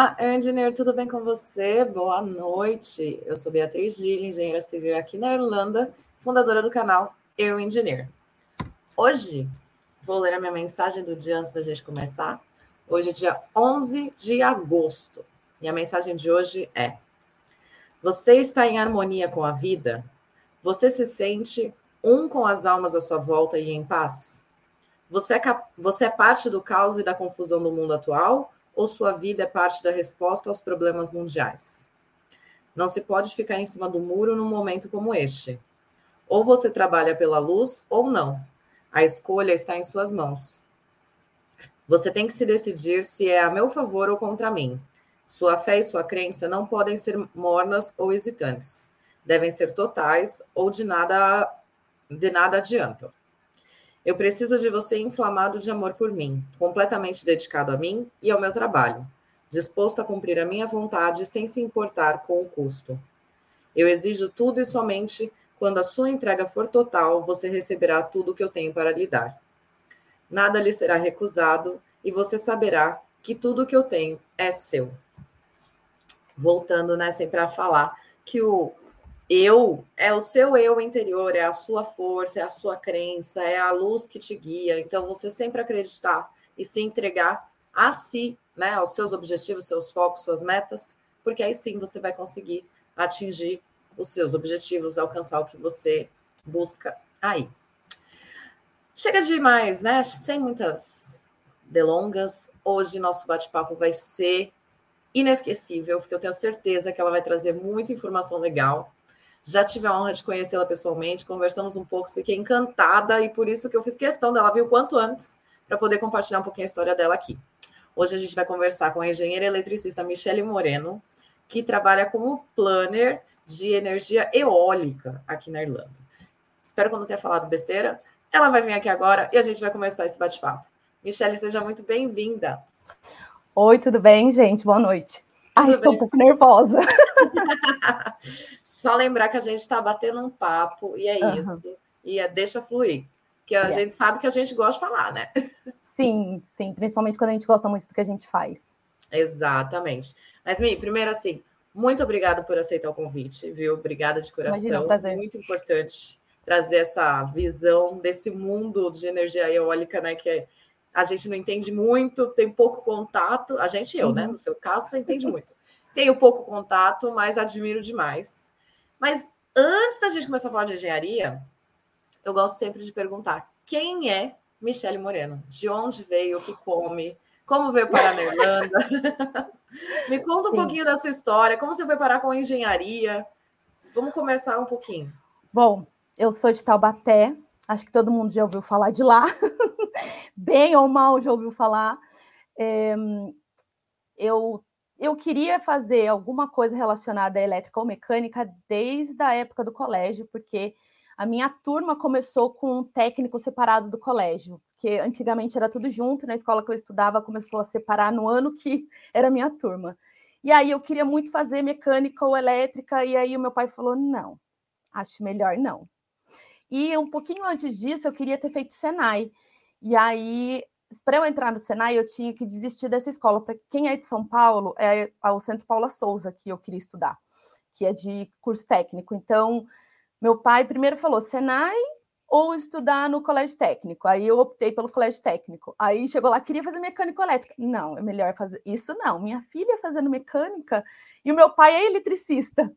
Olá, engenheiro, tudo bem com você? Boa noite. Eu sou Beatriz Gil, engenheira civil aqui na Irlanda, fundadora do canal Eu Engineer. Hoje vou ler a minha mensagem do dia antes da gente começar. Hoje é dia 11 de agosto e a mensagem de hoje é: Você está em harmonia com a vida? Você se sente um com as almas à sua volta e em paz? Você é, você é parte do caos e da confusão do mundo atual? Ou sua vida é parte da resposta aos problemas mundiais? Não se pode ficar em cima do muro num momento como este. Ou você trabalha pela luz ou não. A escolha está em suas mãos. Você tem que se decidir se é a meu favor ou contra mim. Sua fé e sua crença não podem ser mornas ou hesitantes. Devem ser totais ou de nada de nada adiantam. Eu preciso de você inflamado de amor por mim, completamente dedicado a mim e ao meu trabalho, disposto a cumprir a minha vontade sem se importar com o custo. Eu exijo tudo e somente quando a sua entrega for total, você receberá tudo o que eu tenho para lhe dar. Nada lhe será recusado e você saberá que tudo o que eu tenho é seu. Voltando, né, sempre a falar que o eu é o seu eu interior, é a sua força, é a sua crença, é a luz que te guia. Então, você sempre acreditar e se entregar a si, né, aos seus objetivos, seus focos, suas metas, porque aí sim você vai conseguir atingir os seus objetivos, alcançar o que você busca aí. Chega de mais, né? Sem muitas delongas. Hoje nosso bate-papo vai ser inesquecível, porque eu tenho certeza que ela vai trazer muita informação legal já tive a honra de conhecê-la pessoalmente, conversamos um pouco, fiquei encantada e por isso que eu fiz questão dela vir o quanto antes para poder compartilhar um pouquinho a história dela aqui. Hoje a gente vai conversar com a engenheira eletricista Michele Moreno, que trabalha como planner de energia eólica aqui na Irlanda. Espero que eu não tenha falado besteira. Ela vai vir aqui agora e a gente vai começar esse bate-papo. Michele, seja muito bem-vinda. Oi, tudo bem, gente? Boa noite. Ai, estou um pouco nervosa. Só lembrar que a gente está batendo um papo e é uhum. isso. E é deixa fluir. Que a yeah. gente sabe que a gente gosta de falar, né? Sim, sim. Principalmente quando a gente gosta muito do que a gente faz. Exatamente. Mas, Mi, primeiro assim, muito obrigada por aceitar o convite, viu? Obrigada de coração. Imagina, muito importante trazer essa visão desse mundo de energia eólica, né? Que a gente não entende muito, tem pouco contato. A gente, eu, né? uhum. né? No seu caso, você entende muito. Tenho pouco contato, mas admiro demais. Mas antes da gente começar a falar de engenharia, eu gosto sempre de perguntar: quem é Michele Moreno? De onde veio, o que come? Como veio parar na Irlanda? Me conta um Sim. pouquinho da sua história, como você foi parar com engenharia? Vamos começar um pouquinho. Bom, eu sou de Taubaté, acho que todo mundo já ouviu falar de lá, bem ou mal já ouviu falar. É, eu eu queria fazer alguma coisa relacionada à elétrica ou mecânica desde a época do colégio, porque a minha turma começou com um técnico separado do colégio, porque antigamente era tudo junto, na escola que eu estudava começou a separar no ano que era a minha turma. E aí eu queria muito fazer mecânica ou elétrica, e aí o meu pai falou: não, acho melhor não. E um pouquinho antes disso, eu queria ter feito Senai. E aí para eu entrar no Senai, eu tinha que desistir dessa escola. Para quem é de São Paulo, é o Centro Paula Souza que eu queria estudar, que é de curso técnico. Então, meu pai primeiro falou Senai ou estudar no colégio técnico. Aí eu optei pelo colégio técnico. Aí chegou lá, queria fazer mecânica elétrica. Não, é melhor fazer isso não. Minha filha fazendo mecânica e o meu pai é eletricista.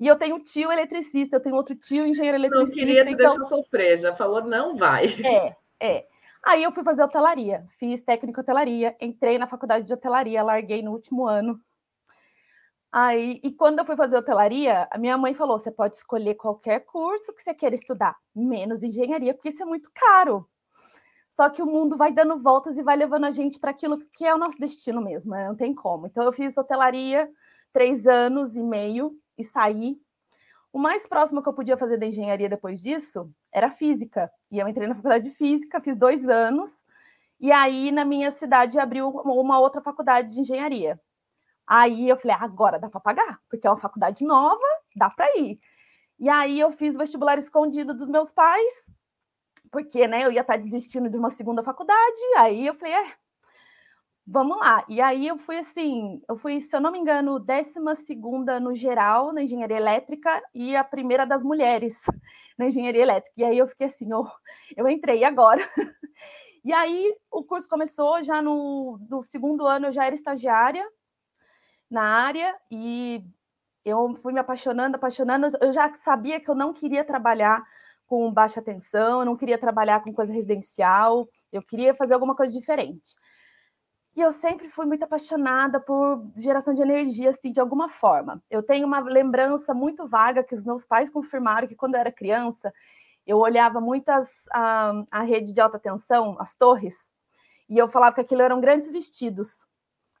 E eu tenho um tio eletricista, eu tenho outro tio engenheiro eletricista. Não queria te então... deixar sofrer, já falou, não vai. É, é. Aí eu fui fazer hotelaria, fiz técnico hotelaria, entrei na faculdade de hotelaria, larguei no último ano. Aí, e quando eu fui fazer hotelaria, a minha mãe falou: você pode escolher qualquer curso que você queira estudar, menos engenharia, porque isso é muito caro. Só que o mundo vai dando voltas e vai levando a gente para aquilo que é o nosso destino mesmo, né? não tem como. Então, eu fiz hotelaria três anos e meio e saí. O mais próximo que eu podia fazer da engenharia depois disso era física. E eu entrei na faculdade de física, fiz dois anos, e aí na minha cidade abriu uma outra faculdade de engenharia. Aí eu falei, ah, agora dá para pagar, porque é uma faculdade nova, dá para ir. E aí eu fiz o vestibular escondido dos meus pais, porque né, eu ia estar desistindo de uma segunda faculdade. Aí eu falei, é, Vamos lá. E aí eu fui assim, eu fui, se eu não me engano, décima segunda no geral na engenharia elétrica e a primeira das mulheres na engenharia elétrica. E aí eu fiquei assim, eu, eu entrei agora. E aí o curso começou já no, no segundo ano, eu já era estagiária na área e eu fui me apaixonando, apaixonando. Eu já sabia que eu não queria trabalhar com baixa tensão, eu não queria trabalhar com coisa residencial, eu queria fazer alguma coisa diferente. E eu sempre fui muito apaixonada por geração de energia, assim, de alguma forma. Eu tenho uma lembrança muito vaga que os meus pais confirmaram que quando eu era criança, eu olhava muitas a, a rede de alta tensão, as torres, e eu falava que aquilo eram grandes vestidos.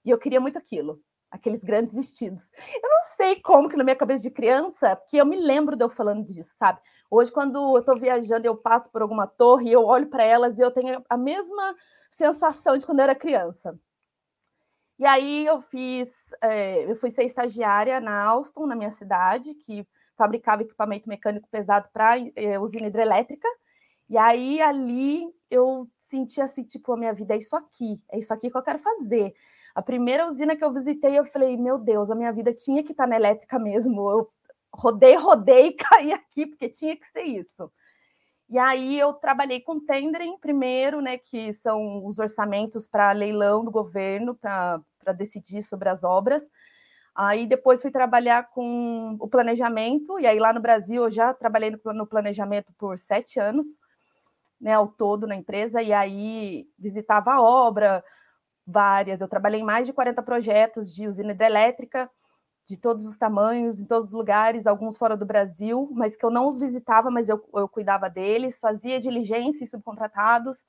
E eu queria muito aquilo, aqueles grandes vestidos. Eu não sei como que na minha cabeça de criança, porque eu me lembro de eu falando disso, sabe? Hoje, quando eu estou viajando, eu passo por alguma torre, eu olho para elas e eu tenho a mesma sensação de quando eu era criança. E aí eu fiz, é, eu fui ser estagiária na Alstom, na minha cidade, que fabricava equipamento mecânico pesado para é, usina hidrelétrica. E aí ali eu senti assim, tipo, a minha vida é isso aqui, é isso aqui que eu quero fazer. A primeira usina que eu visitei, eu falei, meu Deus, a minha vida tinha que estar na elétrica mesmo. Eu rodei, rodei caí aqui, porque tinha que ser isso. E aí eu trabalhei com tendering primeiro, né, que são os orçamentos para leilão do governo para decidir sobre as obras. Aí depois fui trabalhar com o planejamento, e aí lá no Brasil eu já trabalhei no planejamento por sete anos, né, ao todo na empresa, e aí visitava a obra, várias. Eu trabalhei em mais de 40 projetos de usina hidrelétrica, de todos os tamanhos, em todos os lugares, alguns fora do Brasil, mas que eu não os visitava, mas eu, eu cuidava deles, fazia diligência em subcontratados.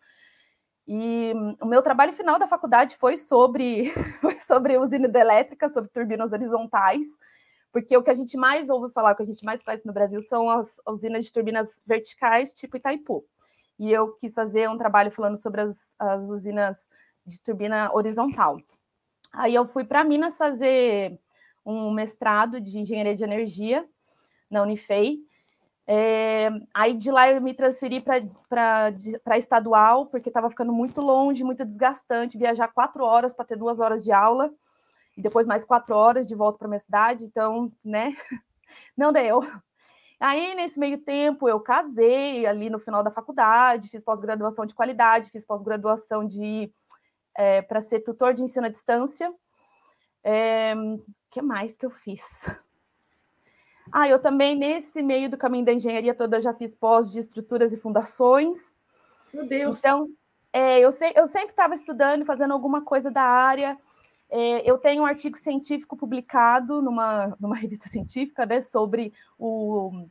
E o meu trabalho final da faculdade foi sobre, sobre usina hidrelétrica, sobre turbinas horizontais, porque o que a gente mais ouve falar, o que a gente mais faz no Brasil são as usinas de turbinas verticais, tipo Itaipu. E eu quis fazer um trabalho falando sobre as, as usinas de turbina horizontal. Aí eu fui para Minas fazer um mestrado de engenharia de energia na Unifei. É, aí de lá eu me transferi para estadual, porque estava ficando muito longe, muito desgastante, viajar quatro horas para ter duas horas de aula, e depois mais quatro horas de volta para minha cidade, então, né, não deu. Aí, nesse meio tempo, eu casei ali no final da faculdade, fiz pós-graduação de qualidade, fiz pós-graduação de é, para ser tutor de ensino à distância. É, que mais que eu fiz? Ah, eu também, nesse meio do caminho da engenharia toda, já fiz pós de estruturas e fundações. Meu Deus! Então, é, eu, sei, eu sempre estava estudando, fazendo alguma coisa da área. É, eu tenho um artigo científico publicado numa, numa revista científica né, sobre o,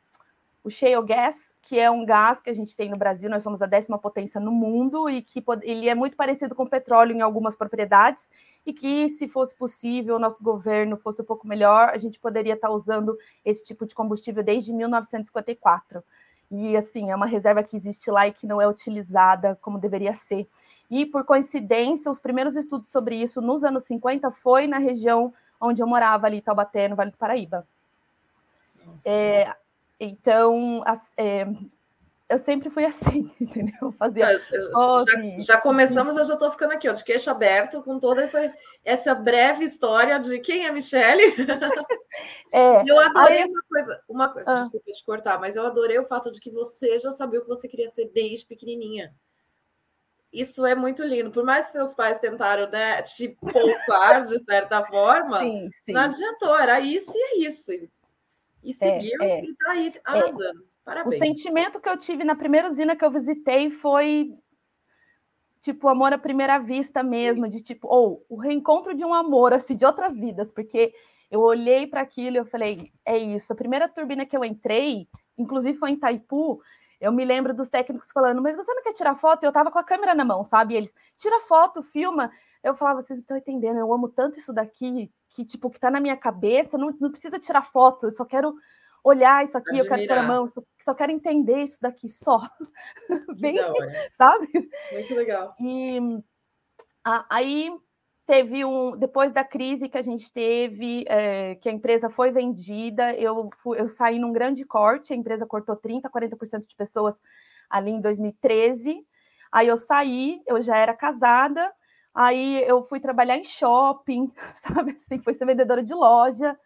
o shale gas, que é um gás que a gente tem no Brasil, nós somos a décima potência no mundo e que ele é muito parecido com o petróleo em algumas propriedades e que, se fosse possível, o nosso governo fosse um pouco melhor, a gente poderia estar usando esse tipo de combustível desde 1954. E, assim, é uma reserva que existe lá e que não é utilizada como deveria ser. E, por coincidência, os primeiros estudos sobre isso nos anos 50 foi na região onde eu morava, ali, Taubaté, no Vale do Paraíba. É, então, é, eu sempre fui assim, entendeu? Fazia já, já, começamos, eu já estou ficando aqui, ó, de queixo aberto, com toda essa, essa breve história de quem é Michelle. É, eu adorei uma coisa, uma coisa, ah, desculpa te cortar, mas eu adorei o fato de que você já sabia o que você queria ser desde pequenininha. Isso é muito lindo. Por mais que seus pais tentaram né, te poupar de certa forma, sim, sim. não adiantou, era isso e é isso. E seguiu é, é, e está aí arrasando. É. Parabéns. O sentimento que eu tive na primeira usina que eu visitei foi tipo amor à primeira vista mesmo, Sim. de tipo, ou oh, o reencontro de um amor assim de outras vidas, porque eu olhei para aquilo e eu falei, é isso. A primeira turbina que eu entrei, inclusive foi em Itaipu, eu me lembro dos técnicos falando, mas você não quer tirar foto? Eu tava com a câmera na mão, sabe? E eles, tira foto, filma. Eu falava, vocês estão entendendo, eu amo tanto isso daqui, que, tipo, que tá na minha cabeça, não, não precisa tirar foto, eu só quero olhar isso aqui, Admirar. eu quero pôr a mão, só, só quero entender isso daqui só. Bem, sabe? Muito legal. E a, aí teve um, depois da crise que a gente teve, é, que a empresa foi vendida, eu, fui, eu saí num grande corte, a empresa cortou 30%, 40% de pessoas ali em 2013. Aí eu saí, eu já era casada, Aí eu fui trabalhar em shopping, sabe assim, fui ser vendedora de loja.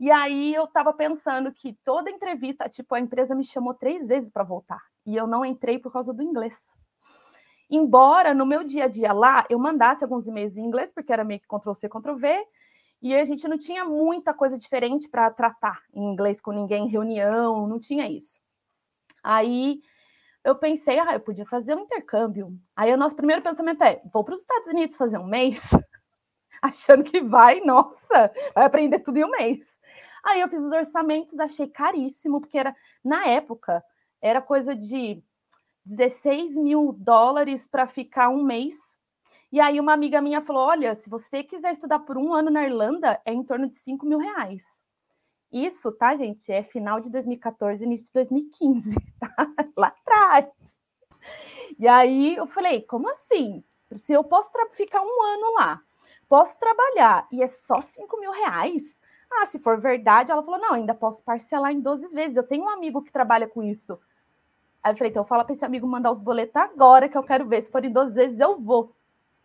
E aí eu estava pensando que toda entrevista, tipo, a empresa me chamou três vezes para voltar e eu não entrei por causa do inglês. Embora no meu dia a dia lá eu mandasse alguns e-mails em inglês, porque era meio que Ctrl C, Ctrl V, e a gente não tinha muita coisa diferente para tratar em inglês com ninguém em reunião, não tinha isso. Aí eu pensei, ah, eu podia fazer um intercâmbio. Aí o nosso primeiro pensamento é: vou para os Estados Unidos fazer um mês, achando que vai, nossa, vai aprender tudo em um mês. Aí eu fiz os orçamentos, achei caríssimo, porque era, na época, era coisa de 16 mil dólares para ficar um mês. E aí uma amiga minha falou: olha, se você quiser estudar por um ano na Irlanda, é em torno de 5 mil reais. Isso, tá, gente? É final de 2014, início de 2015, tá? Lá atrás. E aí eu falei, como assim? Se eu posso ficar um ano lá, posso trabalhar e é só 5 mil reais? Ah, se for verdade, ela falou, não, ainda posso parcelar em 12 vezes. Eu tenho um amigo que trabalha com isso. Aí eu falei, então fala para esse amigo mandar os boletos agora, que eu quero ver. Se for em 12 vezes, eu vou.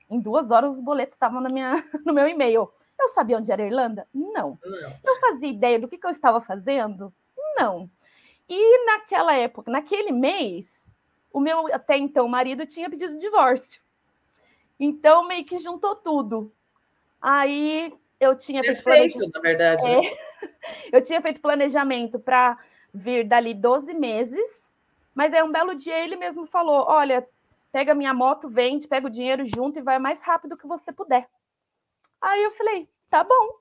Em duas horas, os boletos estavam na minha, no meu e-mail. Eu sabia onde era a Irlanda? Não. Não. Eu fazia ideia do que, que eu estava fazendo? Não. E naquela época, naquele mês, o meu até então marido tinha pedido divórcio. Então meio que juntou tudo. Aí eu tinha Perfeito, feito na verdade. É, eu tinha feito planejamento para vir dali 12 meses, mas é um belo dia ele mesmo falou: "Olha, pega minha moto, vende, pega o dinheiro junto e vai mais rápido que você puder". Aí eu falei, tá bom.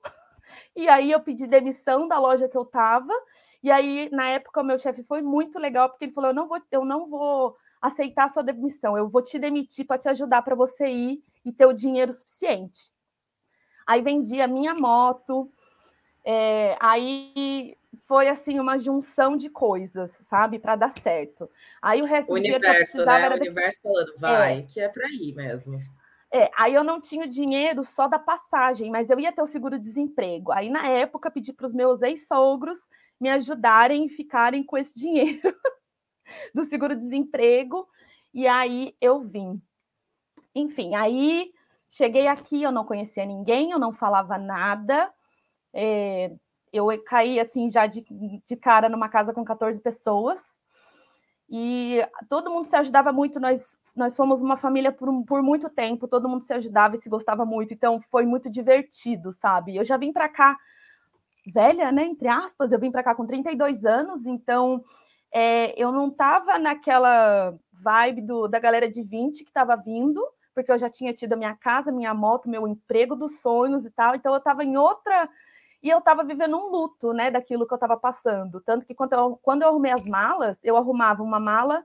E aí eu pedi demissão da loja que eu tava. E aí, na época, o meu chefe foi muito legal, porque ele falou: eu não vou, eu não vou aceitar a sua demissão, eu vou te demitir para te ajudar para você ir e ter o dinheiro suficiente. Aí vendi a minha moto. É, aí foi assim uma junção de coisas, sabe, para dar certo. Aí o resto o do universo, né? O universo falando, vai, é. que é para ir mesmo. É, aí eu não tinha dinheiro só da passagem, mas eu ia ter o seguro-desemprego. Aí, na época, pedi para os meus ex-sogros me ajudarem e ficarem com esse dinheiro do seguro-desemprego. E aí eu vim. Enfim, aí cheguei aqui, eu não conhecia ninguém, eu não falava nada. É, eu caí assim já de, de cara numa casa com 14 pessoas. E todo mundo se ajudava muito, nós, nós fomos uma família por, por muito tempo, todo mundo se ajudava e se gostava muito, então foi muito divertido, sabe? Eu já vim para cá velha, né, entre aspas, eu vim para cá com 32 anos, então é, eu não estava naquela vibe do, da galera de 20 que estava vindo, porque eu já tinha tido a minha casa, minha moto, meu emprego dos sonhos e tal, então eu estava em outra e eu estava vivendo um luto, né, daquilo que eu estava passando. Tanto que quando eu, quando eu arrumei as malas, eu arrumava uma mala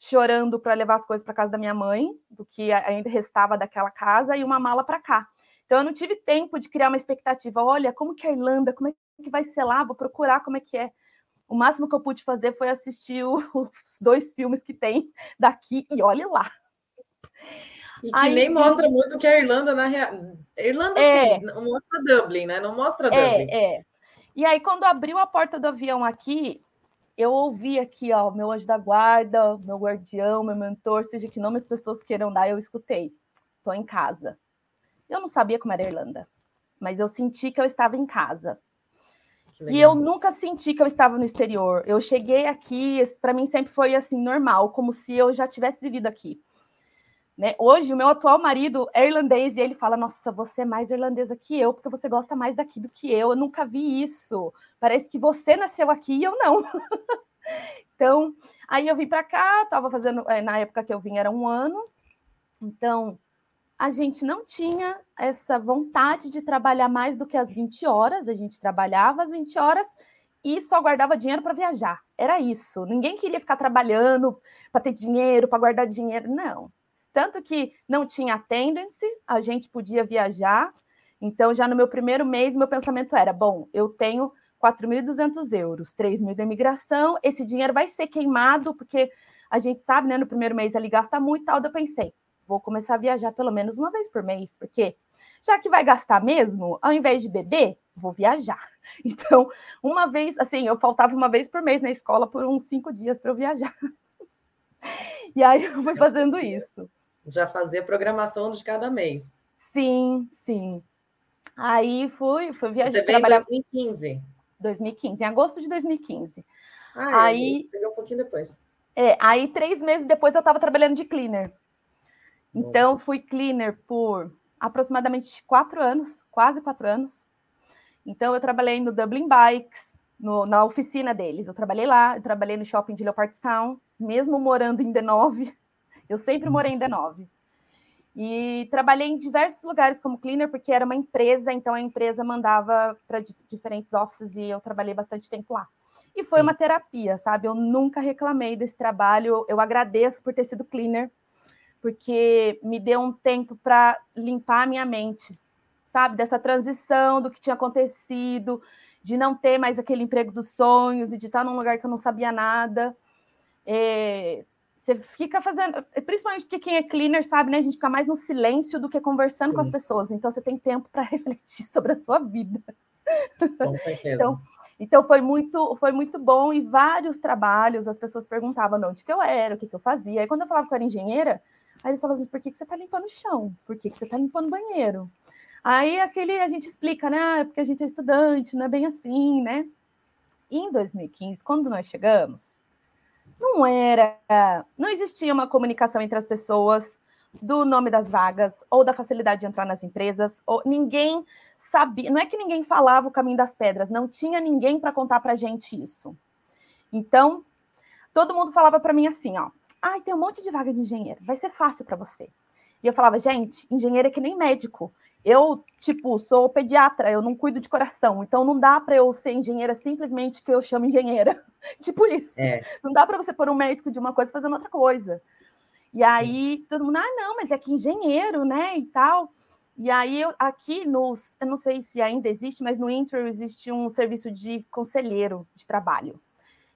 chorando para levar as coisas para casa da minha mãe, do que ainda restava daquela casa, e uma mala para cá. Então eu não tive tempo de criar uma expectativa. Olha, como que é a Irlanda? Como é que vai ser lá? Vou procurar como é que é. O máximo que eu pude fazer foi assistir o, os dois filmes que tem daqui e olhe lá. E que Aí, nem mostra muito que a Irlanda, na real. Irlanda, é, sim, não mostra Dublin, né? Não mostra é, Dublin. É, é. E aí, quando abriu a porta do avião aqui, eu ouvi aqui, ó, meu anjo da guarda, meu guardião, meu mentor, seja que nome as pessoas queiram dar, eu escutei. Estou em casa. Eu não sabia como era a Irlanda, mas eu senti que eu estava em casa. E eu nunca senti que eu estava no exterior. Eu cheguei aqui, para mim sempre foi assim normal, como se eu já tivesse vivido aqui. Né? Hoje, o meu atual marido é irlandês e ele fala: Nossa, você é mais irlandesa que eu, porque você gosta mais daqui do que eu. Eu nunca vi isso. Parece que você nasceu aqui e eu não. então, aí eu vim para cá, estava fazendo, é, na época que eu vim era um ano. Então, a gente não tinha essa vontade de trabalhar mais do que as 20 horas, a gente trabalhava as 20 horas e só guardava dinheiro para viajar. Era isso. Ninguém queria ficar trabalhando para ter dinheiro, para guardar dinheiro. Não. Tanto que não tinha attendance, a gente podia viajar. Então, já no meu primeiro mês, meu pensamento era: bom, eu tenho 4.200 euros, 3 mil de imigração, esse dinheiro vai ser queimado, porque a gente sabe, né, no primeiro mês ele gasta muito e tal. Eu pensei: vou começar a viajar pelo menos uma vez por mês, porque já que vai gastar mesmo, ao invés de beber, vou viajar. Então, uma vez, assim, eu faltava uma vez por mês na escola por uns cinco dias para eu viajar. E aí eu fui fazendo isso. Já fazia programação de cada mês. Sim, sim. Aí fui, fui viajar. Você veio trabalhar... em 2015? 2015, em agosto de 2015. Ah, aí chegou um pouquinho depois. É, aí três meses depois eu estava trabalhando de cleaner. Então, fui cleaner por aproximadamente quatro anos, quase quatro anos. Então, eu trabalhei no Dublin Bikes, no, na oficina deles. Eu trabalhei lá, eu trabalhei no shopping de Leopardstown, mesmo morando em D9. Eu sempre morei em D9. E trabalhei em diversos lugares como cleaner, porque era uma empresa, então a empresa mandava para diferentes offices e eu trabalhei bastante tempo lá. E foi Sim. uma terapia, sabe? Eu nunca reclamei desse trabalho. Eu agradeço por ter sido cleaner, porque me deu um tempo para limpar a minha mente, sabe? Dessa transição do que tinha acontecido, de não ter mais aquele emprego dos sonhos e de estar num lugar que eu não sabia nada. É, você fica fazendo, principalmente porque quem é cleaner sabe, né? A gente fica mais no silêncio do que conversando Sim. com as pessoas. Então você tem tempo para refletir sobre a sua vida. Com certeza. Então, então foi muito, foi muito bom e vários trabalhos as pessoas perguntavam de onde que eu era, o que, que eu fazia. Aí quando eu falava que eu era engenheira, aí eles falavam, por que, que você está limpando o chão? Por que, que você está limpando o banheiro? Aí aquele a gente explica, né? Ah, é porque a gente é estudante, não é bem assim, né? E em 2015, quando nós chegamos, não era, não existia uma comunicação entre as pessoas do nome das vagas ou da facilidade de entrar nas empresas, ou ninguém sabia, não é que ninguém falava o caminho das pedras, não tinha ninguém para contar para gente isso. Então, todo mundo falava para mim assim, ó, ai, tem um monte de vaga de engenheiro, vai ser fácil para você. E eu falava, gente, engenheiro é que nem médico. Eu, tipo, sou pediatra, eu não cuido de coração, então não dá para eu ser engenheira simplesmente que eu chamo engenheira. tipo isso. É. Não dá para você pôr um médico de uma coisa fazendo outra coisa. E aí Sim. todo mundo, ah, não, mas é que engenheiro, né? E tal. E aí eu, aqui nos, eu não sei se ainda existe, mas no Intro existe um serviço de conselheiro de trabalho.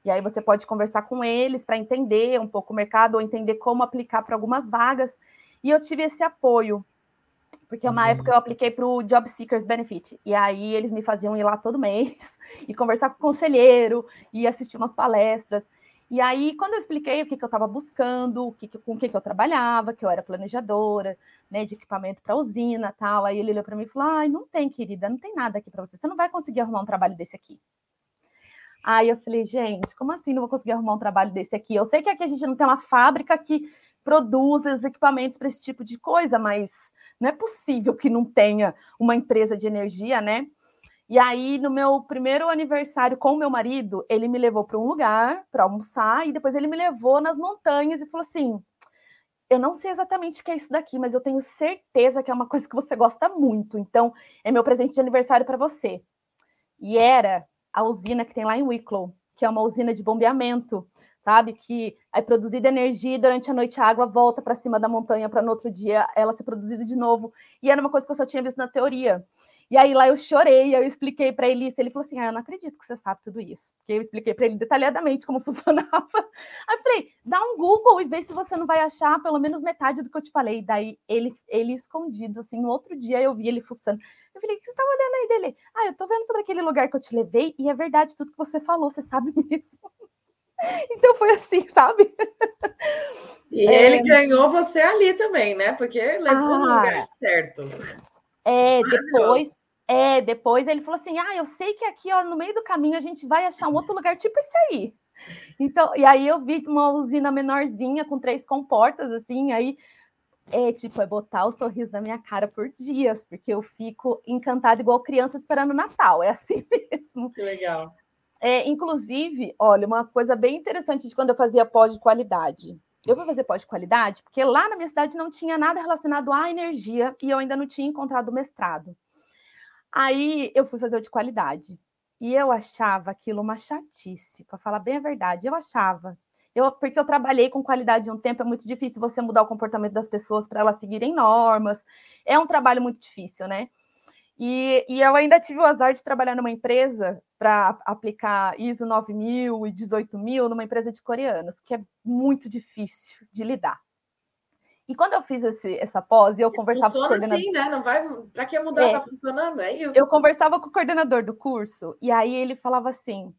E aí você pode conversar com eles para entender um pouco o mercado ou entender como aplicar para algumas vagas. E eu tive esse apoio porque uma uhum. época eu apliquei para o Job Seekers Benefit, e aí eles me faziam ir lá todo mês e conversar com o conselheiro e assistir umas palestras. E aí, quando eu expliquei o que, que eu estava buscando, o que, com o que, que eu trabalhava, que eu era planejadora, né, de equipamento para usina tal, aí ele olhou para mim e falou: Ai, não tem, querida, não tem nada aqui para você, você não vai conseguir arrumar um trabalho desse aqui. Aí eu falei, gente, como assim não vou conseguir arrumar um trabalho desse aqui? Eu sei que aqui a gente não tem uma fábrica que produz os equipamentos para esse tipo de coisa, mas não é possível que não tenha uma empresa de energia, né? E aí, no meu primeiro aniversário com meu marido, ele me levou para um lugar para almoçar e depois ele me levou nas montanhas e falou assim: Eu não sei exatamente o que é isso daqui, mas eu tenho certeza que é uma coisa que você gosta muito. Então, é meu presente de aniversário para você. E era a usina que tem lá em Wicklow, que é uma usina de bombeamento sabe? Que é produzida energia e durante a noite a água volta para cima da montanha para no outro dia ela ser produzida de novo. E era uma coisa que eu só tinha visto na teoria. E aí lá eu chorei, eu expliquei para ele isso. Ele falou assim: ah, eu não acredito que você sabe tudo isso. Porque eu expliquei para ele detalhadamente como funcionava. Aí eu falei: dá um Google e vê se você não vai achar pelo menos metade do que eu te falei. Daí ele, ele escondido, assim, no outro dia eu vi ele fuçando. Eu falei: o que você estava olhando aí dele? Ah, eu tô vendo sobre aquele lugar que eu te levei e é verdade tudo que você falou, você sabe mesmo. Então foi assim, sabe? E é... ele ganhou você ali também, né? Porque levou ah, no lugar certo. É, depois, é, depois ele falou assim: "Ah, eu sei que aqui, ó, no meio do caminho a gente vai achar um outro lugar tipo esse aí". Então, e aí eu vi uma usina menorzinha com três comportas assim, aí é tipo, é botar o sorriso na minha cara por dias, porque eu fico encantada igual criança esperando o Natal, é assim mesmo. Que legal. É, inclusive, olha, uma coisa bem interessante de quando eu fazia pós de qualidade. Eu fui fazer pós de qualidade porque lá na minha cidade não tinha nada relacionado à energia e eu ainda não tinha encontrado o mestrado. Aí eu fui fazer o de qualidade. E eu achava aquilo uma chatice, para falar bem a verdade. Eu achava. Eu, porque eu trabalhei com qualidade um tempo, é muito difícil você mudar o comportamento das pessoas para elas seguirem normas. É um trabalho muito difícil, né? E, e, eu ainda tive o azar de trabalhar numa empresa para aplicar ISO 9000 e 18000 numa empresa de coreanos, que é muito difícil de lidar. E quando eu fiz esse, essa pós, eu conversava Funciona com o coordenador. Sim, né? Não vai. Para que mudar? É, tá funcionando, é isso. Eu conversava com o coordenador do curso, e aí ele falava assim: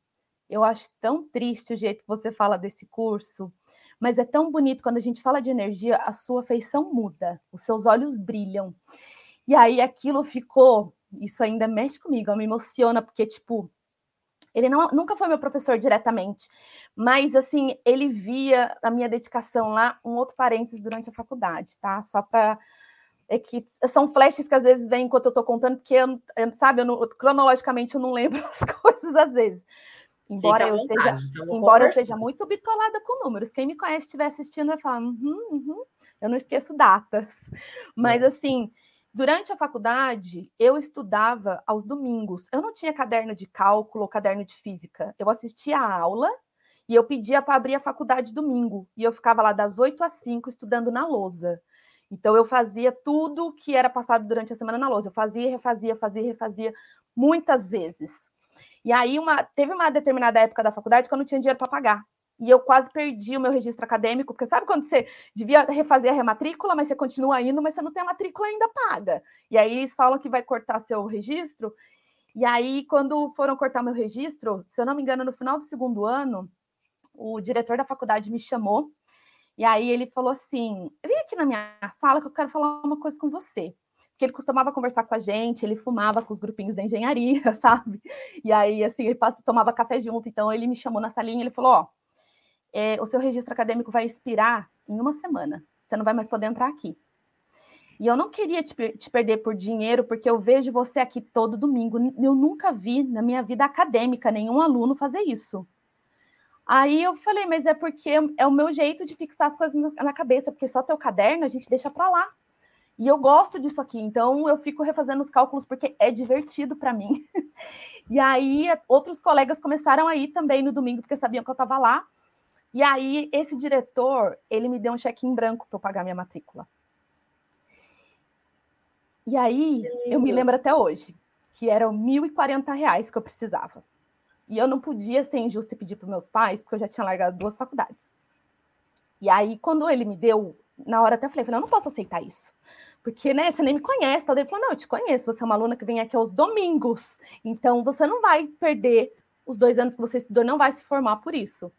Eu acho tão triste o jeito que você fala desse curso, mas é tão bonito quando a gente fala de energia, a sua feição muda, os seus olhos brilham. E aí aquilo ficou, isso ainda mexe comigo, me emociona, porque, tipo, ele não, nunca foi meu professor diretamente, mas assim, ele via a minha dedicação lá, um outro parênteses durante a faculdade, tá? Só para é que são flashes que às vezes vêm enquanto eu estou contando, porque eu, sabe, eu não, cronologicamente eu não lembro as coisas às vezes. Embora eu seja, embora eu seja muito bitolada com números. Quem me conhece estiver assistindo vai falar, uhum, uhum. eu não esqueço datas. Mas é. assim, durante a faculdade, eu estudava aos domingos. Eu não tinha caderno de cálculo ou caderno de física. Eu assistia a aula e eu pedia para abrir a faculdade domingo. E eu ficava lá das 8 às 5 estudando na lousa. Então eu fazia tudo que era passado durante a semana na lousa. Eu fazia, refazia, fazia, refazia muitas vezes. E aí uma, teve uma determinada época da faculdade que eu não tinha dinheiro para pagar. E eu quase perdi o meu registro acadêmico, porque sabe quando você devia refazer a rematrícula, mas você continua indo, mas você não tem a matrícula ainda paga. E aí eles falam que vai cortar seu registro. E aí, quando foram cortar meu registro, se eu não me engano, no final do segundo ano, o diretor da faculdade me chamou. E aí ele falou assim: vem aqui na minha sala que eu quero falar uma coisa com você que ele costumava conversar com a gente, ele fumava com os grupinhos da engenharia, sabe? E aí, assim, ele passa, tomava café junto, então ele me chamou na salinha ele falou, ó, é, o seu registro acadêmico vai expirar em uma semana, você não vai mais poder entrar aqui. E eu não queria te, te, perder por dinheiro, porque eu vejo você aqui todo domingo. Eu nunca vi na minha vida acadêmica nenhum aluno fazer isso. Aí eu falei, mas é porque é o meu jeito de fixar as coisas na cabeça, porque só teu caderno a gente deixa para lá. E eu gosto disso aqui, então eu fico refazendo os cálculos porque é divertido para mim. e aí outros colegas começaram a ir também no domingo porque sabiam que eu estava lá. E aí esse diretor, ele me deu um cheque em branco para eu pagar minha matrícula. E aí eu me lembro até hoje que eram R$ 1.040 que eu precisava. E eu não podia ser injusta e pedir para meus pais, porque eu já tinha largado duas faculdades. E aí, quando ele me deu na hora até falei, falei, eu não posso aceitar isso. Porque, né, você nem me conhece. Tal. Ele falou, não, eu te conheço, você é uma aluna que vem aqui aos domingos. Então, você não vai perder os dois anos que você estudou, não vai se formar por isso.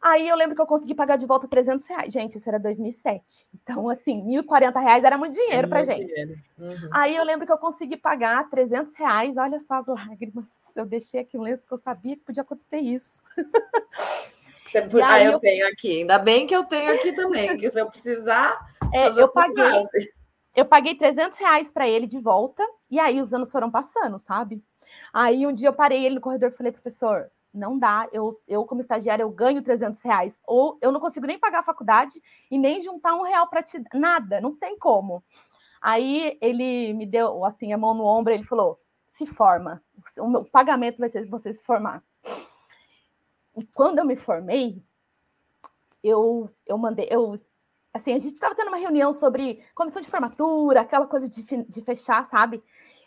Aí eu lembro que eu consegui pagar de volta 300 reais. Gente, isso era 2007. Então, assim, 1.040 reais era muito dinheiro é para gente. Uhum. Aí eu lembro que eu consegui pagar 300 reais. Olha só as lágrimas. Eu deixei aqui um lenço porque eu sabia que podia acontecer isso. Você, ah, eu, eu, tenho aqui. Ainda bem que eu tenho aqui também, que se eu precisar. É, eu paguei. Eu paguei 300 reais para ele de volta, e aí os anos foram passando, sabe? Aí um dia eu parei ele no corredor e falei, professor, não dá, eu, eu como estagiária eu ganho 300 reais, ou eu não consigo nem pagar a faculdade e nem juntar um real para te nada, não tem como. Aí ele me deu assim a mão no ombro, ele falou: se forma, o meu pagamento vai ser você se formar. E quando eu me formei, eu, eu mandei, eu, assim, a gente estava tendo uma reunião sobre comissão de formatura, aquela coisa de, de fechar, sabe?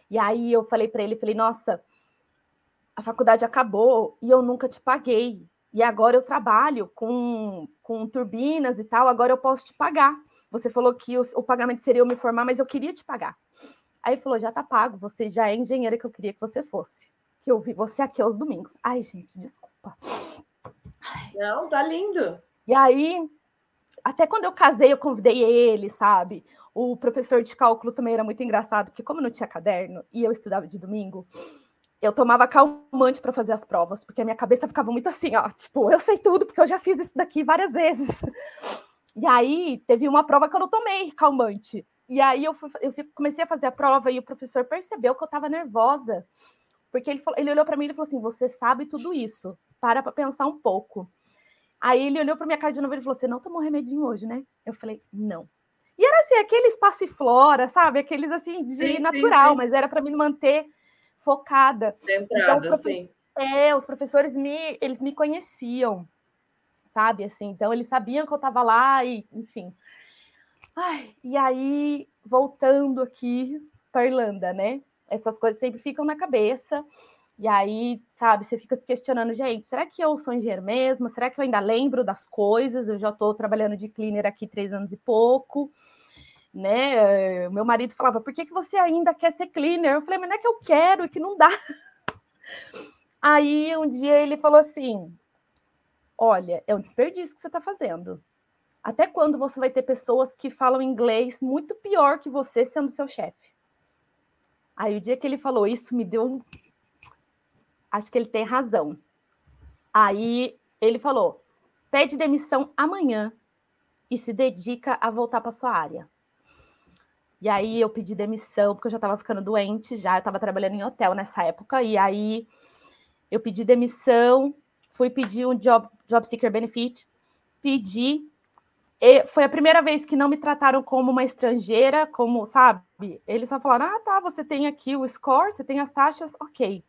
E aí eu falei para ele, falei, nossa, a faculdade acabou e eu nunca te paguei. E agora eu trabalho com, com turbinas e tal, agora eu posso te pagar. Você falou que o, o pagamento seria eu me formar, mas eu queria te pagar. Aí falou: já tá pago, você já é engenheira que eu queria que você fosse que eu vi você aqui aos domingos. Ai, gente, desculpa. Não, tá lindo. E aí, até quando eu casei, eu convidei ele, sabe? O professor de cálculo também era muito engraçado, porque como não tinha caderno e eu estudava de domingo, eu tomava calmante para fazer as provas, porque a minha cabeça ficava muito assim, ó, tipo, eu sei tudo, porque eu já fiz isso daqui várias vezes. E aí, teve uma prova que eu não tomei calmante. E aí eu, fui, eu comecei a fazer a prova e o professor percebeu que eu estava nervosa. Porque ele, falou, ele olhou para mim e falou assim: Você sabe tudo isso, para para pensar um pouco. Aí ele olhou para minha cara de novo e falou: Você não tomou remedinho hoje, né? Eu falei: Não. E era assim, aqueles passiflora, sabe? Aqueles assim de sim, natural, sim, sim. mas era para me manter focada. Centrada, então, sim. É, os professores me, eles me conheciam, sabe? Assim, então eles sabiam que eu estava lá e, enfim. Ai, e aí, voltando aqui para Irlanda, né? essas coisas sempre ficam na cabeça. E aí, sabe, você fica se questionando, gente, será que eu sou engenheiro mesmo? Será que eu ainda lembro das coisas? Eu já estou trabalhando de cleaner aqui três anos e pouco, né? Meu marido falava, por que, que você ainda quer ser cleaner? Eu falei, mas não é que eu quero e que não dá. Aí um dia ele falou assim: Olha, é um desperdício que você está fazendo. Até quando você vai ter pessoas que falam inglês muito pior que você sendo seu chefe? Aí o dia que ele falou isso me deu. Acho que ele tem razão. Aí ele falou: pede demissão amanhã e se dedica a voltar para sua área. E aí eu pedi demissão, porque eu já estava ficando doente, já eu estava trabalhando em hotel nessa época, e aí eu pedi demissão, fui pedir um job, job seeker benefit, pedi. foi a primeira vez que não me trataram como uma estrangeira, como, sabe? Eles só falaram: ah, tá, você tem aqui o score, você tem as taxas, ok.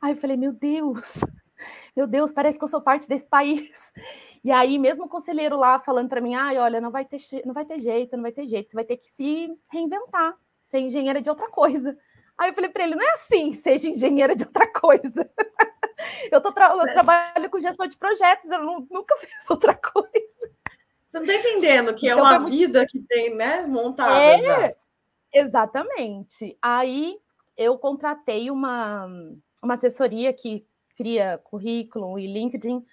Aí eu falei: meu Deus, meu Deus, parece que eu sou parte desse país. E aí, mesmo o conselheiro lá falando para mim, ai, olha, não vai, ter, não vai ter jeito, não vai ter jeito, você vai ter que se reinventar, ser engenheira de outra coisa. Aí eu falei para ele, não é assim, seja engenheira de outra coisa. eu, tô tra eu trabalho com gestão de projetos, eu não, nunca fiz outra coisa. Você não está entendendo que é então, é uma vida que tem, né, montada é, já. Exatamente. Aí eu contratei uma, uma assessoria que cria currículo e LinkedIn,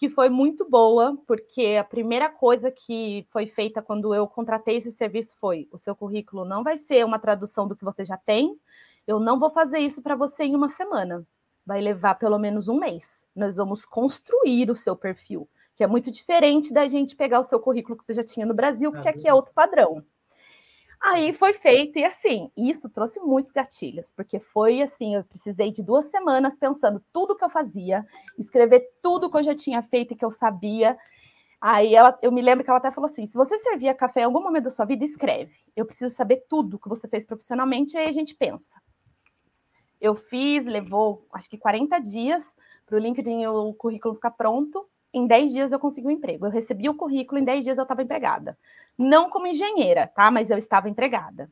que foi muito boa, porque a primeira coisa que foi feita quando eu contratei esse serviço foi: o seu currículo não vai ser uma tradução do que você já tem, eu não vou fazer isso para você em uma semana, vai levar pelo menos um mês. Nós vamos construir o seu perfil, que é muito diferente da gente pegar o seu currículo que você já tinha no Brasil, porque aqui é outro padrão. Aí foi feito, e assim, isso trouxe muitos gatilhos, porque foi assim: eu precisei de duas semanas pensando tudo que eu fazia, escrever tudo que eu já tinha feito e que eu sabia. Aí ela, eu me lembro que ela até falou assim: se você servia café em algum momento da sua vida, escreve. Eu preciso saber tudo que você fez profissionalmente, aí a gente pensa. Eu fiz, levou acho que 40 dias para o LinkedIn o currículo ficar pronto em 10 dias eu consegui um emprego. Eu recebi o currículo, em 10 dias eu estava empregada. Não como engenheira, tá? Mas eu estava empregada.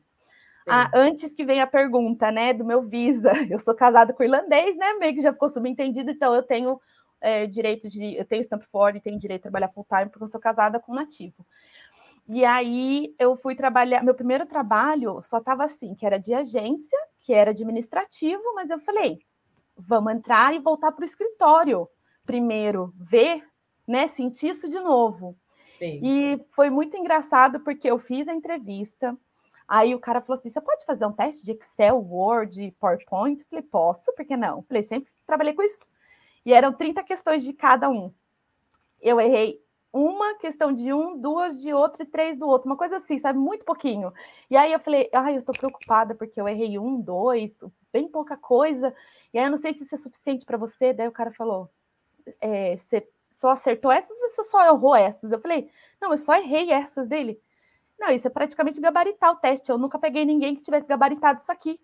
Ah, antes que venha a pergunta, né, do meu visa, eu sou casada com irlandês, né, meio que já ficou subentendido, então eu tenho é, direito de, eu tenho stamp e tenho direito de trabalhar full time porque eu sou casada com um nativo. E aí eu fui trabalhar, meu primeiro trabalho só estava assim, que era de agência, que era administrativo, mas eu falei, vamos entrar e voltar para o escritório primeiro, ver né, sentir isso de novo. Sim. E foi muito engraçado porque eu fiz a entrevista, aí o cara falou assim: você pode fazer um teste de Excel, Word, PowerPoint? Eu falei, posso, por que não? Eu falei, sempre trabalhei com isso. E eram 30 questões de cada um. Eu errei uma questão de um, duas de outro e três do outro, uma coisa assim, sabe? Muito pouquinho. E aí eu falei, ai, eu tô preocupada porque eu errei um, dois, bem pouca coisa. E aí eu não sei se isso é suficiente para você. Daí o cara falou, é, você só acertou essas ou você só errou essas? Eu falei, não, eu só errei essas dele. Não, isso é praticamente gabaritar o teste. Eu nunca peguei ninguém que tivesse gabaritado isso aqui.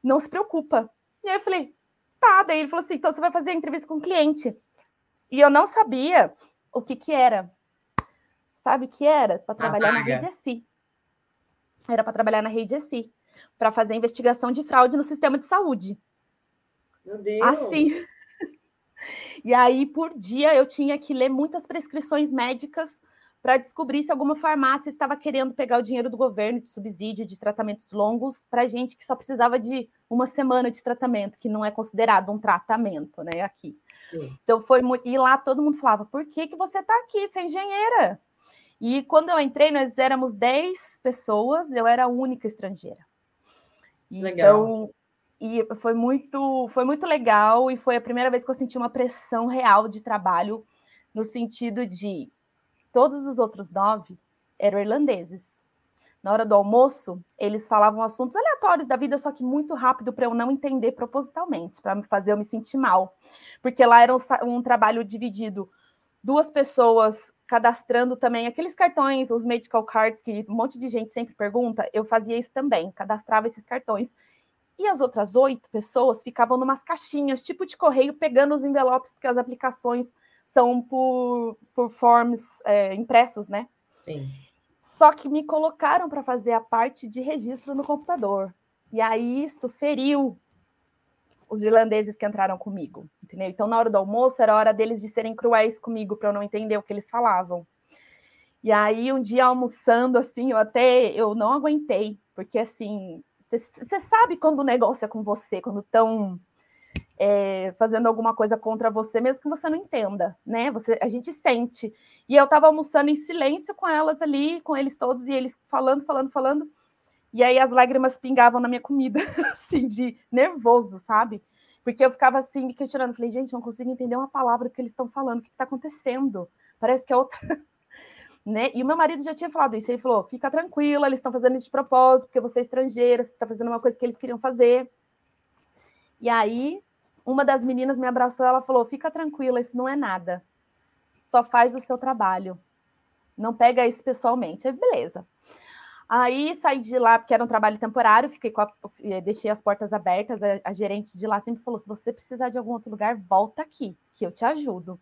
Não se preocupa. E aí eu falei, tá. Daí ele falou assim: então você vai fazer a entrevista com o cliente. E eu não sabia o que que era. Sabe o que era? Para trabalhar na rede SI. Era para trabalhar na rede SI. Para fazer investigação de fraude no sistema de saúde. Meu Deus! Assim. E aí, por dia, eu tinha que ler muitas prescrições médicas para descobrir se alguma farmácia estava querendo pegar o dinheiro do governo de subsídio de tratamentos longos para gente que só precisava de uma semana de tratamento, que não é considerado um tratamento, né? Aqui. Sim. Então foi muito. E lá todo mundo falava: por que, que você está aqui? Você é engenheira. E quando eu entrei, nós éramos 10 pessoas, eu era a única estrangeira. Legal. Então, e foi muito, foi muito legal e foi a primeira vez que eu senti uma pressão real de trabalho, no sentido de todos os outros nove eram irlandeses. Na hora do almoço, eles falavam assuntos aleatórios da vida, só que muito rápido para eu não entender propositalmente, para me fazer eu me sentir mal. Porque lá era um, um trabalho dividido duas pessoas cadastrando também aqueles cartões, os medical cards que um monte de gente sempre pergunta, eu fazia isso também, cadastrava esses cartões e as outras oito pessoas ficavam numas caixinhas, tipo de correio, pegando os envelopes, porque as aplicações são por, por forms é, impressos, né? Sim. Só que me colocaram para fazer a parte de registro no computador. E aí isso feriu os irlandeses que entraram comigo, entendeu? Então, na hora do almoço, era hora deles de serem cruéis comigo para eu não entender o que eles falavam. E aí, um dia almoçando, assim, eu até eu não aguentei, porque assim, você sabe quando o negócio é com você, quando estão é, fazendo alguma coisa contra você, mesmo que você não entenda, né? Você, a gente sente. E eu estava almoçando em silêncio com elas ali, com eles todos, e eles falando, falando, falando. E aí as lágrimas pingavam na minha comida, assim, de nervoso, sabe? Porque eu ficava assim, me questionando. Falei, gente, não consigo entender uma palavra que eles estão falando. O que está acontecendo? Parece que é outra. Né? E o meu marido já tinha falado isso. Ele falou: fica tranquila, eles estão fazendo isso de propósito, porque você é estrangeira, você está fazendo uma coisa que eles queriam fazer. E aí uma das meninas me abraçou, ela falou: "Fica tranquila, isso não é nada. Só faz o seu trabalho. Não pega isso pessoalmente". Aí, beleza. Aí saí de lá porque era um trabalho temporário, fiquei a, eh, deixei as portas abertas. A, a, gerente de lá sempre falou: se você precisar de algum outro lugar, volta aqui, que eu te ajudo.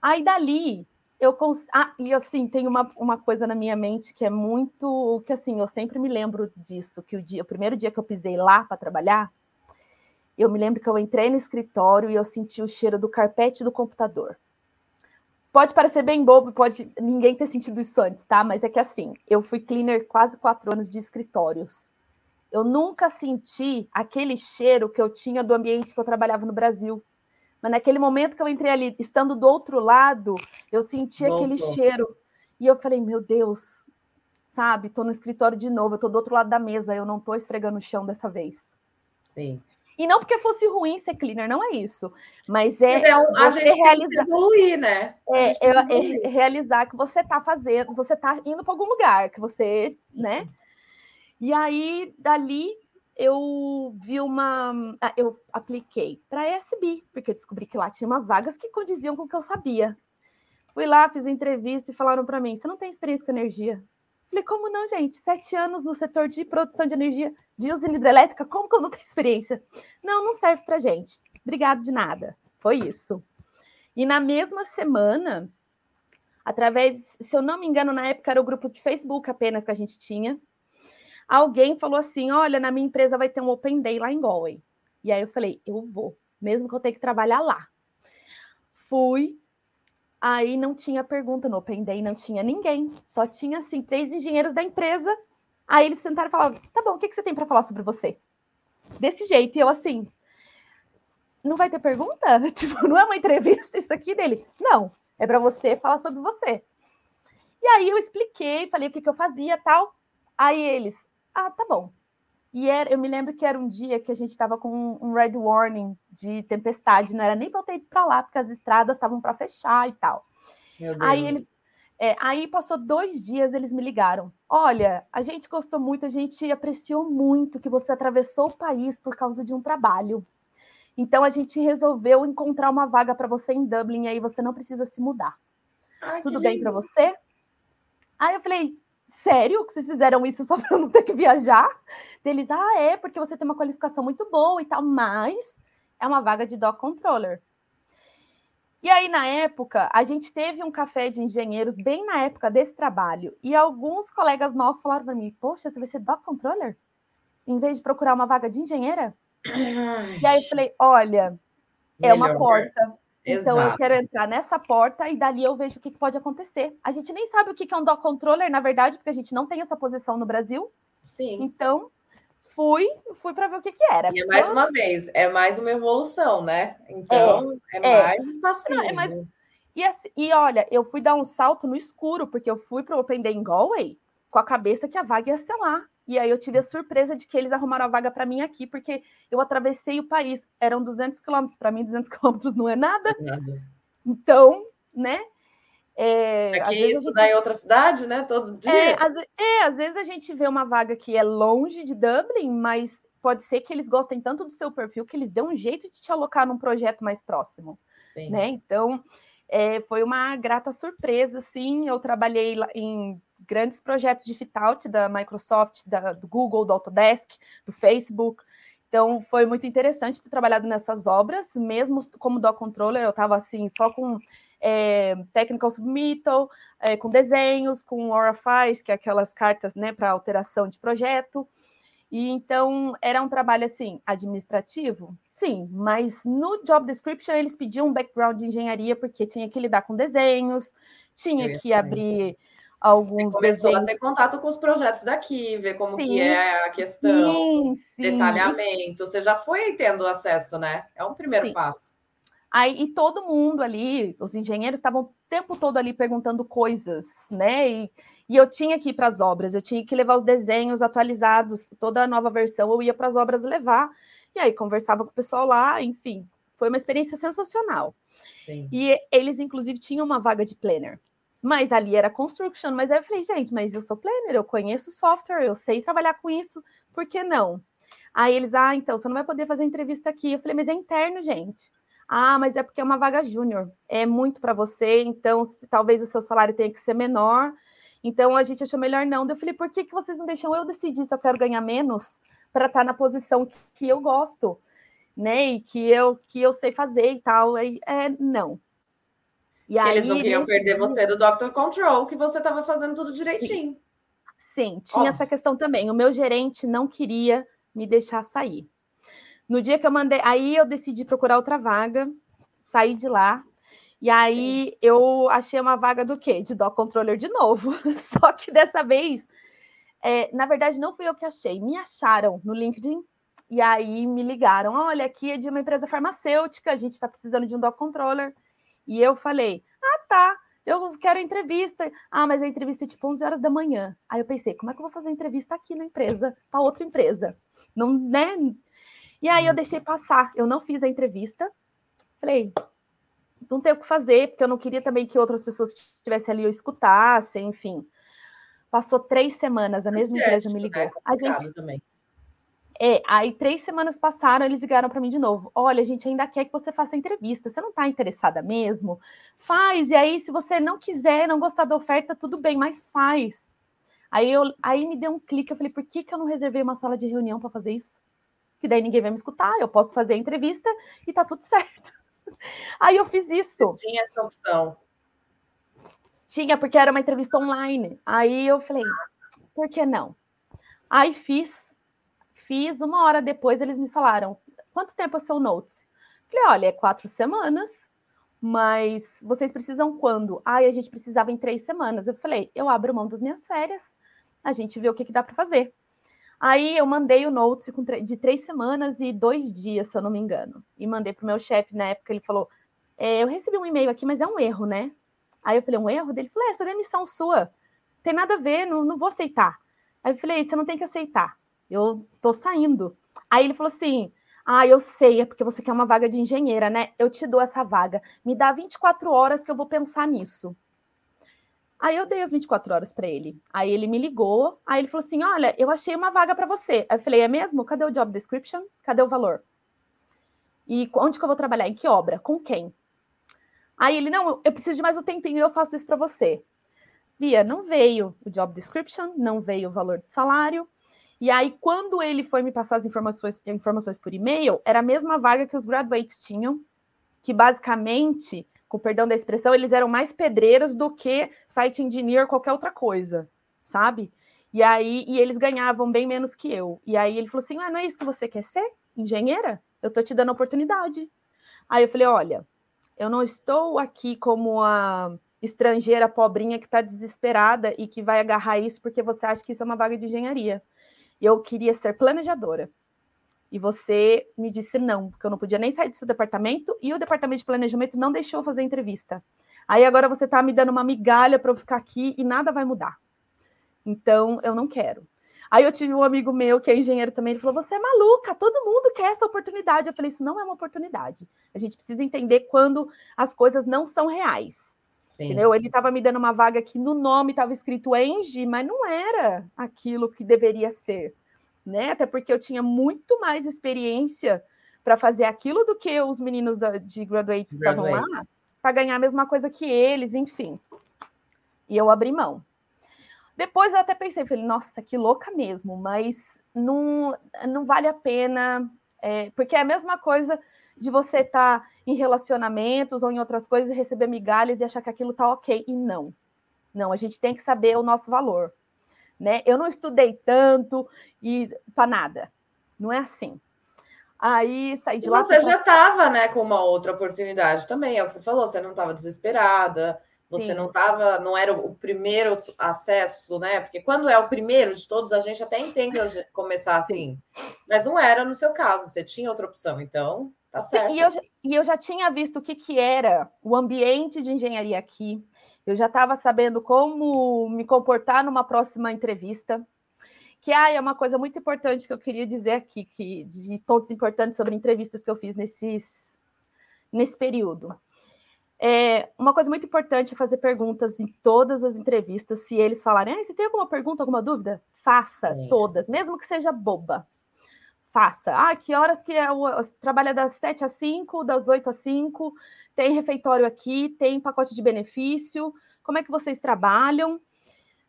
Aí dali eu cons... ah, e assim tem uma, uma coisa na minha mente que é muito que assim eu sempre me lembro disso que o dia o primeiro dia que eu pisei lá para trabalhar eu me lembro que eu entrei no escritório e eu senti o cheiro do carpete do computador. Pode parecer bem bobo, pode ninguém ter sentido isso antes, tá? Mas é que assim, eu fui cleaner quase quatro anos de escritórios. Eu nunca senti aquele cheiro que eu tinha do ambiente que eu trabalhava no Brasil. Mas naquele momento que eu entrei ali, estando do outro lado, eu senti aquele cheiro. E eu falei, meu Deus, sabe? Tô no escritório de novo, eu tô do outro lado da mesa, eu não tô esfregando o chão dessa vez. Sim. E não porque fosse ruim ser cleaner, não é isso. Mas é, Mas é um, a gente realizar, evoluir, né? É, é, é, realizar que você está fazendo, você está indo para algum lugar, que você, né? E aí, dali, eu vi uma. Ah, eu apliquei para a SB, porque descobri que lá tinha umas vagas que condiziam com o que eu sabia. Fui lá, fiz entrevista e falaram para mim: você não tem experiência com energia? Falei, como não, gente? Sete anos no setor de produção de energia de usina hidrelétrica, como que eu não tenho experiência? Não, não serve para gente. Obrigado de nada. Foi isso. E na mesma semana, através, se eu não me engano, na época era o grupo de Facebook apenas que a gente tinha, alguém falou assim: olha, na minha empresa vai ter um Open Day lá em Galway. E aí eu falei, eu vou, mesmo que eu tenha que trabalhar lá. Fui, Aí não tinha pergunta no Open Day, não tinha ninguém, só tinha assim três engenheiros da empresa. Aí eles sentaram e falaram: "Tá bom, o que, que você tem para falar sobre você?" Desse jeito, e eu assim, não vai ter pergunta? Tipo, não é uma entrevista isso aqui dele? Não, é para você falar sobre você. E aí eu expliquei, falei o que, que eu fazia, tal. Aí eles: "Ah, tá bom. E era, eu me lembro que era um dia que a gente estava com um red warning de tempestade, não era nem para eu ter ido para lá, porque as estradas estavam para fechar e tal. Aí eles. É, aí passou dois dias, eles me ligaram. Olha, a gente gostou muito, a gente apreciou muito que você atravessou o país por causa de um trabalho. Então a gente resolveu encontrar uma vaga para você em Dublin, e aí você não precisa se mudar. Ai, Tudo bem para você? Aí eu falei, sério que vocês fizeram isso só para não ter que viajar? Eles, ah, é, porque você tem uma qualificação muito boa e tal, mas é uma vaga de dock controller. E aí, na época, a gente teve um café de engenheiros bem na época desse trabalho, e alguns colegas nossos falaram para mim: Poxa, você vai ser dock controller? Em vez de procurar uma vaga de engenheira? Ai. E aí eu falei: Olha, é uma porta. Então Exato. eu quero entrar nessa porta e dali eu vejo o que, pode acontecer. A gente nem sabe o que é um dock controller, na verdade, porque a gente não tem essa posição no Brasil. Sim. Então, fui, fui para ver o que, que era. E é mais uma vez, é mais uma evolução, né? Então, é, é, é. mais um passinho. É mais... E, assim, e olha, eu fui dar um salto no escuro, porque eu fui para o Open Day em Galway com a cabeça que a vaga ia ser lá. E aí eu tive a surpresa de que eles arrumaram a vaga para mim aqui, porque eu atravessei o país. Eram 200 quilômetros, para mim 200 quilômetros não é nada. É nada. Então, né? É, Aqui estudar gente... em outra cidade, né? Todo dia. É às, é, às vezes a gente vê uma vaga que é longe de Dublin, mas pode ser que eles gostem tanto do seu perfil que eles dêem um jeito de te alocar num projeto mais próximo. Sim. Né? Então, é, foi uma grata surpresa, sim. Eu trabalhei em grandes projetos de fit-out da Microsoft, da, do Google, do Autodesk, do Facebook. Então, foi muito interessante ter trabalhado nessas obras, mesmo como doc controller, eu estava assim, só com é, technical submittal, é, com desenhos, com ORFIs, que é aquelas cartas né, para alteração de projeto. E então era um trabalho assim administrativo, sim, mas no job description eles pediam um background de engenharia porque tinha que lidar com desenhos, tinha que abrir alguns Você começou desenhos. a ter contato com os projetos daqui, ver como sim, que é a questão, sim, sim. detalhamento. Você já foi tendo acesso, né? É um primeiro passo. Aí, e todo mundo ali, os engenheiros estavam o tempo todo ali perguntando coisas, né? E, e eu tinha que ir para as obras, eu tinha que levar os desenhos atualizados, toda a nova versão, eu ia para as obras levar. E aí conversava com o pessoal lá, enfim, foi uma experiência sensacional. Sim. E eles, inclusive, tinham uma vaga de planner. Mas ali era construction, mas aí eu falei, gente, mas eu sou planner, eu conheço software, eu sei trabalhar com isso, por que não? Aí eles, ah, então, você não vai poder fazer entrevista aqui. Eu falei, mas é interno, gente. Ah, mas é porque é uma vaga júnior, é muito para você, então se, talvez o seu salário tenha que ser menor. Então a gente achou melhor não. Eu falei, por que, que vocês não deixam eu decidir se eu quero ganhar menos para estar tá na posição que eu gosto, né? E que eu que eu sei fazer e tal. Aí, é, não. E aí, eles não queriam perder dia... você do Doctor Control, que você estava fazendo tudo direitinho. Sim, Sim tinha essa questão também. O meu gerente não queria me deixar sair. No dia que eu mandei, aí eu decidi procurar outra vaga, saí de lá. E aí Sim. eu achei uma vaga do quê? De dó controller de novo. Só que dessa vez, é, na verdade, não fui eu que achei, me acharam no LinkedIn. E aí me ligaram: olha, aqui é de uma empresa farmacêutica, a gente está precisando de um dó controller. E eu falei: ah, tá, eu quero entrevista. Ah, mas a entrevista é tipo 11 horas da manhã. Aí eu pensei: como é que eu vou fazer entrevista aqui na empresa, para outra empresa? Não, né? E aí eu deixei passar, eu não fiz a entrevista. Falei, não tem o que fazer, porque eu não queria também que outras pessoas estivessem ali ou escutassem, enfim. Passou três semanas, a mesma empresa me ligou. Né? A gente também. É, aí três semanas passaram, eles ligaram para mim de novo. Olha, a gente ainda quer que você faça a entrevista. Você não está interessada mesmo? Faz. E aí, se você não quiser, não gostar da oferta, tudo bem, mas faz. Aí, eu, aí me deu um clique. Eu falei, por que, que eu não reservei uma sala de reunião para fazer isso? que daí ninguém vai me escutar, eu posso fazer a entrevista e tá tudo certo. Aí eu fiz isso. Você tinha essa opção. Tinha, porque era uma entrevista online. Aí eu falei, por que não? Aí fiz, fiz, uma hora depois eles me falaram, quanto tempo é seu notes? Falei, olha, é quatro semanas, mas vocês precisam quando? Aí a gente precisava em três semanas. Eu falei, eu abro mão das minhas férias, a gente vê o que, que dá para fazer. Aí eu mandei o notes de três semanas e dois dias, se eu não me engano. E mandei para o meu chefe na época. Ele falou: é, Eu recebi um e-mail aqui, mas é um erro, né? Aí eu falei: Um erro? Ele falou: é, Essa demissão sua. Tem nada a ver, não, não vou aceitar. Aí eu falei: Você não tem que aceitar. Eu tô saindo. Aí ele falou assim: Ah, eu sei, é porque você quer uma vaga de engenheira, né? Eu te dou essa vaga. Me dá 24 horas que eu vou pensar nisso. Aí eu dei as 24 horas para ele. Aí ele me ligou, aí ele falou assim: "Olha, eu achei uma vaga para você". Aí eu falei: "É mesmo? Cadê o job description? Cadê o valor?" E onde que eu vou trabalhar? Em que obra? Com quem? Aí ele: "Não, eu preciso de mais um tempinho e eu faço isso para você". Via, não veio o job description, não veio o valor de salário. E aí, quando ele foi me passar as informações, informações por e-mail, era a mesma vaga que os graduates tinham, que basicamente com perdão da expressão, eles eram mais pedreiros do que site engineer, qualquer outra coisa, sabe? E aí, e eles ganhavam bem menos que eu. E aí ele falou assim: ah, não é isso que você quer ser? Engenheira? Eu tô te dando oportunidade. Aí eu falei: olha, eu não estou aqui como a estrangeira pobrinha que está desesperada e que vai agarrar isso porque você acha que isso é uma vaga de engenharia. Eu queria ser planejadora e você me disse não, porque eu não podia nem sair do seu departamento e o departamento de planejamento não deixou fazer entrevista. Aí agora você está me dando uma migalha para eu ficar aqui e nada vai mudar. Então eu não quero. Aí eu tive um amigo meu que é engenheiro também, ele falou: "Você é maluca, todo mundo quer essa oportunidade". Eu falei: "Isso não é uma oportunidade. A gente precisa entender quando as coisas não são reais". Sim. Entendeu? Ele estava me dando uma vaga que no nome estava escrito Engie, mas não era aquilo que deveria ser né? Até porque eu tinha muito mais experiência para fazer aquilo do que os meninos da, de graduates estavam lá, para ganhar a mesma coisa que eles, enfim. E eu abri mão. Depois eu até pensei, falei, nossa, que louca mesmo, mas não, não vale a pena, é, porque é a mesma coisa de você estar tá em relacionamentos ou em outras coisas e receber migalhas e achar que aquilo tá ok. E não. Não, a gente tem que saber o nosso valor né? Eu não estudei tanto e para nada. Não é assim. Aí saí de e lá. Você já estava, né, com uma outra oportunidade também, é o que você falou, você não estava desesperada, Você Sim. não estava, não era o primeiro acesso, né? Porque quando é o primeiro de todos, a gente até entende começar assim. Sim. Mas não era no seu caso, você tinha outra opção, então tá certo. E eu, e eu já tinha visto o que, que era o ambiente de engenharia aqui. Eu já estava sabendo como me comportar numa próxima entrevista. Que ah, é uma coisa muito importante que eu queria dizer aqui, que, de pontos importantes sobre entrevistas que eu fiz nesses, nesse período. É, uma coisa muito importante é fazer perguntas em todas as entrevistas. Se eles falarem, ah, você tem alguma pergunta, alguma dúvida? Faça é. todas, mesmo que seja boba. Faça. Ah, que horas que é o, trabalha das 7 às 5, das 8 às 5, tem refeitório aqui, tem pacote de benefício, como é que vocês trabalham?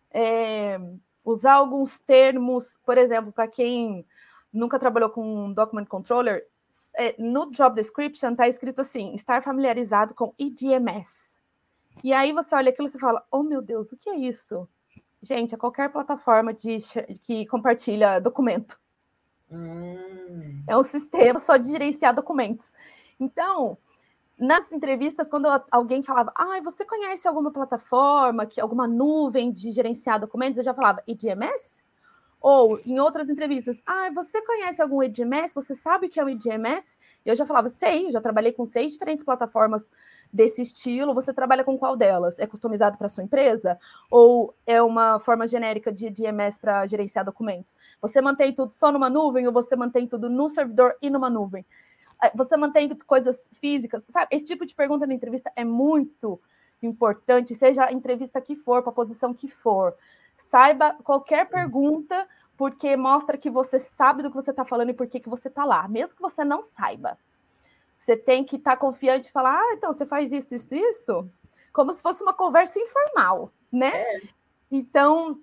É, usar alguns termos, por exemplo, para quem nunca trabalhou com um document controller, é, no job description está escrito assim: estar familiarizado com IDMS. E aí você olha aquilo e fala: oh meu Deus, o que é isso? Gente, é qualquer plataforma de, que compartilha documento. Hum. É um sistema só de gerenciar documentos. Então, nas entrevistas, quando alguém falava, ah, você conhece alguma plataforma, que alguma nuvem de gerenciar documentos, eu já falava, IDMS? Ou em outras entrevistas, ah, você conhece algum IDMS? Você sabe o que é um IDMS? Eu já falava, sei, eu já trabalhei com seis diferentes plataformas desse estilo. Você trabalha com qual delas? É customizado para sua empresa? Ou é uma forma genérica de IDMS para gerenciar documentos? Você mantém tudo só numa nuvem ou você mantém tudo no servidor e numa nuvem? É, você mantém coisas físicas? Sabe? Esse tipo de pergunta na entrevista é muito importante, seja a entrevista que for, para a posição que for. Saiba qualquer pergunta, porque mostra que você sabe do que você está falando e por que, que você está lá, mesmo que você não saiba. Você tem que estar tá confiante e falar, ah, então você faz isso, isso, isso, como se fosse uma conversa informal, né? É. Então,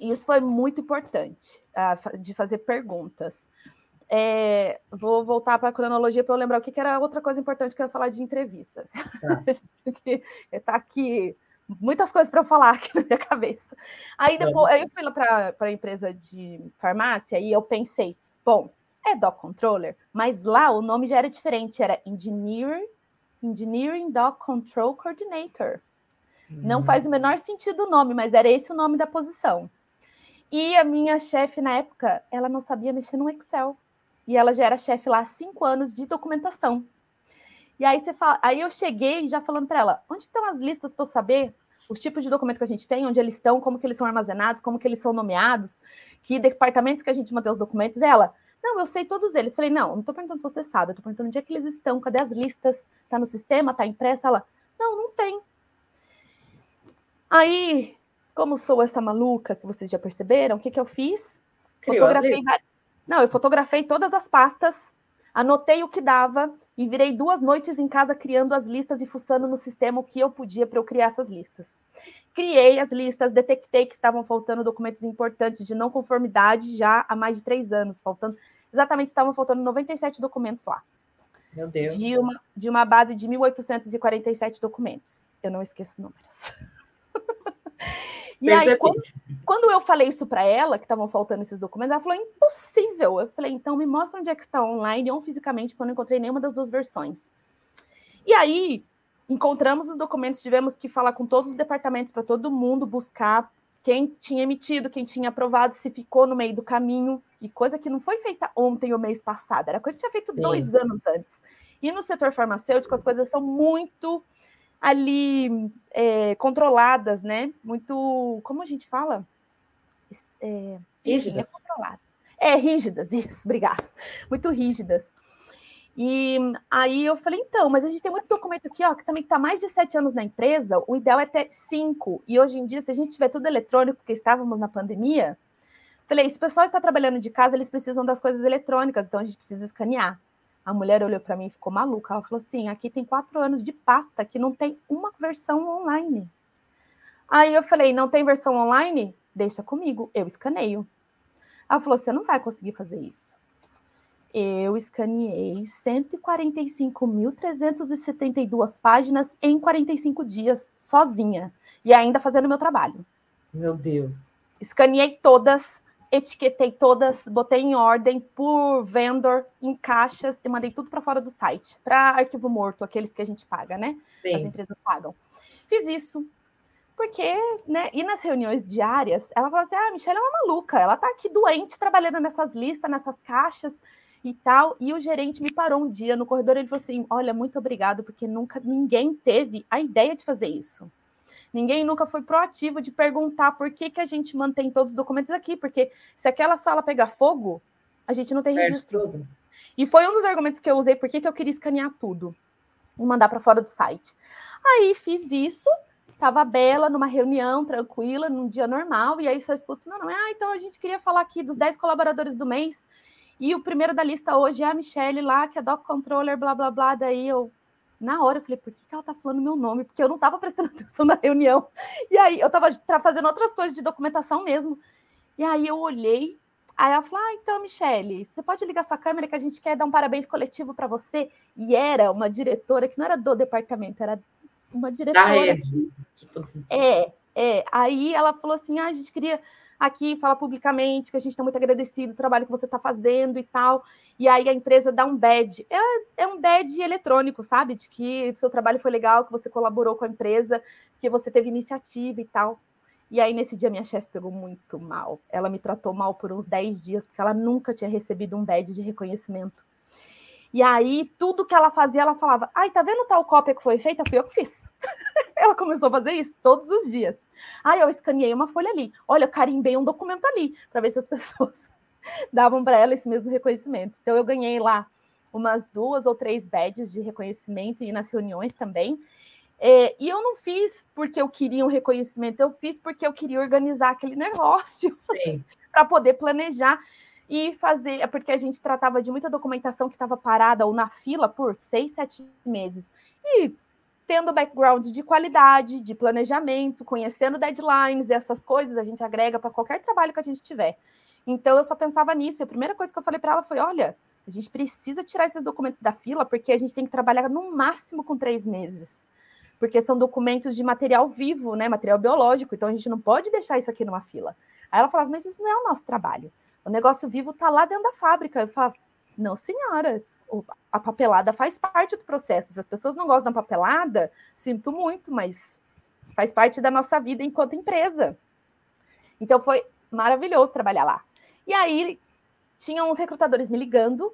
isso foi muito importante, uh, de fazer perguntas. É, vou voltar para a cronologia para eu lembrar o que, que, era outra coisa importante que eu ia falar de entrevista. Tá. Está aqui muitas coisas para eu falar aqui na minha cabeça. Aí depois aí eu fui lá para a empresa de farmácia e eu pensei, bom, é Doc Controller, mas lá o nome já era diferente, era Engineering, Engineering Doc Control Coordinator. Hum. Não faz o menor sentido o nome, mas era esse o nome da posição. E a minha chefe na época, ela não sabia mexer no Excel. E ela já era chefe lá há cinco anos de documentação. E aí você fala, aí eu cheguei já falando para ela, onde estão as listas para eu saber os tipos de documento que a gente tem, onde eles estão, como que eles são armazenados, como que eles são nomeados, que departamentos que a gente mantém os documentos. Ela, não, eu sei todos eles. Falei, não, não estou perguntando se você sabe, eu estou perguntando onde é que eles estão, cadê as listas? Está no sistema, está impressa? Ela, não, não tem. Aí, como sou essa maluca que vocês já perceberam, o que, que eu fiz? Criou fotografei Não, eu fotografei todas as pastas, anotei o que dava, e virei duas noites em casa criando as listas e fuçando no sistema o que eu podia para eu criar essas listas. Criei as listas, detectei que estavam faltando documentos importantes de não conformidade já há mais de três anos, faltando exatamente estavam faltando 97 documentos lá. Meu Deus. De uma, de uma base de 1.847 documentos. Eu não esqueço números. E aí, quando, quando, eu falei isso para ela, que estavam faltando esses documentos, ela falou: impossível. Eu falei: então me mostra onde é que está online ou fisicamente, porque eu não encontrei nenhuma das duas versões. E aí, encontramos os documentos, tivemos que falar com todos os departamentos para todo mundo buscar quem tinha emitido, quem tinha aprovado, se ficou no meio do caminho, e coisa que não foi feita ontem ou mês passado, era coisa que tinha feito Sim. dois anos antes. E no setor farmacêutico, as coisas são muito ali é, controladas, né? Muito, como a gente fala? É, rígidas. É, é, rígidas, isso, obrigada. Muito rígidas. E aí eu falei, então, mas a gente tem muito documento aqui, ó, que também está mais de sete anos na empresa, o ideal é ter cinco. E hoje em dia, se a gente tiver tudo eletrônico, porque estávamos na pandemia, falei, se o pessoal está trabalhando de casa, eles precisam das coisas eletrônicas, então a gente precisa escanear. A mulher olhou para mim e ficou maluca. Ela falou assim: aqui tem quatro anos de pasta que não tem uma versão online. Aí eu falei: não tem versão online? Deixa comigo, eu escaneio. Ela falou: você não vai conseguir fazer isso. Eu escaneei 145.372 páginas em 45 dias, sozinha, e ainda fazendo meu trabalho. Meu Deus. Escaneei todas, etiquetei todas, botei em ordem por vendor, em caixas e mandei tudo para fora do site, para arquivo morto, aqueles que a gente paga, né? Sim. As empresas pagam. Fiz isso. Porque, né? E nas reuniões diárias, ela falou assim: ah, a Michelle é uma maluca, ela tá aqui doente, trabalhando nessas listas, nessas caixas e tal. E o gerente me parou um dia no corredor e ele falou assim: olha, muito obrigado, porque nunca ninguém teve a ideia de fazer isso. Ninguém nunca foi proativo de perguntar por que, que a gente mantém todos os documentos aqui, porque se aquela sala pegar fogo, a gente não tem registro. E foi um dos argumentos que eu usei por que eu queria escanear tudo e mandar para fora do site. Aí fiz isso, estava bela numa reunião tranquila, num dia normal, e aí só escuto, não, não, ah, então a gente queria falar aqui dos 10 colaboradores do mês, e o primeiro da lista hoje é a Michelle lá, que é Doc Controller, blá, blá, blá, daí eu, na hora eu falei, por que, que ela tá falando meu nome? Porque eu não estava prestando atenção na reunião. E aí eu estava fazendo outras coisas de documentação mesmo. E aí eu olhei, aí ela falou: Ah, então, Michele, você pode ligar sua câmera que a gente quer dar um parabéns coletivo para você. E era uma diretora que não era do departamento, era uma diretora. Da rede. É, é. Aí ela falou assim: ah, a gente queria aqui falar publicamente que a gente está muito agradecido do trabalho que você está fazendo e tal. E aí a empresa dá um badge. É, é um badge eletrônico, sabe? De que seu trabalho foi legal, que você colaborou com a empresa, que você teve iniciativa e tal. E aí, nesse dia, minha chefe pegou muito mal. Ela me tratou mal por uns 10 dias, porque ela nunca tinha recebido um badge de reconhecimento. E aí, tudo que ela fazia, ela falava: Ai, tá vendo tal cópia que foi feita? Fui eu que fiz. ela começou a fazer isso todos os dias. Ai, eu escaneei uma folha ali. Olha, eu carimbei um documento ali, para ver se as pessoas davam para ela esse mesmo reconhecimento. Então, eu ganhei lá umas duas ou três badges de reconhecimento e nas reuniões também. É, e eu não fiz porque eu queria um reconhecimento, eu fiz porque eu queria organizar aquele negócio para poder planejar e fazer, é porque a gente tratava de muita documentação que estava parada ou na fila por seis, sete meses. E tendo background de qualidade, de planejamento, conhecendo deadlines e essas coisas, a gente agrega para qualquer trabalho que a gente tiver. Então eu só pensava nisso. E a primeira coisa que eu falei para ela foi: olha, a gente precisa tirar esses documentos da fila, porque a gente tem que trabalhar no máximo com três meses. Porque são documentos de material vivo, né? Material biológico, então a gente não pode deixar isso aqui numa fila. Aí ela falava, mas isso não é o nosso trabalho. O negócio vivo está lá dentro da fábrica. Eu falava, não, senhora, a papelada faz parte do processo. Se as pessoas não gostam da papelada, sinto muito, mas faz parte da nossa vida enquanto empresa. Então foi maravilhoso trabalhar lá. E aí tinham uns recrutadores me ligando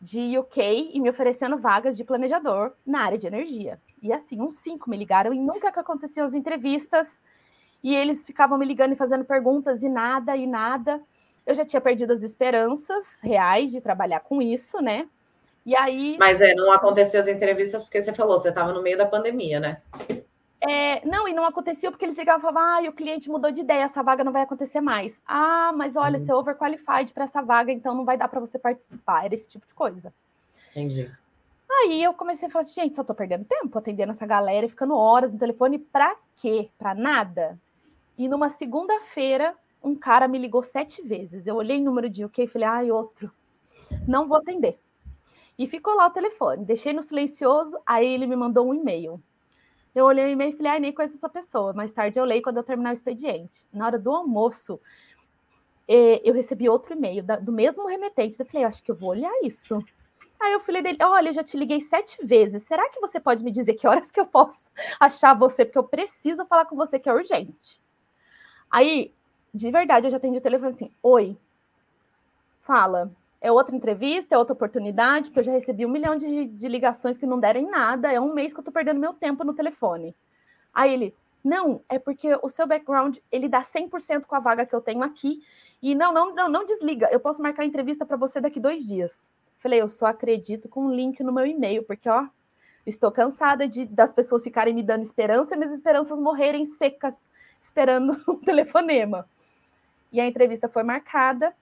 de UK e me oferecendo vagas de planejador na área de energia. E assim, uns cinco me ligaram e nunca que aconteciam as entrevistas. E eles ficavam me ligando e fazendo perguntas e nada, e nada eu já tinha perdido as esperanças reais de trabalhar com isso, né? E aí. Mas é, não aconteceu as entrevistas porque você falou, você estava no meio da pandemia, né? É, não, e não acontecia porque eles ligavam e falavam: ah, o cliente mudou de ideia, essa vaga não vai acontecer mais. Ah, mas olha, uhum. você é overqualified para essa vaga, então não vai dar para você participar. Era esse tipo de coisa. Entendi. Aí eu comecei a falar assim, gente, só tô perdendo tempo atendendo essa galera e ficando horas no telefone, pra quê? Pra nada? E numa segunda-feira, um cara me ligou sete vezes. Eu olhei o número de UK e falei, ai, outro. Não vou atender. E ficou lá o telefone. Deixei no silencioso, aí ele me mandou um e-mail. Eu olhei o e-mail e falei, ai, nem conheço essa pessoa. Mais tarde eu leio quando eu terminar o expediente. Na hora do almoço, eh, eu recebi outro e-mail do mesmo remetente. Eu falei, acho que eu vou olhar isso. Aí eu falei dele, olha, eu já te liguei sete vezes. Será que você pode me dizer que horas que eu posso achar você? Porque eu preciso falar com você que é urgente. Aí de verdade, eu já atendi o telefone assim: Oi, fala. É outra entrevista, é outra oportunidade, porque eu já recebi um milhão de, de ligações que não deram em nada. É um mês que eu tô perdendo meu tempo no telefone. Aí ele, não, é porque o seu background, ele dá 100% com a vaga que eu tenho aqui. E não, não, não, não desliga. Eu posso marcar a entrevista para você daqui dois dias. Falei, eu só acredito com um link no meu e-mail, porque, ó, estou cansada de das pessoas ficarem me dando esperança e minhas esperanças morrerem secas, esperando um telefonema. E a entrevista foi marcada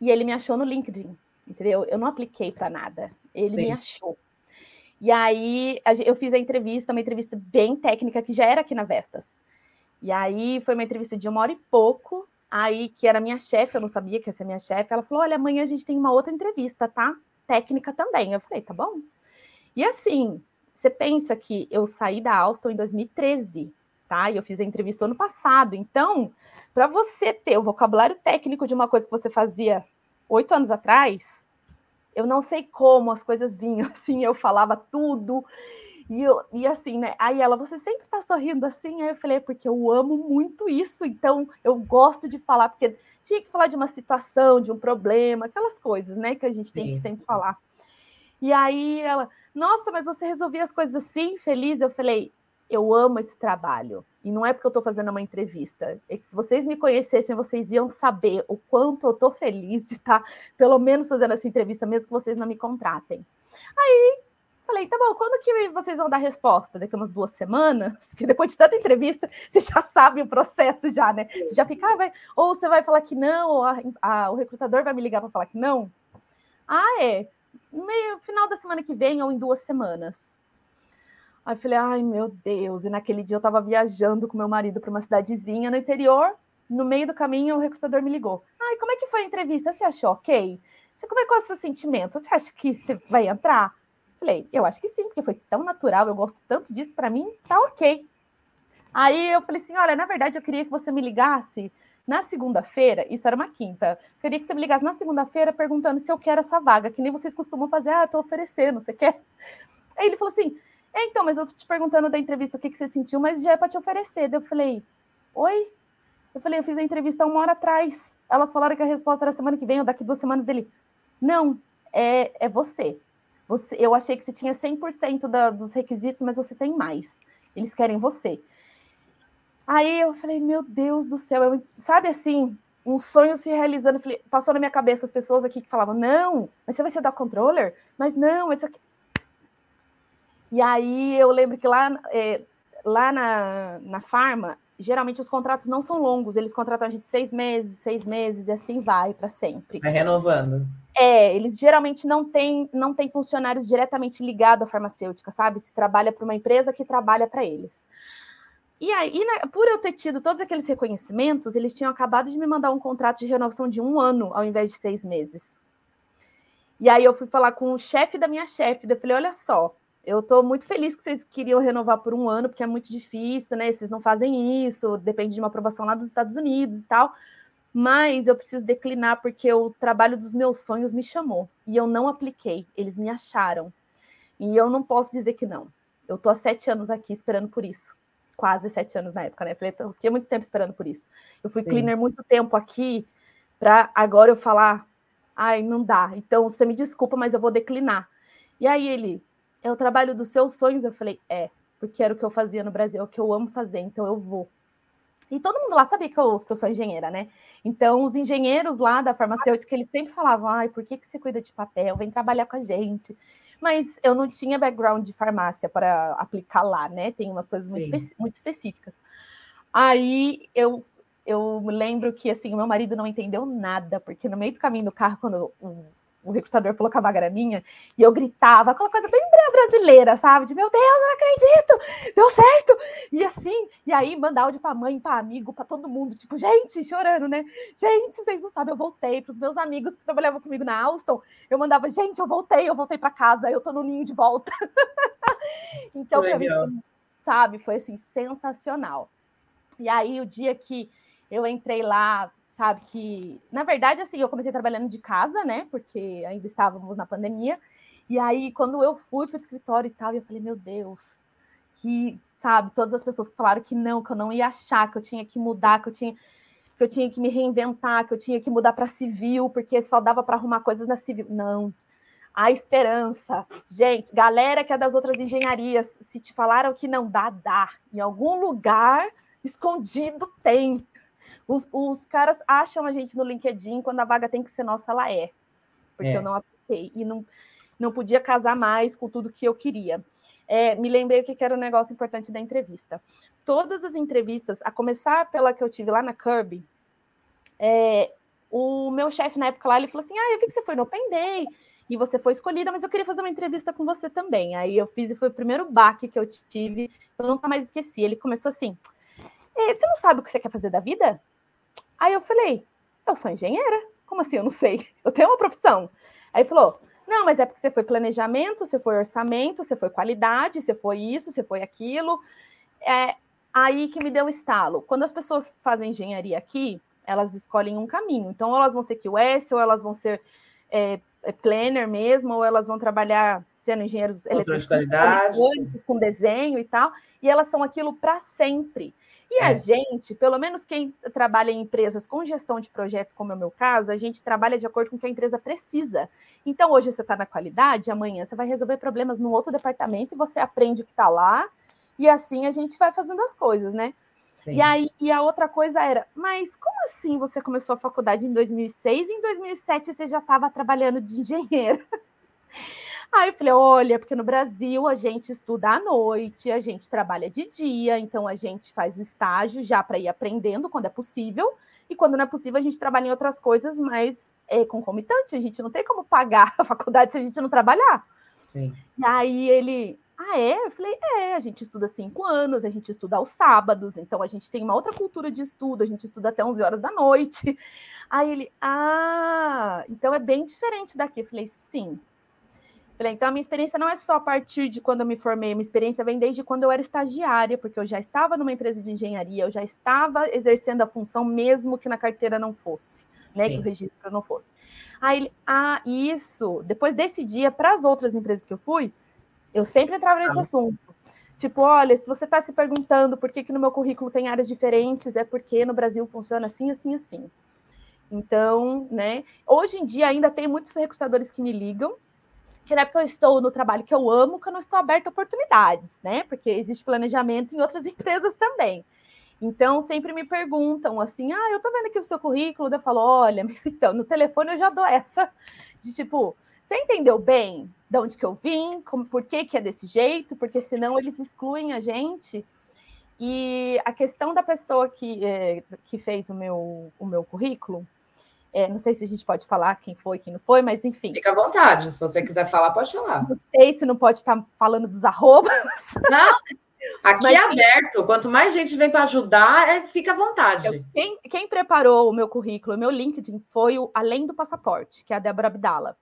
e ele me achou no LinkedIn, entendeu? Eu não apliquei para nada, ele Sim. me achou. E aí eu fiz a entrevista, uma entrevista bem técnica que já era aqui na Vestas. E aí foi uma entrevista de uma hora e pouco. Aí, que era minha chefe, eu não sabia que ia ser minha chefe, ela falou: Olha, amanhã a gente tem uma outra entrevista, tá? Técnica também. Eu falei: Tá bom. E assim, você pensa que eu saí da Alstom em 2013 tá? E eu fiz a entrevista ano passado. Então, para você ter o vocabulário técnico de uma coisa que você fazia oito anos atrás, eu não sei como as coisas vinham, assim, eu falava tudo. E, eu, e assim, né? Aí ela, você sempre tá sorrindo assim? Aí eu falei, é porque eu amo muito isso, então eu gosto de falar, porque tinha que falar de uma situação, de um problema, aquelas coisas, né, que a gente tem Sim. que sempre falar. E aí ela, nossa, mas você resolvia as coisas assim, feliz? Eu falei, eu amo esse trabalho. E não é porque eu estou fazendo uma entrevista. É que se vocês me conhecessem, vocês iam saber o quanto eu estou feliz de estar, tá, pelo menos, fazendo essa entrevista, mesmo que vocês não me contratem. Aí falei, tá bom, quando que vocês vão dar resposta? Daqui umas duas semanas? Porque depois de tanta entrevista, você já sabe o processo já, né? Você já fica, ah, vai... ou você vai falar que não, ou a, a, o recrutador vai me ligar para falar que não. Ah, é. Meio, final da semana que vem ou em duas semanas. Aí eu falei, ai meu Deus, e naquele dia eu estava viajando com meu marido para uma cidadezinha no interior, no meio do caminho o recrutador me ligou. Ai, como é que foi a entrevista? Você achou ok? Você como é que é o seu sentimento? Você acha que você vai entrar? Falei, eu acho que sim, porque foi tão natural, eu gosto tanto disso, para mim tá ok. Aí eu falei assim, olha, na verdade eu queria que você me ligasse na segunda-feira, isso era uma quinta, queria que você me ligasse na segunda-feira perguntando se eu quero essa vaga, que nem vocês costumam fazer, ah, tô oferecendo, você quer? Aí ele falou assim, é, então, mas eu tô te perguntando da entrevista o que, que você sentiu, mas já é para te oferecer. Daí eu falei, oi? Eu falei, eu fiz a entrevista uma hora atrás. Elas falaram que a resposta era semana que vem ou daqui duas semanas dele. Não, é, é você. você. Eu achei que você tinha 100% da, dos requisitos, mas você tem mais. Eles querem você. Aí eu falei, meu Deus do céu, eu, sabe assim, um sonho se realizando. Falei, passou na minha cabeça as pessoas aqui que falavam, não, mas você vai ser da controller? Mas não, isso aqui. E aí eu lembro que lá, é, lá na, na farma, geralmente os contratos não são longos, eles contratam a gente seis meses, seis meses, e assim vai para sempre. Vai renovando. É, eles geralmente não têm não tem funcionários diretamente ligados à farmacêutica, sabe? Se trabalha para uma empresa que trabalha para eles. E aí, né, por eu ter tido todos aqueles reconhecimentos, eles tinham acabado de me mandar um contrato de renovação de um ano ao invés de seis meses. E aí eu fui falar com o chefe da minha chefe, eu falei, olha só, eu estou muito feliz que vocês queriam renovar por um ano, porque é muito difícil, né? Vocês não fazem isso, depende de uma aprovação lá dos Estados Unidos e tal. Mas eu preciso declinar porque o trabalho dos meus sonhos me chamou e eu não apliquei. Eles me acharam. E eu não posso dizer que não. Eu estou há sete anos aqui esperando por isso. Quase sete anos na época, né? Eu fiquei muito tempo esperando por isso. Eu fui Sim. cleaner muito tempo aqui para agora eu falar, ai, não dá. Então você me desculpa, mas eu vou declinar. E aí ele, é o trabalho dos seus sonhos. Eu falei, é, porque era o que eu fazia no Brasil, é o que eu amo fazer, então eu vou. E todo mundo lá sabia que eu, que eu sou engenheira, né? Então, os engenheiros lá da farmacêutica, eles sempre falavam, ai, por que, que você cuida de papel? Vem trabalhar com a gente. Mas eu não tinha background de farmácia para aplicar lá, né? Tem umas coisas muito, muito específicas. Aí eu eu lembro que assim, o meu marido não entendeu nada, porque no meio do caminho do carro, quando o o recrutador falou que a vaga era minha, e eu gritava, aquela coisa bem brasileira, sabe? De meu Deus, eu não acredito, deu certo! E assim, e aí mandar áudio pra mãe, pra amigo, pra todo mundo, tipo, gente, chorando, né? Gente, vocês não sabem, eu voltei pros meus amigos que trabalhavam comigo na Alstom, eu mandava, gente, eu voltei, eu voltei pra casa, eu tô no ninho de volta. então, pra mim, sabe, foi assim, sensacional. E aí, o dia que eu entrei lá, sabe? Que, na verdade, assim, eu comecei trabalhando de casa, né? Porque ainda estávamos na pandemia. E aí, quando eu fui para o escritório e tal, eu falei, meu Deus, que, sabe, todas as pessoas que falaram que não, que eu não ia achar, que eu tinha que mudar, que eu tinha que eu tinha que me reinventar, que eu tinha que mudar para civil, porque só dava para arrumar coisas na civil. Não. A esperança. Gente, galera que é das outras engenharias, se te falaram que não dá, dá. Em algum lugar escondido tem. Os, os caras acham a gente no LinkedIn quando a vaga tem que ser nossa, ela é. Porque é. eu não apliquei e não, não podia casar mais com tudo que eu queria. É, me lembrei o que era um negócio importante da entrevista. Todas as entrevistas, a começar pela que eu tive lá na Kirby, é, o meu chefe na época lá, ele falou assim, ah, eu vi que você foi no Open Day, e você foi escolhida, mas eu queria fazer uma entrevista com você também. Aí eu fiz e foi o primeiro baque que eu tive, eu nunca mais esqueci. Ele começou assim: você não sabe o que você quer fazer da vida? Aí eu falei, eu sou engenheira. Como assim? Eu não sei. Eu tenho uma profissão. Aí falou, não, mas é porque você foi planejamento, você foi orçamento, você foi qualidade, você foi isso, você foi aquilo. É, Aí que me deu estalo. Quando as pessoas fazem engenharia aqui, elas escolhem um caminho. Então, ou elas vão ser QS, ou elas vão ser é, é planner mesmo, ou elas vão trabalhar sendo engenheiros eletrônicos com desenho e tal, e elas são aquilo para sempre. E é. a gente, pelo menos quem trabalha em empresas com gestão de projetos, como é o meu caso, a gente trabalha de acordo com o que a empresa precisa. Então, hoje você está na qualidade, amanhã você vai resolver problemas no outro departamento e você aprende o que está lá, e assim a gente vai fazendo as coisas, né? Sim. E aí, e a outra coisa era, mas como assim você começou a faculdade em 2006 e em 2007 você já estava trabalhando de engenheiro? Aí eu falei: olha, porque no Brasil a gente estuda à noite, a gente trabalha de dia, então a gente faz estágio já para ir aprendendo quando é possível. E quando não é possível, a gente trabalha em outras coisas, mas é concomitante. A gente não tem como pagar a faculdade se a gente não trabalhar. Sim. E aí ele, ah, é? Eu falei, é, a gente estuda cinco anos, a gente estuda aos sábados, então a gente tem uma outra cultura de estudo, a gente estuda até 11 horas da noite. Aí ele, ah, então é bem diferente daqui. Eu falei, sim. Falei, então a minha experiência não é só a partir de quando eu me formei, minha experiência vem desde quando eu era estagiária, porque eu já estava numa empresa de engenharia, eu já estava exercendo a função mesmo que na carteira não fosse, né, que o registro não fosse. Aí ah, isso, depois desse dia, para as outras empresas que eu fui, eu sempre entrava nesse assunto. Tipo, olha, se você está se perguntando por que, que no meu currículo tem áreas diferentes, é porque no Brasil funciona assim, assim, assim. Então, né? Hoje em dia ainda tem muitos recrutadores que me ligam que não é porque eu estou no trabalho que eu amo que eu não estou aberta a oportunidades, né? Porque existe planejamento em outras empresas também. Então, sempre me perguntam assim: ah, eu tô vendo aqui o seu currículo. Eu falo: olha, mas então, no telefone eu já dou essa de tipo, você entendeu bem de onde que eu vim, como, por que, que é desse jeito? Porque senão eles excluem a gente. E a questão da pessoa que, é, que fez o meu, o meu currículo, é, não sei se a gente pode falar quem foi, quem não foi, mas enfim. Fica à vontade, se você quiser falar, pode falar. Não sei se não pode estar falando dos arrobas. Não, aqui mas, é aberto. Quanto mais gente vem para ajudar, é, fica à vontade. Quem, quem, preparou o meu currículo, o meu LinkedIn, foi o Além do Passaporte, que é a Débora Abdala.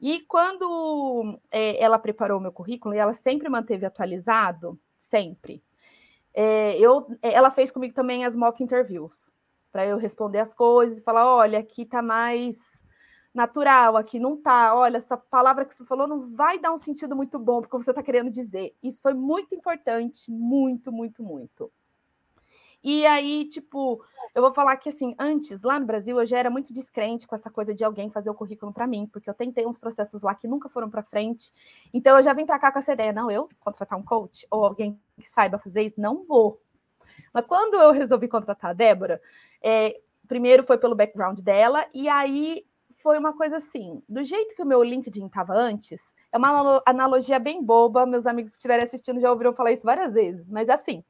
E quando é, ela preparou o meu currículo, e ela sempre manteve atualizado, sempre. É, eu, ela fez comigo também as mock interviews para eu responder as coisas e falar: olha, aqui está mais natural, aqui não está. Olha, essa palavra que você falou não vai dar um sentido muito bom porque você está querendo dizer. Isso foi muito importante, muito, muito, muito. E aí, tipo, eu vou falar que assim, antes, lá no Brasil, eu já era muito descrente com essa coisa de alguém fazer o currículo para mim, porque eu tentei uns processos lá que nunca foram para frente. Então eu já vim para cá com essa ideia, não, eu contratar um coach ou alguém que saiba fazer isso, não vou. Mas quando eu resolvi contratar a Débora, é, primeiro foi pelo background dela, e aí foi uma coisa assim: do jeito que o meu LinkedIn estava antes, é uma analogia bem boba, meus amigos que estiverem assistindo já ouviram falar isso várias vezes, mas assim,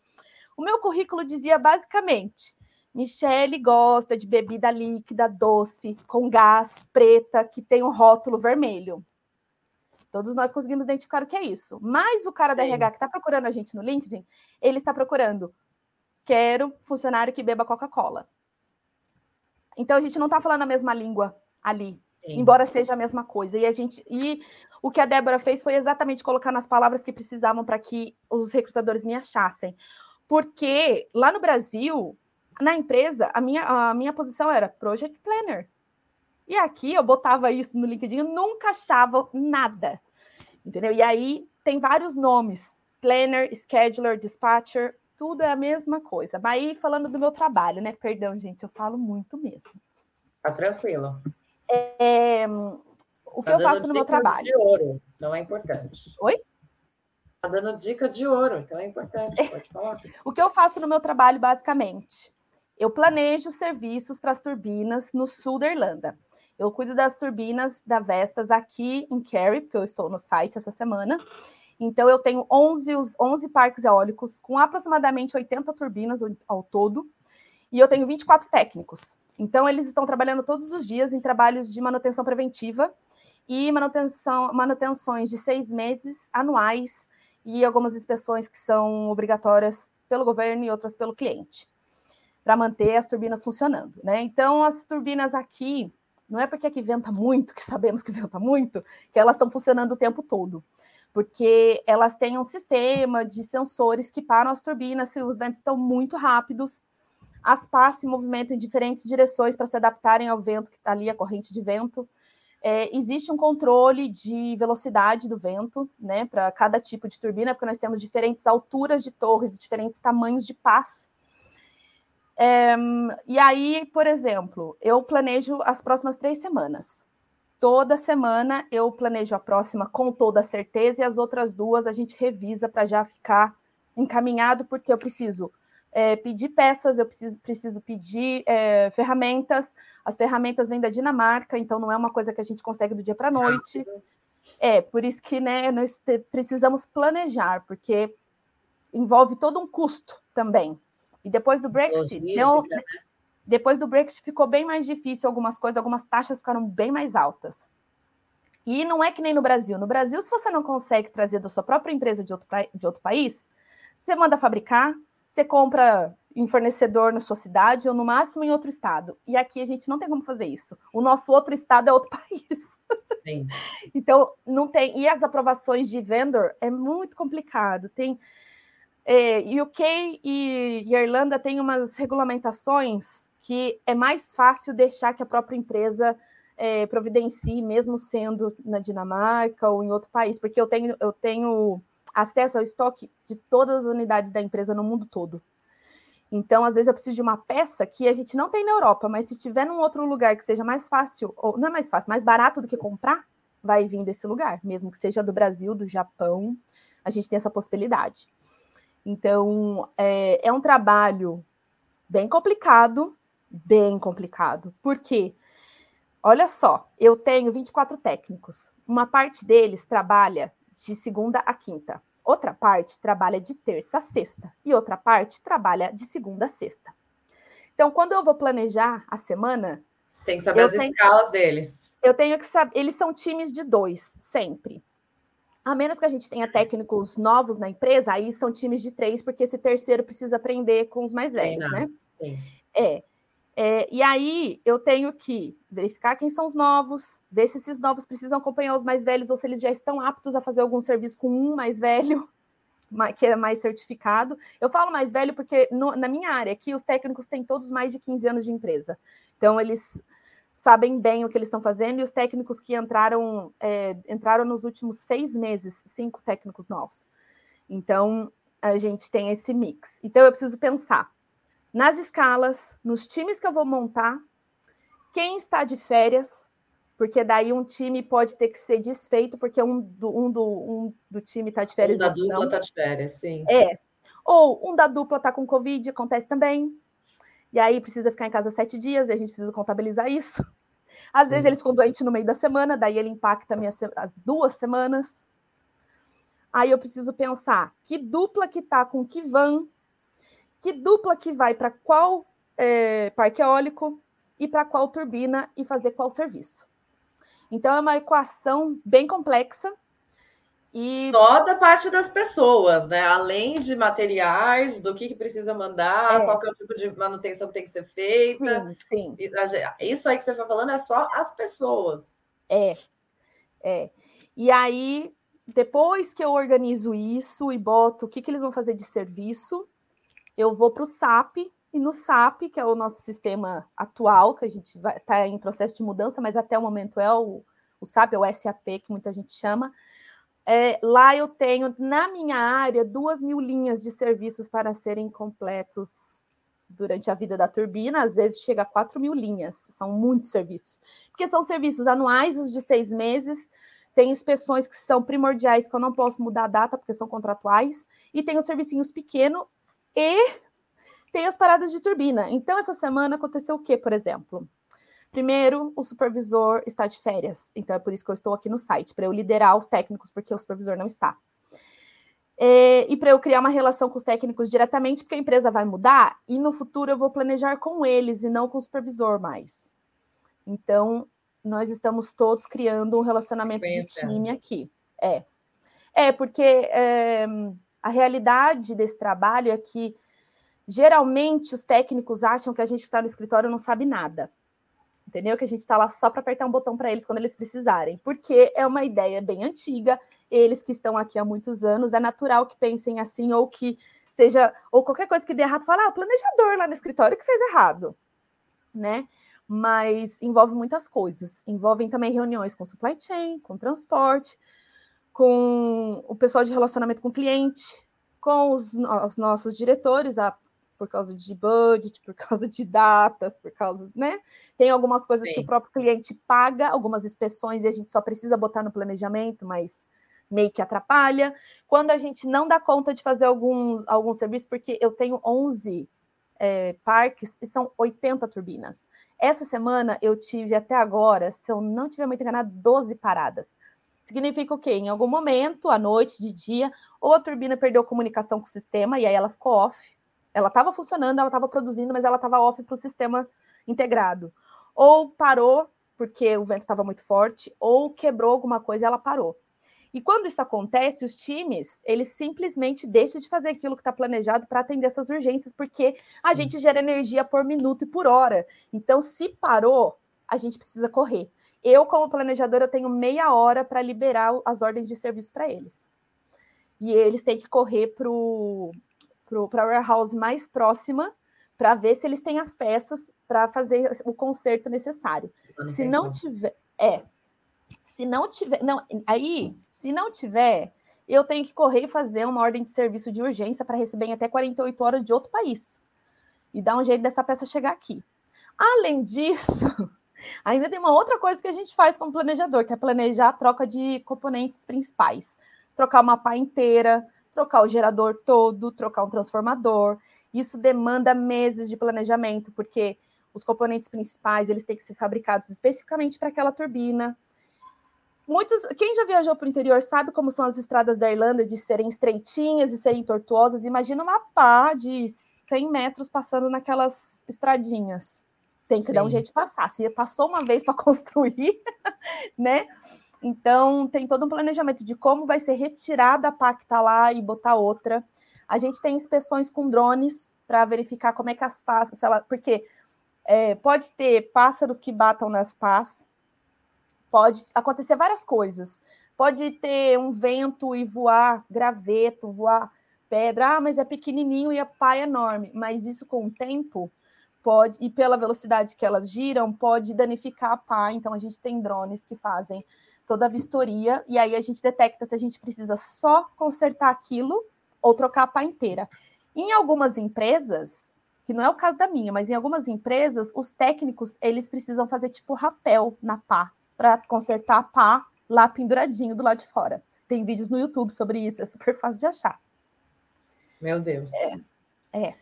o meu currículo dizia basicamente. Michele gosta de bebida líquida, doce, com gás, preta, que tem um rótulo vermelho. Todos nós conseguimos identificar o que é isso. Mas o cara Sim. da RH que está procurando a gente no LinkedIn, ele está procurando quero funcionário que beba Coca-Cola. Então a gente não está falando a mesma língua ali, Sim. embora seja a mesma coisa. E a gente e o que a Débora fez foi exatamente colocar nas palavras que precisavam para que os recrutadores me achassem. Porque lá no Brasil, na empresa, a minha, a minha posição era project planner. E aqui eu botava isso no LinkedIn, nunca achava nada. Entendeu? E aí tem vários nomes: planner, scheduler, dispatcher, tudo é a mesma coisa. Mas aí, falando do meu trabalho, né? Perdão, gente, eu falo muito mesmo. Tá tranquilo. É, o que tá eu faço no meu trabalho? de ouro, não é importante. Oi? Tá dando dica de ouro, então é importante, pode falar. o que eu faço no meu trabalho, basicamente? Eu planejo serviços para as turbinas no sul da Irlanda. Eu cuido das turbinas da Vestas aqui em Kerry, porque eu estou no site essa semana, então, eu tenho 11, 11 parques eólicos com aproximadamente 80 turbinas ao todo, e eu tenho 24 técnicos. Então, eles estão trabalhando todos os dias em trabalhos de manutenção preventiva e manutenção, manutenções de seis meses anuais e algumas inspeções que são obrigatórias pelo governo e outras pelo cliente, para manter as turbinas funcionando. Né? Então, as turbinas aqui, não é porque aqui venta muito, que sabemos que venta muito, que elas estão funcionando o tempo todo porque elas têm um sistema de sensores que param as turbinas se os ventos estão muito rápidos. As pás se movimentam em diferentes direções para se adaptarem ao vento que está ali, a corrente de vento. É, existe um controle de velocidade do vento, né, para cada tipo de turbina, porque nós temos diferentes alturas de torres e diferentes tamanhos de pás. É, e aí, por exemplo, eu planejo as próximas três semanas. Toda semana eu planejo a próxima com toda certeza e as outras duas a gente revisa para já ficar encaminhado, porque eu preciso é, pedir peças, eu preciso, preciso pedir é, ferramentas. As ferramentas vêm da Dinamarca, então não é uma coisa que a gente consegue do dia para a noite. É, por isso que né, nós precisamos planejar, porque envolve todo um custo também. E depois do Brexit, deu? Depois do Brexit ficou bem mais difícil algumas coisas, algumas taxas ficaram bem mais altas. E não é que nem no Brasil. No Brasil, se você não consegue trazer da sua própria empresa de outro, de outro país, você manda fabricar, você compra em fornecedor na sua cidade ou no máximo em outro estado. E aqui a gente não tem como fazer isso. O nosso outro estado é outro país. Sim. então, não tem. E as aprovações de vendor é muito complicado. Tem. É, UK e, e Irlanda têm umas regulamentações que é mais fácil deixar que a própria empresa é, providencie, mesmo sendo na Dinamarca ou em outro país, porque eu tenho, eu tenho acesso ao estoque de todas as unidades da empresa no mundo todo. Então, às vezes, eu preciso de uma peça que a gente não tem na Europa, mas se tiver num outro lugar que seja mais fácil, ou não é mais fácil, mais barato do que comprar, vai vir desse lugar, mesmo que seja do Brasil, do Japão, a gente tem essa possibilidade. Então, é, é um trabalho bem complicado, bem complicado. Por quê? Olha só, eu tenho 24 técnicos. Uma parte deles trabalha de segunda a quinta. Outra parte trabalha de terça a sexta. E outra parte trabalha de segunda a sexta. Então, quando eu vou planejar a semana. Você tem que saber as tenho, escalas deles. Eu tenho que saber. Eles são times de dois, sempre. A menos que a gente tenha técnicos novos na empresa, aí são times de três, porque esse terceiro precisa aprender com os mais velhos, né? Sim. É. É, e aí eu tenho que verificar quem são os novos, ver se esses novos precisam acompanhar os mais velhos ou se eles já estão aptos a fazer algum serviço com um mais velho, que é mais certificado. Eu falo mais velho porque no, na minha área aqui os técnicos têm todos mais de 15 anos de empresa. Então eles sabem bem o que eles estão fazendo e os técnicos que entraram é, entraram nos últimos seis meses, cinco técnicos novos. Então a gente tem esse mix. Então eu preciso pensar nas escalas, nos times que eu vou montar, quem está de férias, porque daí um time pode ter que ser desfeito, porque um do, um do, um do time está de férias. Um da dupla está de férias, sim. É. Ou um da dupla está com Covid, acontece também. E aí precisa ficar em casa sete dias, e a gente precisa contabilizar isso. Às sim. vezes eles ficam doentes no meio da semana, daí ele impacta minha, as duas semanas. Aí eu preciso pensar que dupla que está com que van que dupla que vai para qual é, parque eólico e para qual turbina e fazer qual serviço. Então é uma equação bem complexa. E... Só da parte das pessoas, né? Além de materiais, do que, que precisa mandar, é. qual é o tipo de manutenção que tem que ser feita. Sim, sim. Isso aí que você está falando é só as pessoas. É, é. E aí, depois que eu organizo isso e boto o que, que eles vão fazer de serviço, eu vou para o SAP, e no SAP, que é o nosso sistema atual, que a gente está em processo de mudança, mas até o momento é o, o SAP, é o SAP, que muita gente chama. É, lá eu tenho, na minha área, duas mil linhas de serviços para serem completos durante a vida da turbina, às vezes chega a quatro mil linhas, são muitos serviços. Porque são serviços anuais, os de seis meses, tem inspeções que são primordiais, que eu não posso mudar a data, porque são contratuais, e tem os servicinhos pequenos e tem as paradas de turbina. Então, essa semana aconteceu o quê, por exemplo? Primeiro, o supervisor está de férias, então é por isso que eu estou aqui no site, para eu liderar os técnicos, porque o supervisor não está. É, e para eu criar uma relação com os técnicos diretamente, porque a empresa vai mudar e no futuro eu vou planejar com eles e não com o supervisor mais. Então, nós estamos todos criando um relacionamento de time aqui. É, é porque é, a realidade desse trabalho é que geralmente os técnicos acham que a gente está no escritório não sabe nada. Entendeu? Que a gente está lá só para apertar um botão para eles quando eles precisarem. Porque é uma ideia bem antiga eles que estão aqui há muitos anos, é natural que pensem assim, ou que seja, ou qualquer coisa que dê errado, fala, ah, o planejador lá no escritório que fez errado, né? Mas envolve muitas coisas. Envolvem também reuniões com supply chain, com transporte, com o pessoal de relacionamento com o cliente, com os, os nossos diretores, a por causa de budget, por causa de datas, por causa, né? Tem algumas coisas Sim. que o próprio cliente paga, algumas inspeções e a gente só precisa botar no planejamento, mas meio que atrapalha. Quando a gente não dá conta de fazer algum, algum serviço, porque eu tenho 11 é, parques e são 80 turbinas. Essa semana eu tive até agora, se eu não tiver muito enganado, 12 paradas. Significa o quê? Em algum momento, à noite, de dia, ou a turbina perdeu comunicação com o sistema e aí ela ficou off, ela estava funcionando, ela estava produzindo, mas ela estava off para o sistema integrado. Ou parou porque o vento estava muito forte, ou quebrou alguma coisa e ela parou. E quando isso acontece, os times, eles simplesmente deixam de fazer aquilo que está planejado para atender essas urgências, porque a gente gera energia por minuto e por hora. Então, se parou, a gente precisa correr. Eu, como planejadora, tenho meia hora para liberar as ordens de serviço para eles. E eles têm que correr para a warehouse mais próxima para ver se eles têm as peças para fazer o conserto necessário. Se não tiver, é. Se não tiver, não, aí, se não tiver, eu tenho que correr e fazer uma ordem de serviço de urgência para receber em até 48 horas de outro país. E dar um jeito dessa peça chegar aqui. Além disso, ainda tem uma outra coisa que a gente faz como planejador, que é planejar a troca de componentes principais. Trocar uma pá inteira, trocar o gerador todo, trocar um transformador. Isso demanda meses de planejamento, porque os componentes principais eles têm que ser fabricados especificamente para aquela turbina. Muitos, quem já viajou para o interior sabe como são as estradas da Irlanda de serem estreitinhas e serem tortuosas. Imagina uma pá de 100 metros passando naquelas estradinhas. Tem que Sim. dar um jeito de passar. Se passou uma vez para construir, né? Então, tem todo um planejamento de como vai ser retirada a pá que está lá e botar outra. A gente tem inspeções com drones para verificar como é que as pás, se ela, porque é, pode ter pássaros que batam nas pás, pode acontecer várias coisas. Pode ter um vento e voar graveto, voar pedra, ah, mas é pequenininho e a pá é enorme. Mas isso com o tempo pode, e pela velocidade que elas giram, pode danificar a pá. Então a gente tem drones que fazem toda a vistoria, e aí a gente detecta se a gente precisa só consertar aquilo ou trocar a pá inteira. Em algumas empresas, que não é o caso da minha, mas em algumas empresas, os técnicos, eles precisam fazer tipo rapel na pá, para consertar a pá lá penduradinho do lado de fora. Tem vídeos no YouTube sobre isso, é super fácil de achar. Meu Deus. É. é.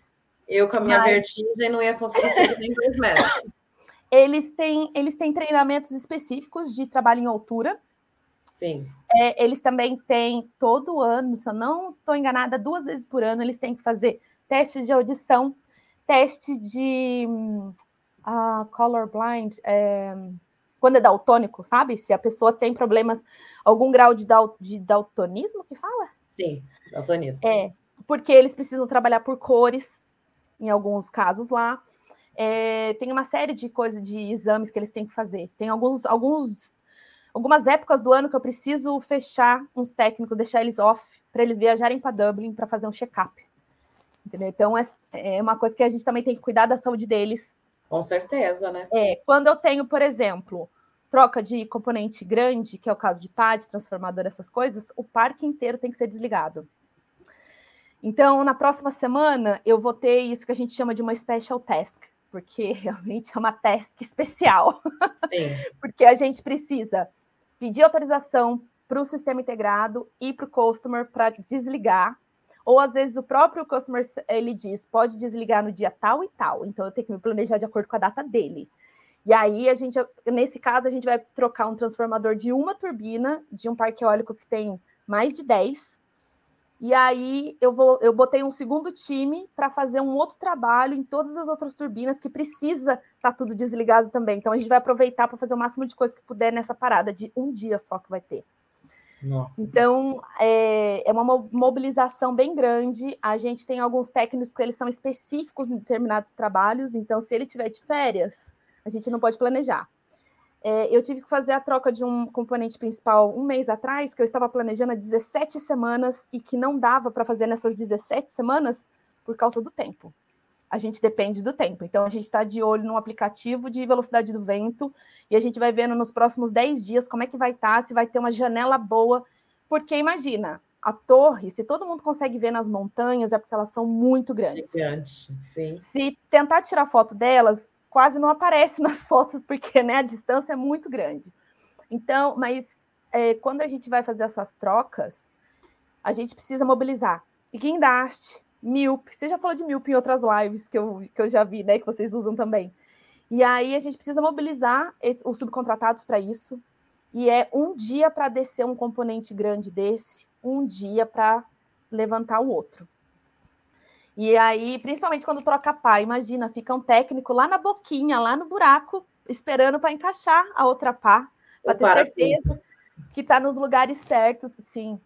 Eu, com a minha mas... vertigem, não ia conseguir subir nem dois metros. Eles têm, eles têm treinamentos específicos de trabalho em altura. Sim. É, eles também têm todo ano, se eu não estou enganada, duas vezes por ano, eles têm que fazer testes de audição, teste de uh, colorblind, é, quando é daltônico, sabe? Se a pessoa tem problemas, algum grau de, dal, de daltonismo que fala? Sim, daltonismo. É, porque eles precisam trabalhar por cores, em alguns casos lá. É, tem uma série de coisas, de exames que eles têm que fazer. Tem alguns, alguns, algumas épocas do ano que eu preciso fechar uns técnicos, deixar eles off, para eles viajarem para Dublin para fazer um check-up. Entendeu? Então, é, é uma coisa que a gente também tem que cuidar da saúde deles. Com certeza, né? É, quando eu tenho, por exemplo, troca de componente grande, que é o caso de PAD, transformador, essas coisas, o parque inteiro tem que ser desligado. Então, na próxima semana, eu vou ter isso que a gente chama de uma special task, porque realmente é uma task especial. Sim. porque a gente precisa pedir autorização para o sistema integrado e para o customer para desligar. Ou às vezes o próprio customer ele diz pode desligar no dia tal e tal. Então eu tenho que me planejar de acordo com a data dele. E aí a gente, nesse caso, a gente vai trocar um transformador de uma turbina de um parque eólico que tem mais de 10 e aí eu vou, eu botei um segundo time para fazer um outro trabalho em todas as outras turbinas que precisa estar tá tudo desligado também. Então a gente vai aproveitar para fazer o máximo de coisa que puder nessa parada de um dia só que vai ter. Nossa. Então é, é uma mobilização bem grande. A gente tem alguns técnicos que eles são específicos em determinados trabalhos. Então se ele tiver de férias, a gente não pode planejar. É, eu tive que fazer a troca de um componente principal um mês atrás, que eu estava planejando há 17 semanas e que não dava para fazer nessas 17 semanas por causa do tempo. A gente depende do tempo. Então, a gente está de olho no aplicativo de velocidade do vento e a gente vai vendo nos próximos 10 dias como é que vai estar, tá, se vai ter uma janela boa. Porque imagina, a torre, se todo mundo consegue ver nas montanhas, é porque elas são muito grandes. Gigante, sim. Se tentar tirar foto delas, quase não aparece nas fotos, porque né, a distância é muito grande. Então, mas é, quando a gente vai fazer essas trocas, a gente precisa mobilizar. E guindaste, Milp, você já falou de Milp em outras lives que eu, que eu já vi, né? Que vocês usam também. E aí a gente precisa mobilizar esse, os subcontratados para isso. E é um dia para descer um componente grande desse, um dia para levantar o outro. E aí, principalmente quando troca pá, imagina, fica um técnico lá na boquinha, lá no buraco, esperando para encaixar a outra pá, para ter certeza que está nos lugares certos, sim.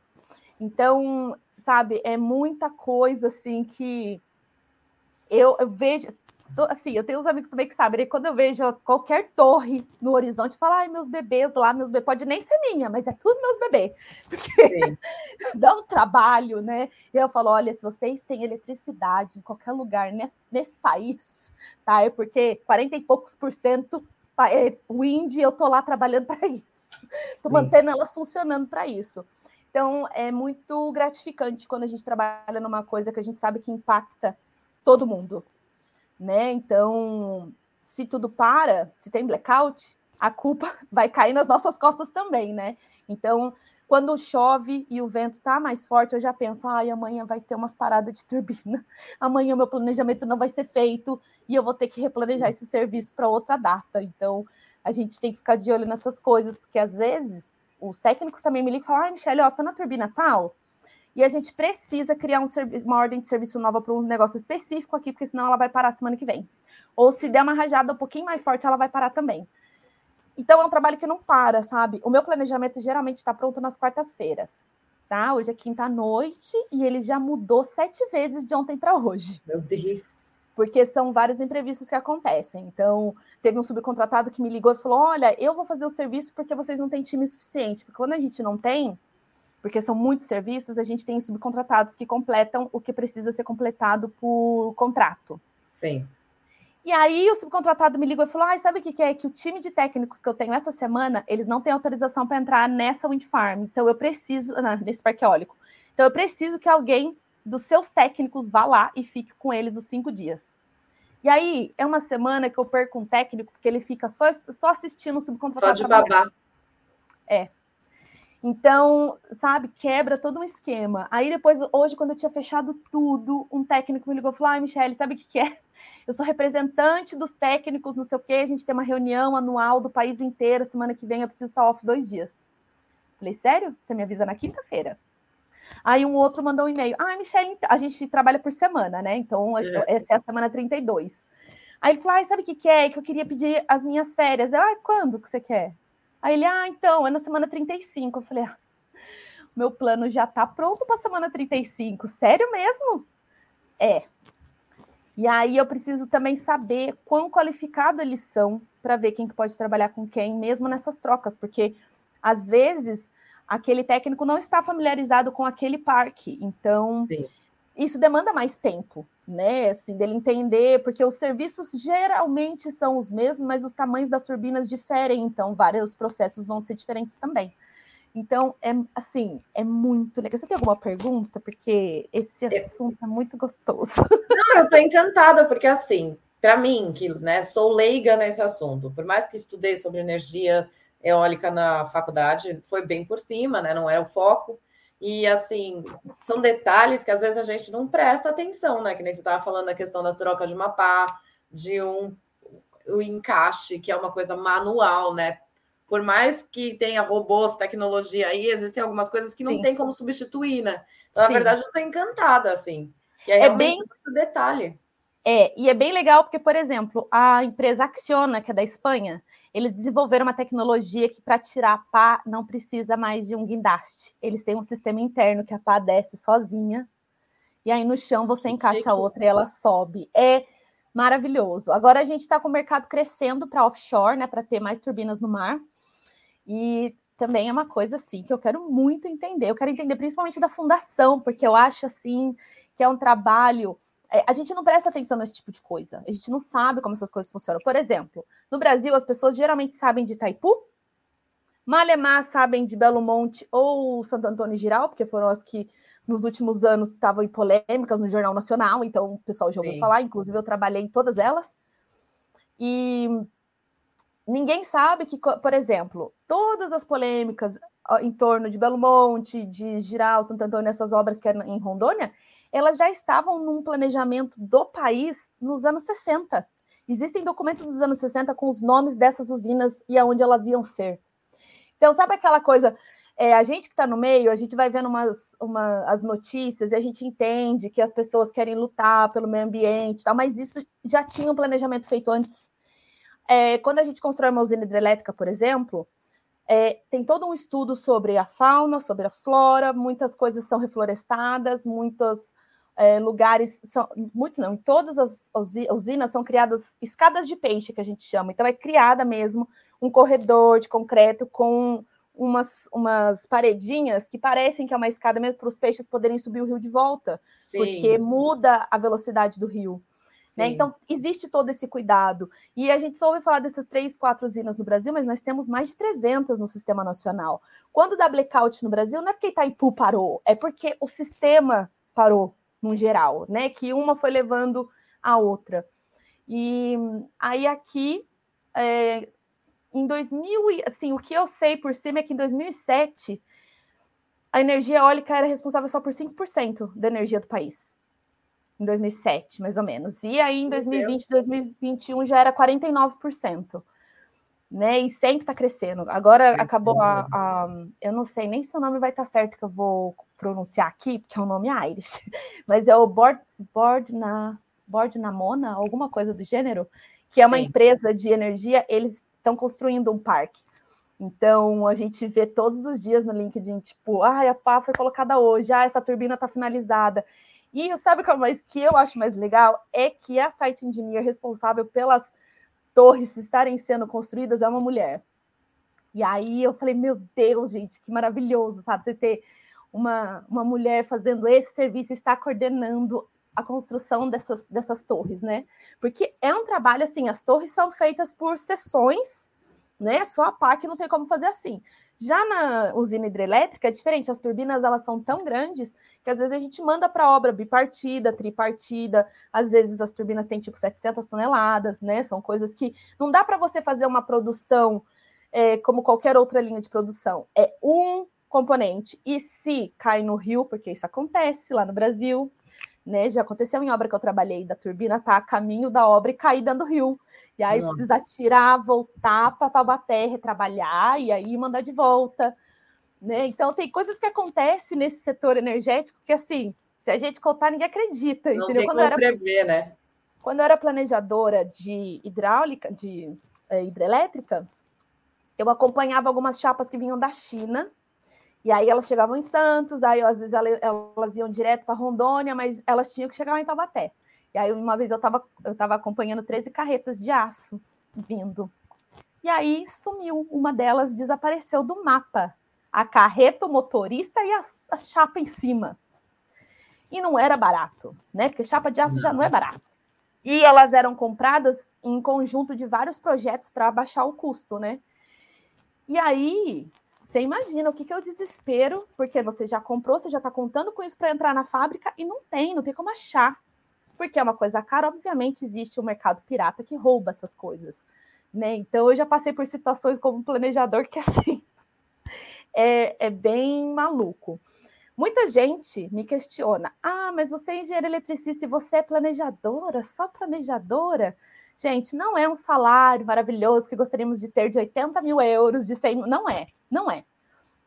Então, sabe, é muita coisa assim que eu, eu vejo, assim, eu tenho uns amigos também que sabem, né? quando eu vejo qualquer torre no horizonte, falo, ai, meus bebês lá, meus bebês, pode nem ser minha, mas é tudo meus bebês, porque dá um trabalho, né? E eu falo, olha, se vocês têm eletricidade em qualquer lugar nesse, nesse país, tá? É porque 40 e poucos por cento é wind, eu tô lá trabalhando para isso, estou mantendo elas funcionando para isso. Então, é muito gratificante quando a gente trabalha numa coisa que a gente sabe que impacta todo mundo, né? Então, se tudo para, se tem blackout, a culpa vai cair nas nossas costas também, né? Então, quando chove e o vento está mais forte, eu já penso, ai, amanhã vai ter umas paradas de turbina, amanhã meu planejamento não vai ser feito e eu vou ter que replanejar esse serviço para outra data. Então, a gente tem que ficar de olho nessas coisas, porque às vezes os técnicos também me ligam e falam, ai, Michelle, ó, tá na turbina tal, e a gente precisa criar um uma ordem de serviço nova para um negócio específico aqui, porque senão ela vai parar semana que vem. Ou se der uma rajada um pouquinho mais forte, ela vai parar também. Então é um trabalho que não para, sabe? O meu planejamento geralmente está pronto nas quartas-feiras. Tá? Hoje é quinta-noite e ele já mudou sete vezes de ontem para hoje. Meu Deus! Porque são vários imprevistos que acontecem. Então, teve um subcontratado que me ligou e falou: Olha, eu vou fazer o serviço porque vocês não têm time suficiente. Porque quando a gente não tem, porque são muitos serviços, a gente tem subcontratados que completam o que precisa ser completado por contrato. Sim. E aí o subcontratado me ligou e falou: ah, sabe o que, que é? Que o time de técnicos que eu tenho essa semana, eles não têm autorização para entrar nessa wind farm. Então eu preciso, não, nesse parque eólico. Então eu preciso que alguém dos seus técnicos vá lá e fique com eles os cinco dias. E aí é uma semana que eu perco um técnico, porque ele fica só, só assistindo o subcontratado. Só de babá. É, então, sabe, quebra todo um esquema. Aí depois, hoje, quando eu tinha fechado tudo, um técnico me ligou e falou: Ai, Michelle, sabe o que, que é? Eu sou representante dos técnicos, não sei o quê, a gente tem uma reunião anual do país inteiro, semana que vem eu preciso estar off dois dias. Falei, sério? Você me avisa na quinta-feira. Aí um outro mandou um e-mail. Ah, Michelle, a gente trabalha por semana, né? Então, é. essa é a semana 32. Aí ele falou: ah, sabe o que, que é? Que eu queria pedir as minhas férias. Eu, ah, quando que você quer? Aí ele, ah, então, é na semana 35. Eu falei, ah, meu plano já tá pronto para semana 35. Sério mesmo? É. E aí eu preciso também saber quão qualificado eles são para ver quem que pode trabalhar com quem, mesmo nessas trocas, porque às vezes aquele técnico não está familiarizado com aquele parque. Então, Sim. Isso demanda mais tempo né? Assim, dele entender, porque os serviços geralmente são os mesmos, mas os tamanhos das turbinas diferem, então vários processos vão ser diferentes também. Então, é assim, é muito legal. Você tem alguma pergunta? Porque esse assunto é, é muito gostoso. Não, eu estou encantada, porque assim, para mim, que né, sou leiga nesse assunto, por mais que estudei sobre energia eólica na faculdade, foi bem por cima, né? Não é o foco. E assim, são detalhes que às vezes a gente não presta atenção, né? Que nem você estava falando a questão da troca de uma pá, de um o encaixe, que é uma coisa manual, né? Por mais que tenha robôs, tecnologia aí, existem algumas coisas que não Sim. tem como substituir, né? Então, na Sim. verdade, eu estou encantada, assim. Que é, é bem muito detalhe. É, e é bem legal porque, por exemplo, a empresa Acciona, que é da Espanha, eles desenvolveram uma tecnologia que para tirar a pá não precisa mais de um guindaste. Eles têm um sistema interno que a pá desce sozinha, e aí no chão você encaixa a outra e ela sobe. É maravilhoso. Agora a gente está com o mercado crescendo para offshore, né, para ter mais turbinas no mar. E também é uma coisa assim que eu quero muito entender. Eu quero entender principalmente da fundação, porque eu acho assim que é um trabalho. É, a gente não presta atenção nesse tipo de coisa. A gente não sabe como essas coisas funcionam. Por exemplo, no Brasil as pessoas geralmente sabem de Itaipu, Malemar sabem de Belo Monte ou Santo Antônio Giral, porque foram as que nos últimos anos estavam em polêmicas no Jornal Nacional, então o pessoal já ouviu Sim. falar, inclusive eu trabalhei em todas elas. E ninguém sabe que, por exemplo, todas as polêmicas em torno de Belo Monte, de Giral, Santo Antônio, essas obras que eram em Rondônia, elas já estavam num planejamento do país nos anos 60. Existem documentos dos anos 60 com os nomes dessas usinas e aonde elas iam ser. Então, sabe aquela coisa? É, a gente que está no meio, a gente vai vendo umas, uma, as notícias e a gente entende que as pessoas querem lutar pelo meio ambiente, tal, mas isso já tinha um planejamento feito antes. É, quando a gente constrói uma usina hidrelétrica, por exemplo, é, tem todo um estudo sobre a fauna, sobre a flora, muitas coisas são reflorestadas, muitos é, lugares, são, muitos não, em todas as usinas são criadas escadas de peixe, que a gente chama. Então, é criada mesmo um corredor de concreto com umas, umas paredinhas que parecem que é uma escada mesmo para os peixes poderem subir o rio de volta, Sim. porque muda a velocidade do rio. Né? Então, existe todo esse cuidado. E a gente só ouve falar dessas três, quatro usinas no Brasil, mas nós temos mais de 300 no sistema nacional. Quando dá blackout no Brasil, não é porque Itaipu parou, é porque o sistema parou, no geral, né? Que uma foi levando a outra. E aí aqui é, em 2000, assim, o que eu sei por cima é que em 2007 a energia eólica era responsável só por 5% da energia do país. Em 2007, mais ou menos. E aí em 2020, 2021 já era 49%. Né? E sempre está crescendo. Agora acabou a, a, Eu não sei nem se o nome vai estar tá certo que eu vou pronunciar aqui, porque é um nome Irish, mas é o Board, Board na Namona, alguma coisa do gênero, que é uma Sim. empresa de energia. Eles estão construindo um parque. Então, a gente vê todos os dias no LinkedIn, tipo, ah, a pá foi colocada hoje, ah, essa turbina está finalizada. E sabe o que, é mais, que eu acho mais legal? É que a site engineer responsável pelas torres estarem sendo construídas é uma mulher. E aí eu falei, meu Deus, gente, que maravilhoso, sabe? Você ter uma, uma mulher fazendo esse serviço, está coordenando a construção dessas, dessas torres, né? Porque é um trabalho assim, as torres são feitas por seções, né? Só a PAC não tem como fazer assim. Já na usina hidrelétrica é diferente, as turbinas elas são tão grandes que às vezes a gente manda para obra bipartida, tripartida, às vezes as turbinas têm tipo 700 toneladas, né? São coisas que não dá para você fazer uma produção é, como qualquer outra linha de produção. É um componente. E se cai no rio, porque isso acontece lá no Brasil, né? Já aconteceu em obra que eu trabalhei, da turbina tá a caminho da obra e cair dentro do rio. E aí Nossa. precisa tirar, voltar para Taubaté, retrabalhar e aí mandar de volta. Né? Então tem coisas que acontecem nesse setor energético que assim, se a gente contar, ninguém acredita. Não entendeu? tem quando como era, prever, né? Quando eu era planejadora de hidráulica, de é, hidrelétrica, eu acompanhava algumas chapas que vinham da China e aí elas chegavam em Santos, aí às vezes elas iam direto para Rondônia, mas elas tinham que chegar lá em Taubaté. E aí uma vez eu estava eu tava acompanhando 13 carretas de aço vindo. E aí sumiu, uma delas desapareceu do mapa. A carreta, o motorista e a, a chapa em cima. E não era barato, né? Porque chapa de aço já não é barato. E elas eram compradas em conjunto de vários projetos para baixar o custo, né? E aí você imagina o que, que é o desespero, porque você já comprou, você já está contando com isso para entrar na fábrica e não tem, não tem como achar. Porque é uma coisa cara, obviamente existe o um mercado pirata que rouba essas coisas. Né? Então eu já passei por situações como planejador que assim é, é bem maluco. Muita gente me questiona: ah, mas você é engenheira eletricista e você é planejadora, só planejadora? Gente, não é um salário maravilhoso que gostaríamos de ter de 80 mil euros, de 100 Não é, não é.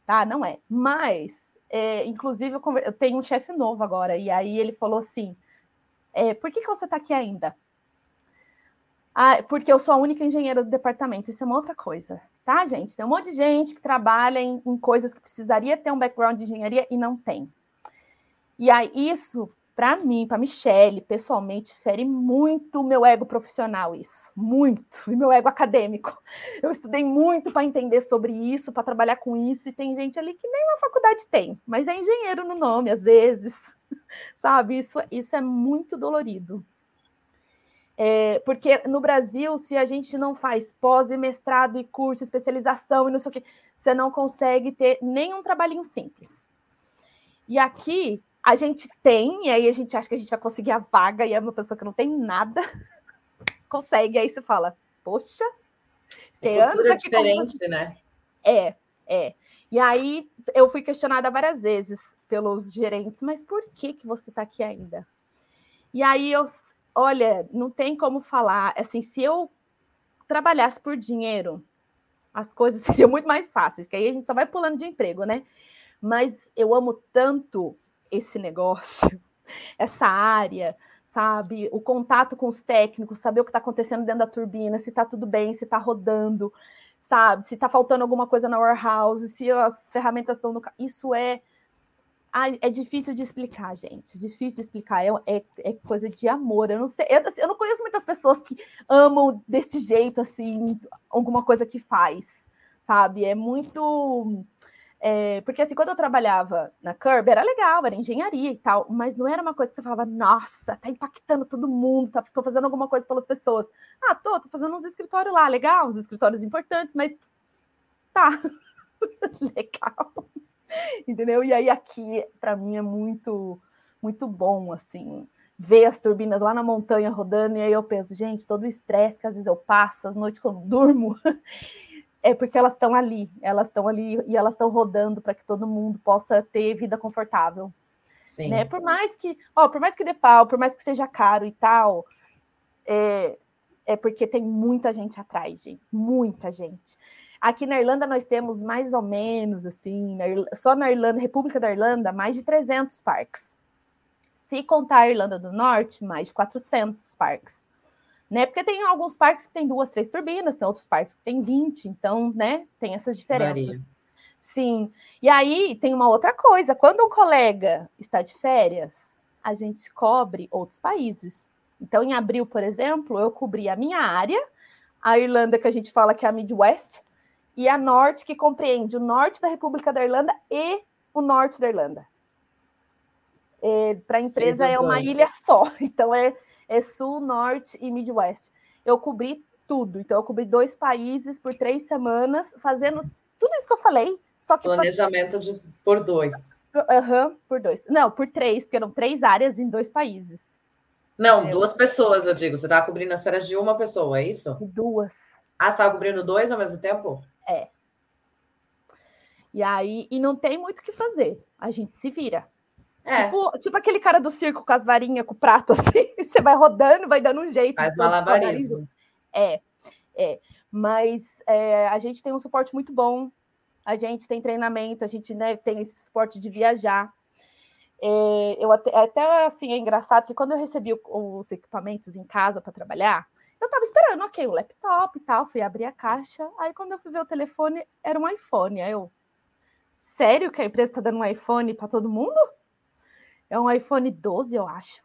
Tá? Não é. Mas, é, inclusive, eu, eu, tenho um chefe novo agora, e aí ele falou assim: é, por que, que você está aqui ainda? Ah, porque eu sou a única engenheira do departamento. Isso é uma outra coisa, tá, gente? Tem um monte de gente que trabalha em, em coisas que precisaria ter um background de engenharia e não tem. E aí, isso para mim, para Michelle, pessoalmente, fere muito o meu ego profissional isso, muito, e meu ego acadêmico. Eu estudei muito para entender sobre isso, para trabalhar com isso, e tem gente ali que nem uma faculdade tem, mas é engenheiro no nome, às vezes, sabe? Isso, isso é muito dolorido. É, porque no Brasil, se a gente não faz pós e mestrado e curso, especialização e não sei o que, você não consegue ter nenhum trabalhinho simples. E aqui a gente tem, e aí a gente acha que a gente vai conseguir a vaga, e é uma pessoa que não tem nada, consegue, aí você fala, poxa, tem anos aqui diferente, como... né? É, é. E aí eu fui questionada várias vezes pelos gerentes, mas por que que você está aqui ainda? E aí eu, olha, não tem como falar, assim, se eu trabalhasse por dinheiro, as coisas seriam muito mais fáceis, que aí a gente só vai pulando de emprego, né? Mas eu amo tanto esse negócio, essa área, sabe? O contato com os técnicos, saber o que está acontecendo dentro da turbina, se está tudo bem, se está rodando, sabe? Se está faltando alguma coisa na warehouse, se as ferramentas estão no. Isso é. é difícil de explicar, gente. Difícil de explicar. É, é, é coisa de amor. Eu não sei. Eu, eu não conheço muitas pessoas que amam desse jeito, assim, alguma coisa que faz, sabe? É muito é, porque assim, quando eu trabalhava na Curb, era legal, era engenharia e tal, mas não era uma coisa que você falava, nossa, tá impactando todo mundo, tá, tô fazendo alguma coisa pelas pessoas. Ah, tô, tô fazendo uns escritórios lá, legal, uns escritórios importantes, mas tá, legal. Entendeu? E aí aqui, para mim, é muito, muito bom, assim, ver as turbinas lá na montanha rodando, e aí eu penso, gente, todo o estresse que às vezes eu passo, as noites que eu durmo, é porque elas estão ali, elas estão ali e elas estão rodando para que todo mundo possa ter vida confortável. Sim. Né? Por mais que, ó, por mais que dê pau, por mais que seja caro e tal, é, é porque tem muita gente atrás, gente, muita gente. Aqui na Irlanda nós temos mais ou menos assim, na só na Irlanda, República da Irlanda, mais de 300 parques. Se contar a Irlanda do Norte, mais de 400 parques né? Porque tem alguns parques que tem duas, três turbinas, tem outros parques que tem 20, então, né, tem essas diferenças. Varia. Sim. E aí tem uma outra coisa, quando um colega está de férias, a gente cobre outros países. Então, em abril, por exemplo, eu cobri a minha área, a Irlanda, que a gente fala que é a Midwest, e a Norte, que compreende o norte da República da Irlanda e o norte da Irlanda. É, Para a empresa é uma ilha só, então é é Sul, Norte e Midwest. Eu cobri tudo. Então, eu cobri dois países por três semanas, fazendo tudo isso que eu falei. Só que Planejamento de, por dois. Aham, uhum, por dois. Não, por três, porque eram três áreas em dois países. Não, duas pessoas, eu digo. Você estava cobrindo as férias de uma pessoa, é isso? Duas. Ah, você estava cobrindo dois ao mesmo tempo? É. E aí, e não tem muito o que fazer. A gente se vira. É. Tipo, tipo aquele cara do circo com as varinhas, com o prato, assim, você vai rodando, vai dando um jeito. Faz malabarismo. É, é. Mas é, a gente tem um suporte muito bom, a gente tem treinamento, a gente né, tem esse suporte de viajar. É, eu até, até, assim, é engraçado que quando eu recebi os equipamentos em casa para trabalhar, eu estava esperando, ok, o laptop e tal, fui abrir a caixa, aí quando eu fui ver o telefone, era um iPhone. Aí eu, sério que a empresa está dando um iPhone para todo mundo? É um iPhone 12, eu acho.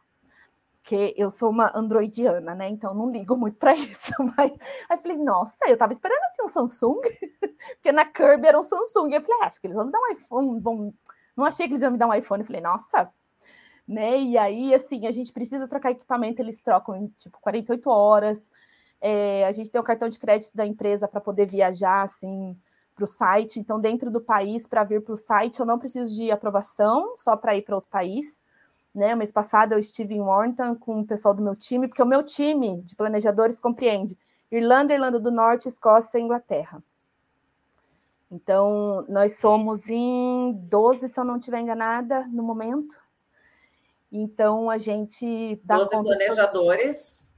Que eu sou uma androidiana, né? Então não ligo muito para isso. Mas aí eu falei, nossa, eu tava esperando assim um Samsung, porque na Kirby era um Samsung. Eu falei, ah, acho que eles vão me dar um iPhone. Vão... Não achei que eles iam me dar um iPhone. Eu falei, nossa, né? E aí, assim, a gente precisa trocar equipamento, eles trocam em tipo 48 horas. É, a gente tem um cartão de crédito da empresa para poder viajar, assim, para o site. Então, dentro do país, para vir para o site, eu não preciso de aprovação, só para ir para outro país. Né? Mês passado eu estive em Warrington com o pessoal do meu time, porque o meu time de planejadores compreende Irlanda, Irlanda do Norte, Escócia e Inglaterra. Então, nós somos em 12, se eu não estiver enganada, no momento. Então, a gente dá 12 planejadores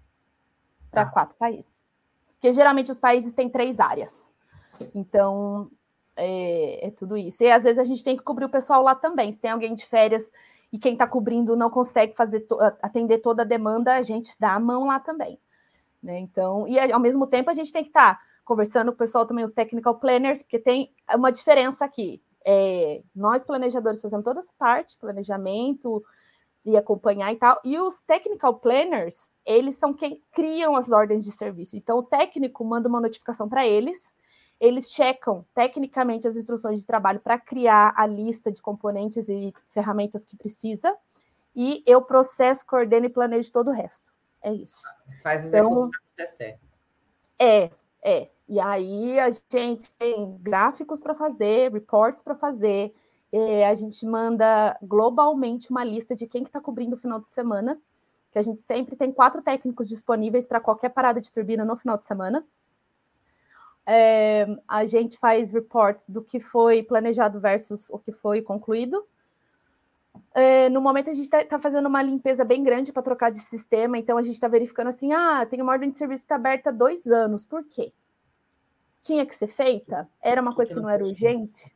para quatro países. Porque geralmente os países têm três áreas. Então, é, é, tudo isso. E às vezes a gente tem que cobrir o pessoal lá também. Se tem alguém de férias e quem está cobrindo não consegue fazer atender toda a demanda, a gente dá a mão lá também. Né? Então, e ao mesmo tempo a gente tem que estar tá conversando com o pessoal também, os technical planners, porque tem uma diferença aqui. É, nós, planejadores, fazemos toda essa parte, planejamento, e acompanhar e tal. E os technical planners, eles são quem criam as ordens de serviço. Então, o técnico manda uma notificação para eles, eles checam tecnicamente as instruções de trabalho para criar a lista de componentes e ferramentas que precisa, e eu processo, coordeno e planejo todo o resto. É isso. Faz então, acontecer. É, é. E aí a gente tem gráficos para fazer, reports para fazer, é, a gente manda globalmente uma lista de quem que está cobrindo o final de semana, que a gente sempre tem quatro técnicos disponíveis para qualquer parada de turbina no final de semana. É, a gente faz reports do que foi planejado versus o que foi concluído. É, no momento a gente está tá fazendo uma limpeza bem grande para trocar de sistema, então a gente está verificando assim: ah, tem uma ordem de serviço que está aberta há dois anos, por quê? Tinha que ser feita? Era uma coisa que não era urgente?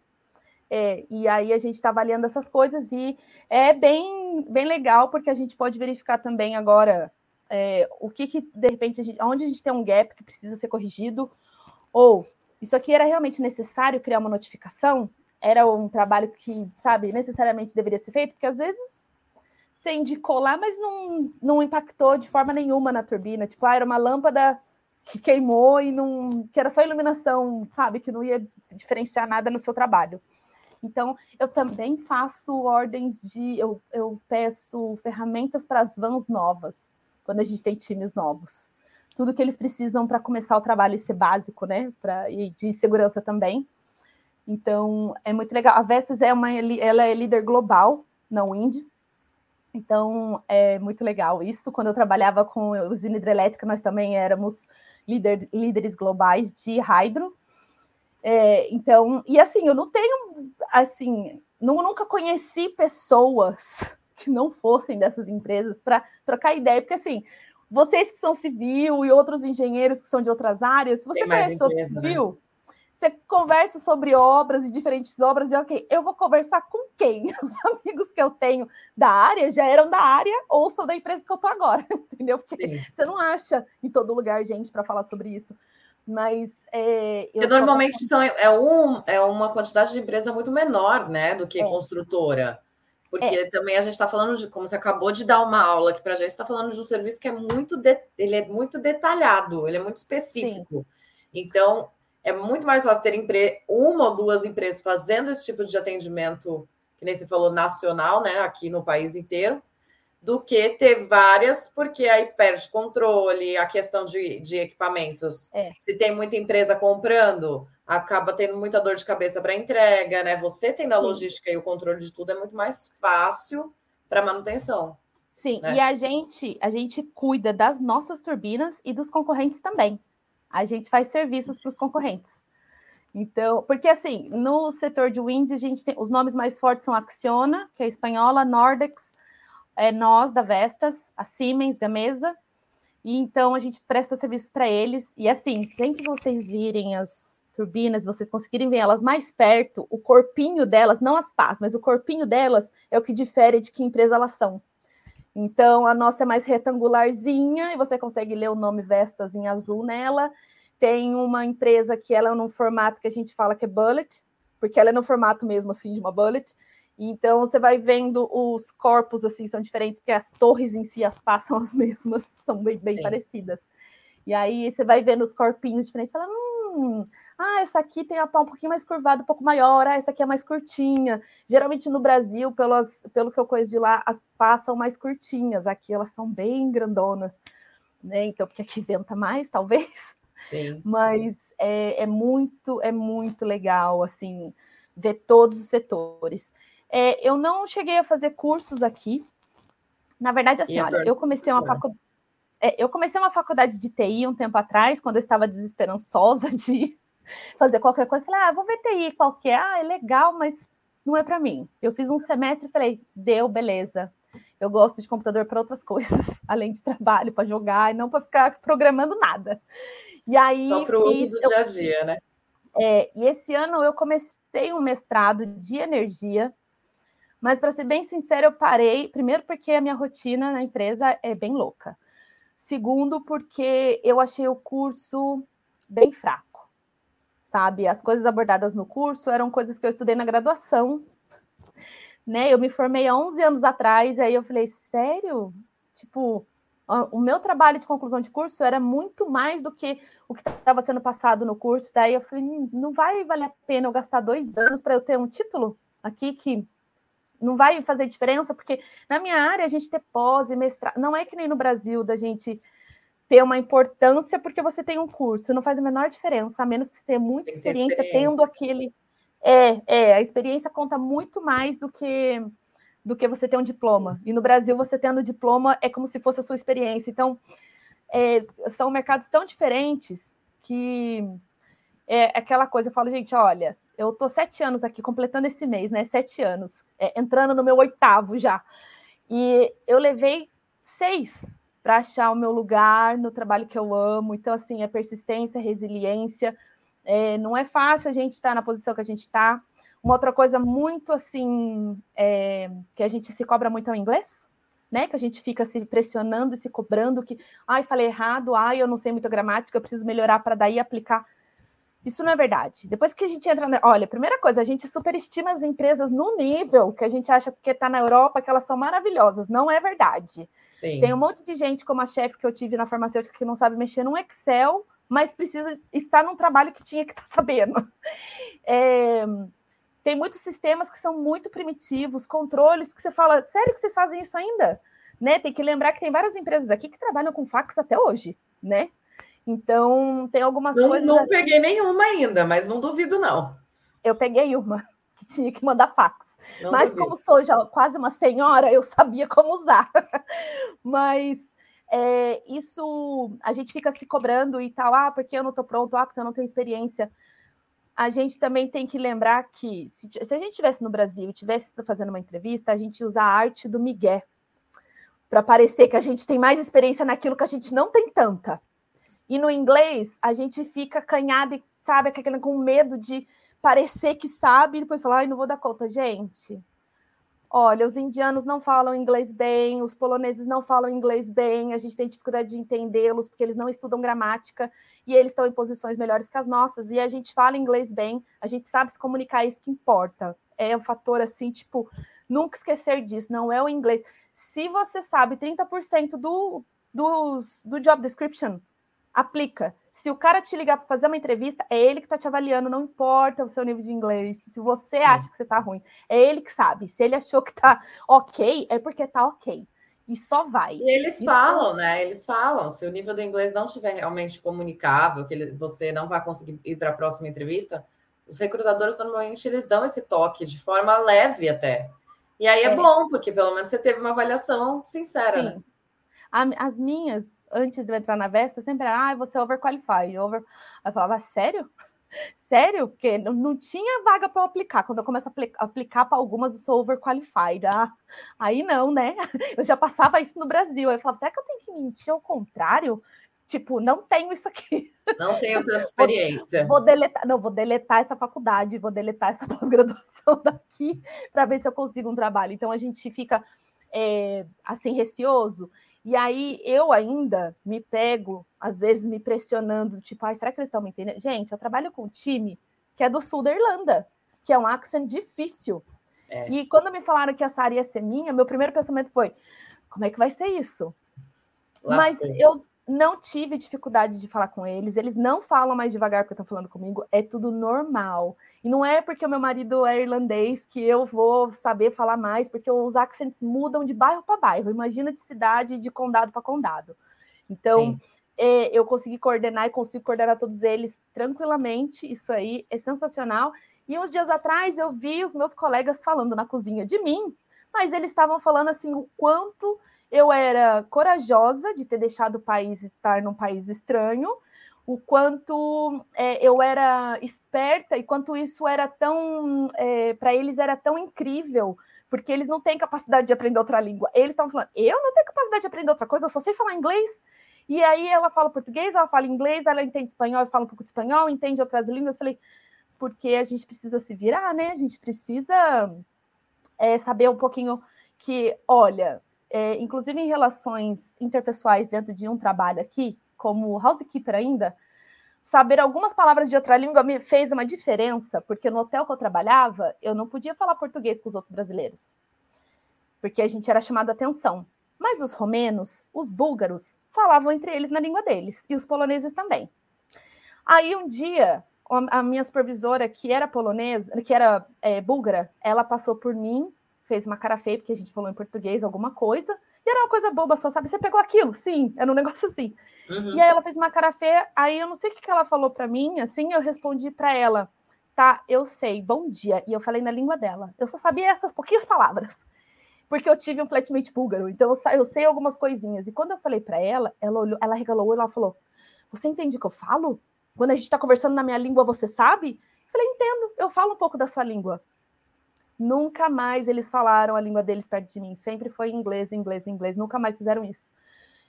É, e aí a gente está avaliando essas coisas e é bem, bem legal, porque a gente pode verificar também agora é, o que, que, de repente, a gente, onde a gente tem um gap que precisa ser corrigido, ou isso aqui era realmente necessário criar uma notificação? Era um trabalho que, sabe, necessariamente deveria ser feito? Porque às vezes você indicou lá, mas não, não impactou de forma nenhuma na turbina. Tipo, ah, era uma lâmpada que queimou e não. que era só iluminação, sabe, que não ia diferenciar nada no seu trabalho. Então, eu também faço ordens de. Eu, eu peço ferramentas para as vans novas, quando a gente tem times novos. Tudo que eles precisam para começar o trabalho, isso é básico, né? Pra, e de segurança também. Então, é muito legal. A Vestas é uma, ela é líder global na Wind. Então, é muito legal isso. Quando eu trabalhava com usina hidrelétrica, nós também éramos líder, líderes globais de hydro. É, então, e assim, eu não tenho, assim, não, nunca conheci pessoas que não fossem dessas empresas para trocar ideia, porque assim, vocês que são civil e outros engenheiros que são de outras áreas, se você Tem conhece outro né? civil, né? você conversa sobre obras e diferentes obras, e ok, eu vou conversar com quem? Os amigos que eu tenho da área já eram da área ou são da empresa que eu tô agora, entendeu? Porque Sim. você não acha em todo lugar gente para falar sobre isso. Mas é, normalmente são, é, um, é uma quantidade de empresa muito menor, né, do que é. construtora. Porque é. também a gente está falando de, como você acabou de dar uma aula aqui para a gente, está falando de um serviço que é muito, de, ele é muito detalhado, ele é muito específico. Sim. Então, é muito mais fácil ter empre... uma ou duas empresas fazendo esse tipo de atendimento, que nem você falou, nacional, né, aqui no país inteiro, do que ter várias, porque aí perde controle, a questão de, de equipamentos. É. Se tem muita empresa comprando, acaba tendo muita dor de cabeça para entrega, né? Você tendo a logística e o controle de tudo é muito mais fácil para manutenção. Sim, né? e a gente, a gente cuida das nossas turbinas e dos concorrentes também. A gente faz serviços para os concorrentes. Então, porque assim, no setor de wind, a gente tem os nomes mais fortes são Acciona, que é espanhola, Nordex, é nós da Vestas, a Siemens, Gamesa, e então a gente presta serviços para eles. E assim, sempre que vocês virem as turbinas, vocês conseguirem ver elas mais perto, o corpinho delas, não as pás, mas o corpinho delas é o que difere de que empresa elas são. Então, a nossa é mais retangularzinha e você consegue ler o nome Vestas em azul nela. Tem uma empresa que ela é num formato que a gente fala que é bullet, porque ela é no formato mesmo assim de uma bullet. Então você vai vendo os corpos assim são diferentes, porque as torres em si as passam as mesmas, são bem, bem parecidas. E aí você vai vendo os corpinhos diferentes, fala, hum, ah, essa aqui tem a pau um pouquinho mais curvada, um pouco maior, ah, essa aqui é mais curtinha. Geralmente no Brasil, pelas, pelo que eu conheço de lá, as pás são mais curtinhas, aqui elas são bem grandonas, né? Então, porque aqui venta mais, talvez. Sim. Mas é, é muito, é muito legal, assim, ver todos os setores. É, eu não cheguei a fazer cursos aqui. Na verdade, assim, olha, eu comecei uma faculdade. É, eu comecei uma faculdade de TI um tempo atrás, quando eu estava desesperançosa de fazer qualquer coisa. Falei, ah, vou ver TI qualquer. Ah, é legal, mas não é para mim. Eu fiz um semestre e falei, deu, beleza. Eu gosto de computador para outras coisas, além de trabalho, para jogar e não para ficar programando nada. E aí. Só para o uso do eu, dia a dia, né? É, e esse ano eu comecei um mestrado de energia mas, para ser bem sincero, eu parei, primeiro, porque a minha rotina na empresa é bem louca. Segundo, porque eu achei o curso bem fraco, sabe? As coisas abordadas no curso eram coisas que eu estudei na graduação. né? Eu me formei há 11 anos atrás, aí eu falei, sério? Tipo, o meu trabalho de conclusão de curso era muito mais do que o que estava sendo passado no curso. Daí eu falei, hum, não vai valer a pena eu gastar dois anos para eu ter um título aqui que não vai fazer diferença, porque na minha área a gente ter pós e mestrado, não é que nem no Brasil da gente ter uma importância porque você tem um curso, não faz a menor diferença, a menos que você tenha muita experiência, experiência, tendo aquele. É, é, a experiência conta muito mais do que do que você ter um diploma. Sim. E no Brasil, você tendo diploma é como se fosse a sua experiência. Então, é, são mercados tão diferentes que é aquela coisa, eu falo, gente, olha, eu tô sete anos aqui, completando esse mês, né? Sete anos, é, entrando no meu oitavo já. E eu levei seis para achar o meu lugar no trabalho que eu amo. Então, assim, é persistência, resiliência. É, não é fácil a gente estar tá na posição que a gente está. Uma outra coisa muito assim é, que a gente se cobra muito é o inglês, né? Que a gente fica se pressionando e se cobrando que, ai, falei errado, ai, eu não sei muito gramática, eu preciso melhorar para daí aplicar isso não é verdade. Depois que a gente entra. Na... Olha, primeira coisa, a gente superestima as empresas no nível que a gente acha porque está na Europa que elas são maravilhosas. Não é verdade. Sim. Tem um monte de gente, como a chefe que eu tive na farmacêutica, que não sabe mexer num Excel, mas precisa estar num trabalho que tinha que estar tá sabendo. É... Tem muitos sistemas que são muito primitivos, controles que você fala, sério que vocês fazem isso ainda? Né? Tem que lembrar que tem várias empresas aqui que trabalham com fax até hoje, né? Então, tem algumas não, coisas. Não assim... peguei nenhuma ainda, mas não duvido, não. Eu peguei uma, que tinha que mandar fax. Não mas, duvido. como sou já quase uma senhora, eu sabia como usar. mas é, isso a gente fica se cobrando e tal, ah, porque eu não estou pronto, ah, porque eu não tenho experiência. A gente também tem que lembrar que se, se a gente estivesse no Brasil e estivesse fazendo uma entrevista, a gente usa a arte do Miguel para parecer que a gente tem mais experiência naquilo que a gente não tem tanta. E no inglês, a gente fica canhado e sabe, com medo de parecer que sabe e depois falar, ai, não vou dar conta. Gente, olha, os indianos não falam inglês bem, os poloneses não falam inglês bem, a gente tem dificuldade de entendê-los porque eles não estudam gramática e eles estão em posições melhores que as nossas. E a gente fala inglês bem, a gente sabe se comunicar, é isso que importa. É um fator assim, tipo, nunca esquecer disso, não é o inglês. Se você sabe 30% do, dos, do job description, aplica. Se o cara te ligar para fazer uma entrevista, é ele que está te avaliando, não importa o seu nível de inglês. Se você Sim. acha que você está ruim, é ele que sabe. Se ele achou que está ok, é porque está ok. E só vai. E eles Isso... falam, né? Eles falam. Se o nível do inglês não estiver realmente comunicável, que ele, você não vai conseguir ir para a próxima entrevista, os recrutadores normalmente eles dão esse toque de forma leve até. E aí é, é. bom, porque pelo menos você teve uma avaliação sincera, Sim. né? As minhas antes de eu entrar na Vesta, sempre era, ah, você é overqualified. Over... Aí eu falava, sério? Sério? Porque não tinha vaga para aplicar. Quando eu começo a aplicar para algumas, eu sou overqualified. Ah, aí não, né? Eu já passava isso no Brasil. Aí eu falava, será que eu tenho que mentir ao contrário? Tipo, não tenho isso aqui. Não tenho tanta experiência. Vou, vou deletar, não, vou deletar essa faculdade, vou deletar essa pós-graduação daqui para ver se eu consigo um trabalho. Então a gente fica é, assim receoso. E aí eu ainda me pego, às vezes, me pressionando, tipo, ai, será que eles estão me entendendo? Gente, eu trabalho com um time que é do sul da Irlanda, que é um accent difícil. É. E quando me falaram que essa área ia ser minha, meu primeiro pensamento foi: como é que vai ser isso? Lá Mas foi. eu não tive dificuldade de falar com eles, eles não falam mais devagar porque estão falando comigo, é tudo normal. E não é porque o meu marido é irlandês que eu vou saber falar mais, porque os accents mudam de bairro para bairro. Imagina de cidade, de condado para condado. Então, é, eu consegui coordenar e consigo coordenar todos eles tranquilamente. Isso aí é sensacional. E uns dias atrás eu vi os meus colegas falando na cozinha de mim, mas eles estavam falando assim o quanto eu era corajosa de ter deixado o país estar num país estranho o quanto é, eu era esperta e quanto isso era tão, é, para eles era tão incrível, porque eles não têm capacidade de aprender outra língua. Eles estavam falando, eu não tenho capacidade de aprender outra coisa, eu só sei falar inglês. E aí ela fala português, ela fala inglês, ela entende espanhol, eu falo um pouco de espanhol, entende outras línguas. Eu falei, porque a gente precisa se virar, né? A gente precisa é, saber um pouquinho que, olha, é, inclusive em relações interpessoais dentro de um trabalho aqui, como housekeeper ainda, saber algumas palavras de outra língua me fez uma diferença, porque no hotel que eu trabalhava, eu não podia falar português com os outros brasileiros, porque a gente era chamado a atenção. Mas os romenos, os búlgaros, falavam entre eles na língua deles, e os poloneses também. Aí um dia, a minha supervisora, que era polonesa, que era é, búlgara, ela passou por mim, fez uma cara feia, porque a gente falou em português alguma coisa, e era uma coisa boba só, sabe? Você pegou aquilo? Sim, era um negócio assim. Uhum. E aí ela fez uma cara feia, aí eu não sei o que ela falou para mim, assim, eu respondi para ela, tá, eu sei, bom dia. E eu falei na língua dela. Eu só sabia essas pouquinhas palavras. Porque eu tive um flatmate búlgaro, então eu, eu sei algumas coisinhas. E quando eu falei para ela, ela olhou, ela regalou e ela falou: Você entende o que eu falo? Quando a gente está conversando na minha língua, você sabe? Eu falei, entendo, eu falo um pouco da sua língua. Nunca mais eles falaram a língua deles perto de mim. Sempre foi inglês, inglês, inglês. Nunca mais fizeram isso.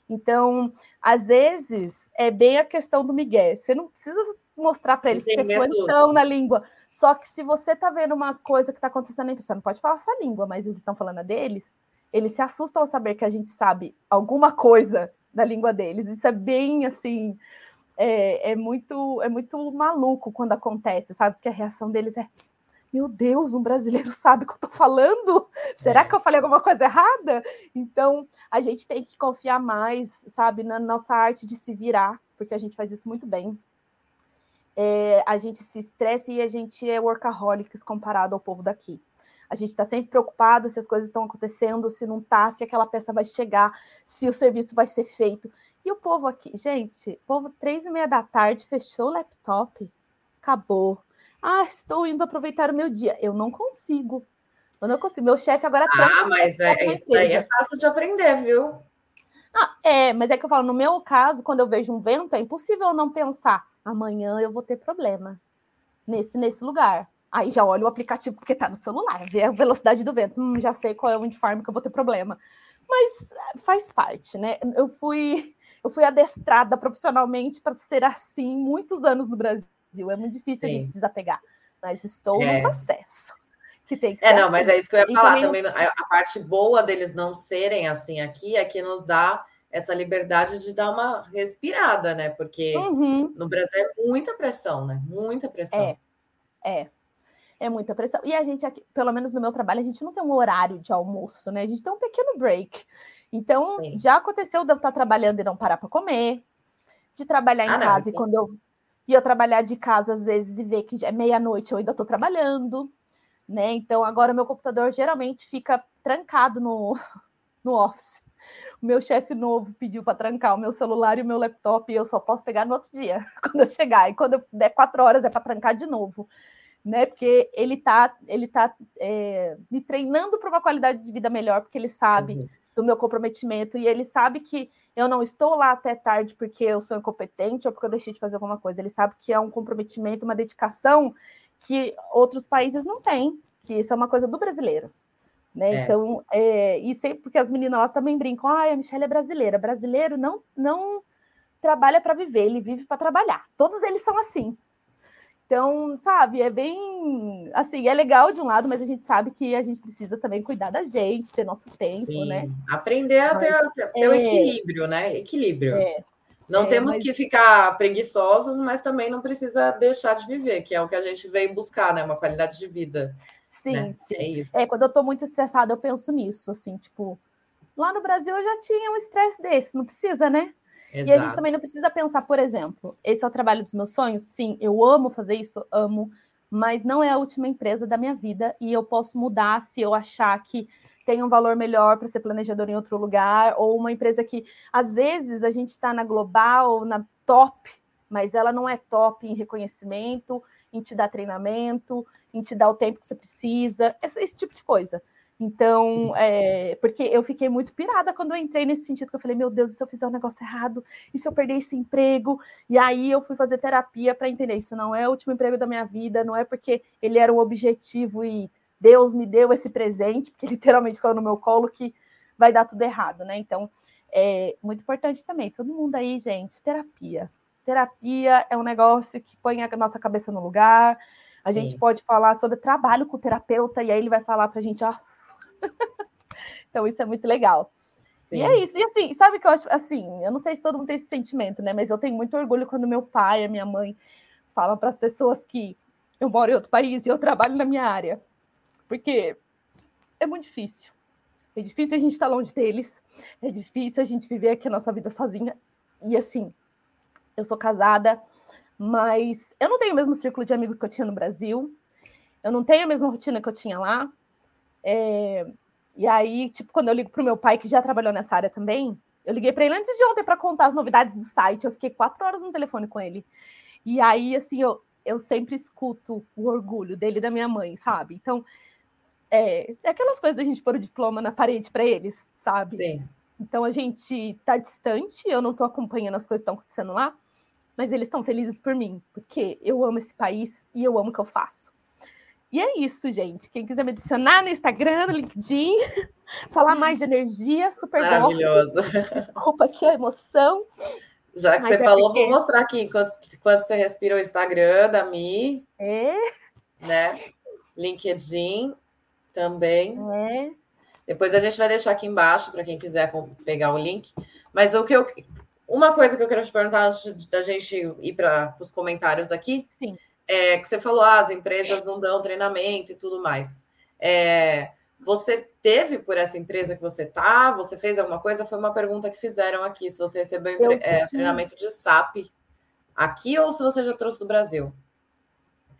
Então, às vezes, é bem a questão do Miguel. Você não precisa mostrar para eles que você foi então na língua. Só que se você está vendo uma coisa que está acontecendo, você não pode falar a sua língua, mas eles estão falando a deles, eles se assustam ao saber que a gente sabe alguma coisa da língua deles. Isso é bem assim. É, é, muito é muito maluco quando acontece, sabe? Porque a reação deles é meu Deus, um brasileiro sabe o que eu estou falando? Será é. que eu falei alguma coisa errada? Então, a gente tem que confiar mais, sabe, na nossa arte de se virar, porque a gente faz isso muito bem. É, a gente se estressa e a gente é workaholics comparado ao povo daqui. A gente está sempre preocupado se as coisas estão acontecendo, se não está, se aquela peça vai chegar, se o serviço vai ser feito. E o povo aqui, gente, povo três e meia da tarde fechou o laptop, acabou. Ah, estou indo aproveitar o meu dia. Eu não consigo. Eu não consigo. Meu chefe agora Ah, mas é, isso daí é fácil de aprender, viu? Ah, é, mas é que eu falo, no meu caso, quando eu vejo um vento, é impossível eu não pensar, amanhã eu vou ter problema nesse, nesse lugar. Aí já olho o aplicativo porque está no celular, vê a velocidade do vento. Hum, já sei qual é o farm que eu vou ter problema. Mas é, faz parte, né? Eu fui, eu fui adestrada profissionalmente para ser assim muitos anos no Brasil. É muito difícil Sim. a gente desapegar. Mas estou é. no processo. Que tem que é, não, assim. mas é isso que eu ia falar também. também. A parte boa deles não serem assim aqui é que nos dá essa liberdade de dar uma respirada, né? Porque uhum. no Brasil é muita pressão, né? Muita pressão. É, é. É muita pressão. E a gente aqui, pelo menos no meu trabalho, a gente não tem um horário de almoço, né? A gente tem um pequeno break. Então, Sim. já aconteceu de eu estar trabalhando e não parar para comer, de trabalhar em ah, casa não, e quando eu e eu trabalhar de casa às vezes e ver que é meia-noite eu ainda estou trabalhando, né? Então agora meu computador geralmente fica trancado no, no office. O meu chefe novo pediu para trancar o meu celular e o meu laptop e eu só posso pegar no outro dia, quando eu chegar. E quando der quatro horas é para trancar de novo, né? Porque ele tá, ele tá é, me treinando para uma qualidade de vida melhor, porque ele sabe do meu comprometimento e ele sabe que eu não estou lá até tarde porque eu sou incompetente ou porque eu deixei de fazer alguma coisa. Ele sabe que é um comprometimento, uma dedicação que outros países não têm, que isso é uma coisa do brasileiro. Né? É. Então, é, e sempre porque as meninas elas também brincam, ah, a Michelle é brasileira. Brasileiro não, não trabalha para viver, ele vive para trabalhar. Todos eles são assim. Então, sabe, é bem assim, é legal de um lado, mas a gente sabe que a gente precisa também cuidar da gente, ter nosso tempo, Sim. né? Aprender a ter, ter, ter é, um equilíbrio, né? Equilíbrio. É, não é, temos mas... que ficar preguiçosos, mas também não precisa deixar de viver, que é o que a gente veio buscar, né? Uma qualidade de vida. Sim, né? sim. É isso. É, quando eu tô muito estressada, eu penso nisso, assim, tipo, lá no Brasil eu já tinha um estresse desse, não precisa, né? Exato. E a gente também não precisa pensar, por exemplo, esse é o trabalho dos meus sonhos? Sim, eu amo fazer isso, amo, mas não é a última empresa da minha vida e eu posso mudar se eu achar que tem um valor melhor para ser planejador em outro lugar, ou uma empresa que, às vezes, a gente está na global, na top, mas ela não é top em reconhecimento, em te dar treinamento, em te dar o tempo que você precisa, esse, esse tipo de coisa. Então, é, porque eu fiquei muito pirada quando eu entrei nesse sentido, que eu falei, meu Deus, e se eu fizer um negócio errado? E se eu perder esse emprego? E aí eu fui fazer terapia para entender, isso não é o último emprego da minha vida, não é porque ele era um objetivo e Deus me deu esse presente, porque literalmente caiu no meu colo, que vai dar tudo errado, né? Então, é muito importante também, todo mundo aí, gente, terapia. Terapia é um negócio que põe a nossa cabeça no lugar, a Sim. gente pode falar sobre trabalho com o terapeuta, e aí ele vai falar para a gente, ó, então, isso é muito legal. Sim. E é isso. E assim, sabe que eu acho assim, eu não sei se todo mundo tem esse sentimento, né? Mas eu tenho muito orgulho quando meu pai e minha mãe falam para as pessoas que eu moro em outro país e eu trabalho na minha área. Porque é muito difícil. É difícil a gente estar longe deles. É difícil a gente viver aqui a nossa vida sozinha. E assim, eu sou casada, mas eu não tenho o mesmo círculo de amigos que eu tinha no Brasil. Eu não tenho a mesma rotina que eu tinha lá. É... E aí, tipo, quando eu ligo para o meu pai, que já trabalhou nessa área também, eu liguei para ele antes de ontem para contar as novidades do site. Eu fiquei quatro horas no telefone com ele. E aí, assim, eu, eu sempre escuto o orgulho dele e da minha mãe, sabe? Então, é, é aquelas coisas da gente pôr o diploma na parede para eles, sabe? Sim. Então a gente tá distante, eu não estou acompanhando as coisas que estão acontecendo lá, mas eles estão felizes por mim, porque eu amo esse país e eu amo o que eu faço. E é isso, gente. Quem quiser me adicionar no Instagram, no LinkedIn, falar mais de energia, super Maravilhosa. Desculpa aqui a emoção. Já que Mas você falou, porque... vou mostrar aqui enquanto, enquanto você respira o Instagram da Mi. É. Né? LinkedIn também. É. Depois a gente vai deixar aqui embaixo para quem quiser pegar o link. Mas o que eu. Uma coisa que eu quero te perguntar antes da gente ir para os comentários aqui Sim. É que você falou, ah, as empresas não dão treinamento e tudo mais. É, você teve por essa empresa que você está? Você fez alguma coisa? Foi uma pergunta que fizeram aqui. Se você recebeu é, treinamento de SAP aqui ou se você já trouxe do Brasil?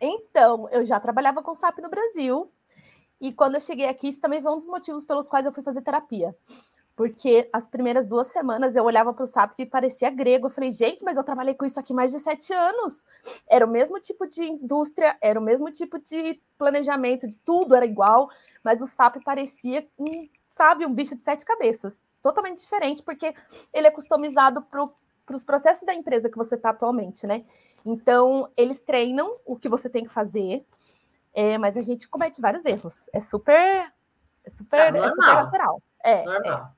Então, eu já trabalhava com SAP no Brasil. E quando eu cheguei aqui, isso também foi um dos motivos pelos quais eu fui fazer terapia. Porque as primeiras duas semanas eu olhava para o SAP e parecia grego. Eu falei, gente, mas eu trabalhei com isso aqui mais de sete anos. Era o mesmo tipo de indústria, era o mesmo tipo de planejamento, de tudo era igual, mas o SAP parecia, um, sabe, um bicho de sete cabeças. Totalmente diferente, porque ele é customizado para os processos da empresa que você está atualmente, né? Então, eles treinam o que você tem que fazer, é, mas a gente comete vários erros. É super. É super, é, é super natural. É, normal.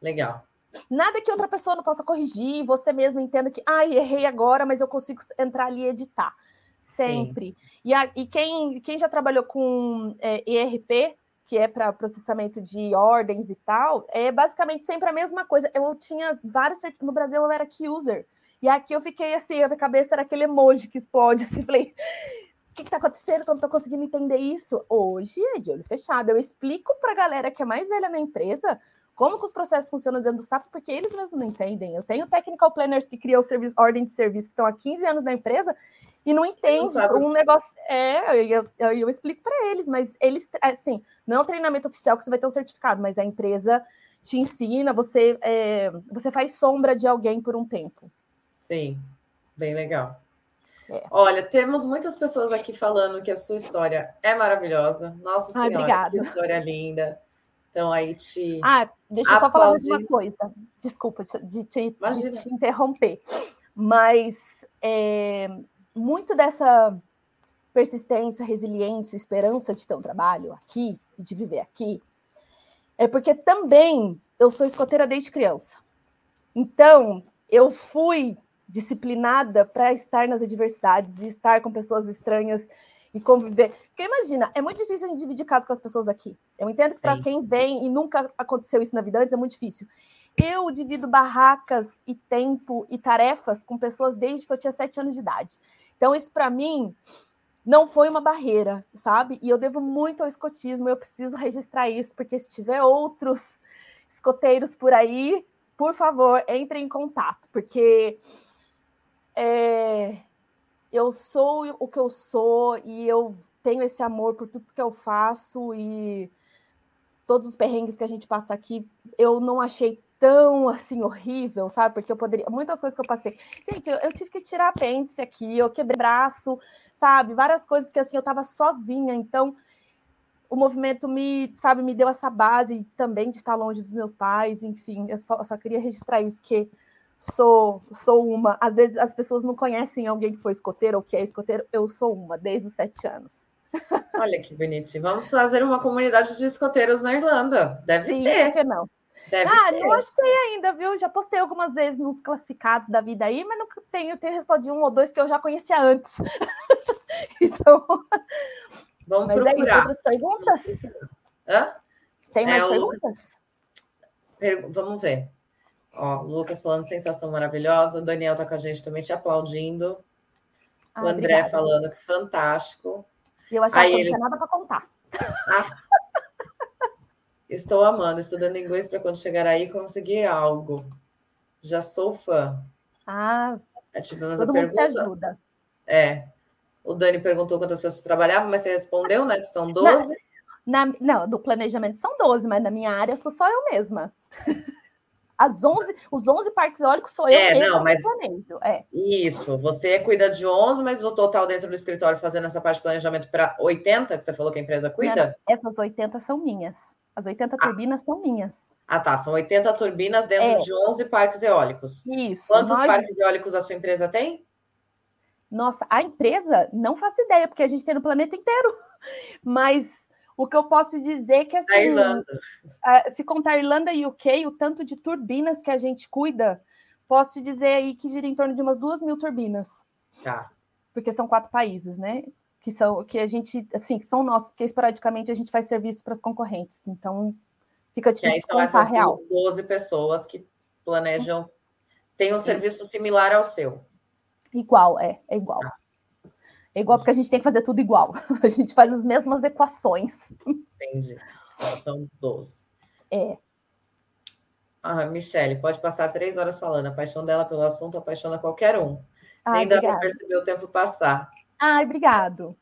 Legal. Nada que outra pessoa não possa corrigir, você mesmo entenda que, ai, ah, errei agora, mas eu consigo entrar ali e editar. Sempre. E, a, e quem, quem já trabalhou com é, ERP, que é para processamento de ordens e tal, é basicamente sempre a mesma coisa. Eu tinha vários no Brasil eu era key user. E aqui eu fiquei assim, a minha cabeça era aquele emoji que explode, assim, falei, o que está acontecendo? Não estou conseguindo entender isso. Hoje é de olho fechado. Eu explico para a galera que é mais velha na empresa como que os processos funcionam dentro do SAP, porque eles mesmos não entendem. Eu tenho technical planners que criam serviço, ordem de serviço, que estão há 15 anos na empresa e não entendem um negócio. É, eu, eu, eu explico para eles, mas eles, assim, não é um treinamento oficial que você vai ter um certificado, mas a empresa te ensina, você, é, você faz sombra de alguém por um tempo. Sim, bem legal. É. Olha, temos muitas pessoas aqui falando que a sua história é maravilhosa. Nossa Senhora, obrigada. que história linda. Então, aí te. Ah, deixa eu só falar mais uma coisa. Desculpa de te, de te interromper. Mas é, muito dessa persistência, resiliência, esperança de ter um trabalho aqui e de viver aqui é porque também eu sou escoteira desde criança. Então, eu fui disciplinada para estar nas adversidades e estar com pessoas estranhas e conviver. Porque imagina, é muito difícil a gente dividir casa com as pessoas aqui. Eu entendo que para quem vem e nunca aconteceu isso na vida antes é muito difícil. Eu divido barracas e tempo e tarefas com pessoas desde que eu tinha sete anos de idade. Então, isso para mim não foi uma barreira, sabe? E eu devo muito ao escotismo, eu preciso registrar isso, porque se tiver outros escoteiros por aí, por favor, entrem em contato, porque é, eu sou o que eu sou e eu tenho esse amor por tudo que eu faço e todos os perrengues que a gente passa aqui, eu não achei tão assim horrível, sabe? Porque eu poderia. Muitas coisas que eu passei. Gente, eu, eu tive que tirar apêndice aqui, eu quebrei braço, sabe? Várias coisas que assim eu tava sozinha. Então, o movimento me, sabe, me deu essa base também de estar longe dos meus pais, enfim. Eu só, eu só queria registrar isso, que sou, sou uma. Às vezes as pessoas não conhecem alguém que foi escoteiro ou que é escoteiro. Eu sou uma, desde os sete anos. Olha que bonitinho. Vamos fazer uma comunidade de escoteiros na Irlanda. Deve Sim, ter. Por que não? Deve ah, ter. não achei ainda, viu? Já postei algumas vezes nos classificados da vida aí, mas nunca tenho, tenho respondido um ou dois que eu já conhecia antes. então. Vamos mas procurar. é isso. Outras perguntas? Hã? Tem mais é, perguntas? Vamos ver. Ó, Lucas falando sensação maravilhosa. O Daniel tá com a gente também te aplaudindo. Ah, o André obrigada. falando que fantástico. Eu achava Aí que não tinha nada para contar. Ah, estou amando, estudando inglês para quando chegar aí conseguir algo. Já sou fã. Ah, é, tivemos todo mundo pergunta. se ajuda. É. O Dani perguntou quantas pessoas trabalhavam, mas você respondeu, né? Que são 12. Na, na, não, do planejamento são 12, mas na minha área sou só eu mesma. As 11, os 11 parques eólicos sou eu é, não, mas planejo. É. Isso, você cuida de 11, mas no total dentro do escritório fazendo essa parte de planejamento para 80, que você falou que a empresa cuida? Não, essas 80 são minhas. As 80 ah. turbinas são minhas. Ah, tá. São 80 turbinas dentro é. de 11 parques eólicos. Isso. Quantos nós... parques eólicos a sua empresa tem? Nossa, a empresa, não faço ideia, porque a gente tem no planeta inteiro. Mas o que eu posso dizer é que assim, a Irlanda. se contar Irlanda e UK, o tanto de turbinas que a gente cuida, posso dizer aí que gira em torno de umas duas mil turbinas. Tá. Porque são quatro países, né? Que são que a gente, assim, que são nossos, porque esporadicamente a gente faz serviço para as concorrentes. Então fica difícil de contar real. 12 pessoas que planejam, têm um serviço similar ao seu. Igual, é, é igual. Tá. É igual porque a gente tem que fazer tudo igual. A gente faz as mesmas equações. Entendi. Então, são 12. É. Ah, Michele, pode passar três horas falando. A paixão dela pelo assunto apaixona qualquer um. Ai, Nem dá para perceber o tempo passar. Ai, obrigado.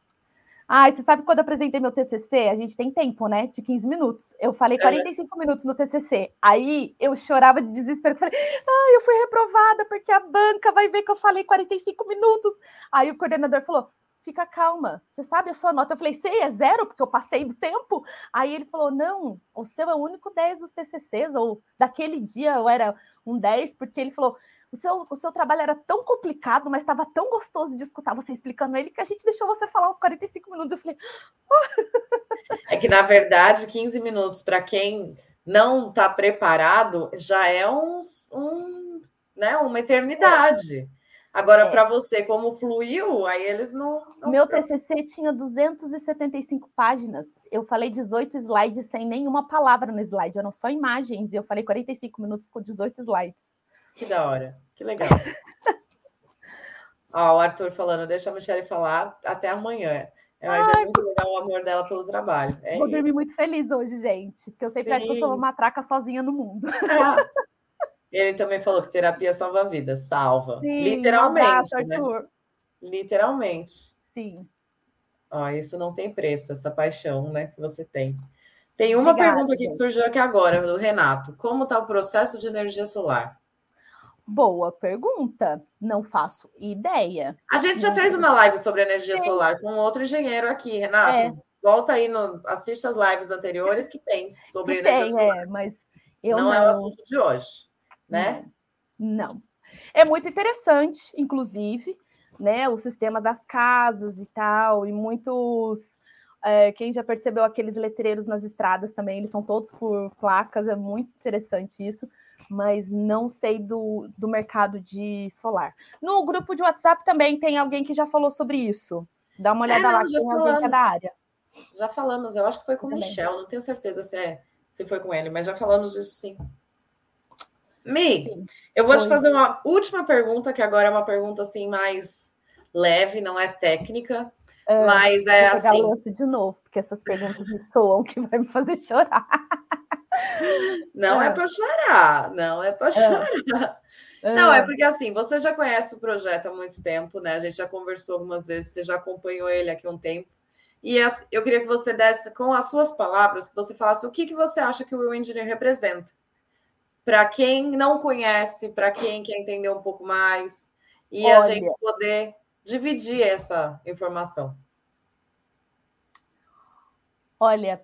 Ai, você sabe quando eu apresentei meu TCC, a gente tem tempo, né? De 15 minutos. Eu falei 45 é. minutos no TCC. Aí eu chorava de desespero. Falei, ai, eu fui reprovada porque a banca vai ver que eu falei 45 minutos. Aí o coordenador falou: fica calma, você sabe a sua nota? Eu falei, sei, é zero, porque eu passei do tempo. Aí ele falou, não, o seu é o único 10 dos TCCs, ou daquele dia eu era um 10, porque ele falou, o seu, o seu trabalho era tão complicado, mas estava tão gostoso de escutar você explicando ele, que a gente deixou você falar uns 45 minutos. Eu falei, oh. É que, na verdade, 15 minutos, para quem não está preparado, já é um, um, né, uma eternidade. É. Agora, é. para você, como fluiu, aí eles não. não Meu TCC tinha 275 páginas. Eu falei 18 slides sem nenhuma palavra no slide, eram só imagens. E eu falei 45 minutos com 18 slides. Que da hora, que legal. Ó, o Arthur falando, deixa a Michelle falar até amanhã. É, mas é Ai, é muito legal o amor dela pelo trabalho. É vou isso. dormir muito feliz hoje, gente, porque eu sempre Sim. acho que eu sou uma matraca sozinha no mundo. Ele também falou que terapia salva vidas, salva. Sim, Literalmente. Abraço, né? Literalmente. Sim. Ó, isso não tem preço, essa paixão né, que você tem. Tem uma Obrigada, pergunta aqui que surgiu aqui agora, do Renato. Como está o processo de energia solar? Boa pergunta. Não faço ideia. A gente já fez uma live sobre energia solar com outro engenheiro aqui, Renato. É. Volta aí, no, assista as lives anteriores que tem sobre que energia tem, solar. É, mas eu não, não é o assunto de hoje né? Não. É muito interessante, inclusive, né? O sistema das casas e tal, e muitos. É, quem já percebeu aqueles letreiros nas estradas também, eles são todos por placas, é muito interessante isso, mas não sei do, do mercado de solar. No grupo de WhatsApp também tem alguém que já falou sobre isso. Dá uma olhada é, lá, tem falamos. alguém que é da área. Já falamos, eu acho que foi com o Michel, não tenho certeza se, é, se foi com ele, mas já falamos disso sim. Mi, Sim. eu vou Foi. te fazer uma última pergunta, que agora é uma pergunta assim mais leve, não é técnica, é, mas é assim. de novo, porque essas perguntas me soam que vai me fazer chorar. Não é, é para chorar, não é para é. chorar. É. Não, é porque assim, você já conhece o projeto há muito tempo, né? A gente já conversou algumas vezes, você já acompanhou ele aqui há um tempo. E eu queria que você desse, com as suas palavras, que você falasse o que, que você acha que o Will Engineer representa para quem não conhece, para quem quer entender um pouco mais, e Olha, a gente poder dividir essa informação. Olha,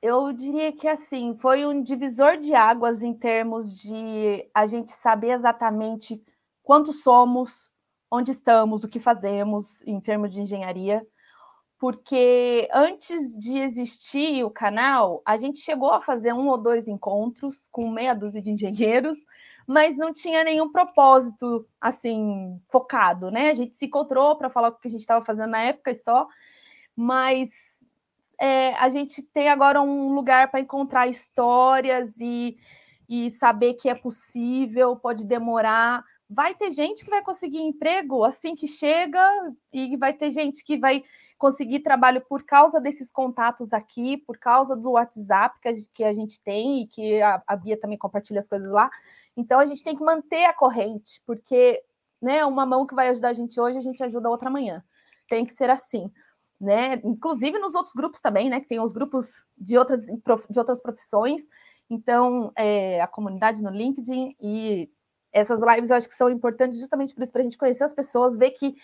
eu diria que assim, foi um divisor de águas em termos de a gente saber exatamente quantos somos, onde estamos, o que fazemos em termos de engenharia porque antes de existir o canal, a gente chegou a fazer um ou dois encontros com meia dúzia de engenheiros, mas não tinha nenhum propósito assim focado, né? A gente se encontrou para falar o que a gente estava fazendo na época e só, mas é, a gente tem agora um lugar para encontrar histórias e, e saber que é possível, pode demorar. Vai ter gente que vai conseguir emprego assim que chega, e vai ter gente que vai conseguir trabalho por causa desses contatos aqui, por causa do WhatsApp que a gente, tem e que a, a Bia também compartilha as coisas lá. Então a gente tem que manter a corrente, porque né, uma mão que vai ajudar a gente hoje, a gente ajuda a outra amanhã. Tem que ser assim né? Inclusive nos outros grupos também, né? Que tem os grupos de outras, de outras profissões. Então, é, a comunidade no LinkedIn e essas lives eu acho que são importantes justamente por isso, para a gente conhecer as pessoas, ver que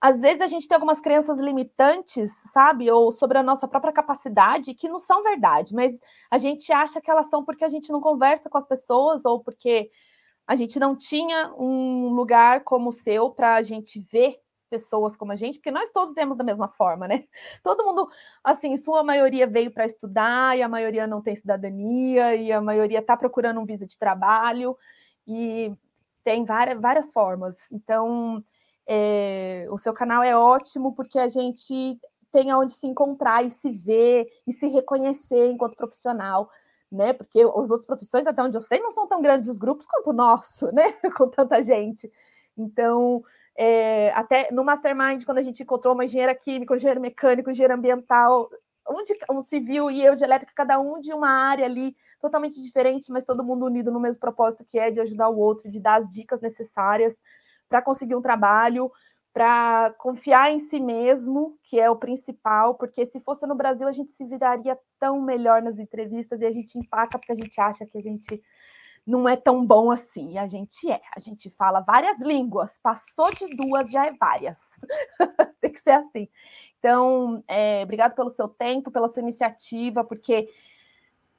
às vezes a gente tem algumas crenças limitantes, sabe? Ou sobre a nossa própria capacidade, que não são verdade, mas a gente acha que elas são porque a gente não conversa com as pessoas ou porque a gente não tinha um lugar como o seu para a gente ver pessoas como a gente, porque nós todos vemos da mesma forma, né? Todo mundo, assim, sua maioria veio para estudar e a maioria não tem cidadania e a maioria está procurando um visto de trabalho e tem várias, várias formas. Então, é, o seu canal é ótimo porque a gente tem aonde se encontrar e se ver e se reconhecer enquanto profissional, né? Porque as outras profissões, até onde eu sei, não são tão grandes os grupos quanto o nosso, né? Com tanta gente. Então, é, até no Mastermind, quando a gente encontrou uma engenheira química, um engenheiro mecânico, um engenheiro ambiental, um, de, um civil e eu de elétrica, cada um de uma área ali totalmente diferente, mas todo mundo unido no mesmo propósito, que é de ajudar o outro, de dar as dicas necessárias para conseguir um trabalho, para confiar em si mesmo, que é o principal, porque se fosse no Brasil a gente se viraria tão melhor nas entrevistas e a gente empaca porque a gente acha que a gente não é tão bom assim. E a gente é. A gente fala várias línguas. Passou de duas, já é várias. Tem que ser assim. Então, é, obrigado pelo seu tempo, pela sua iniciativa, porque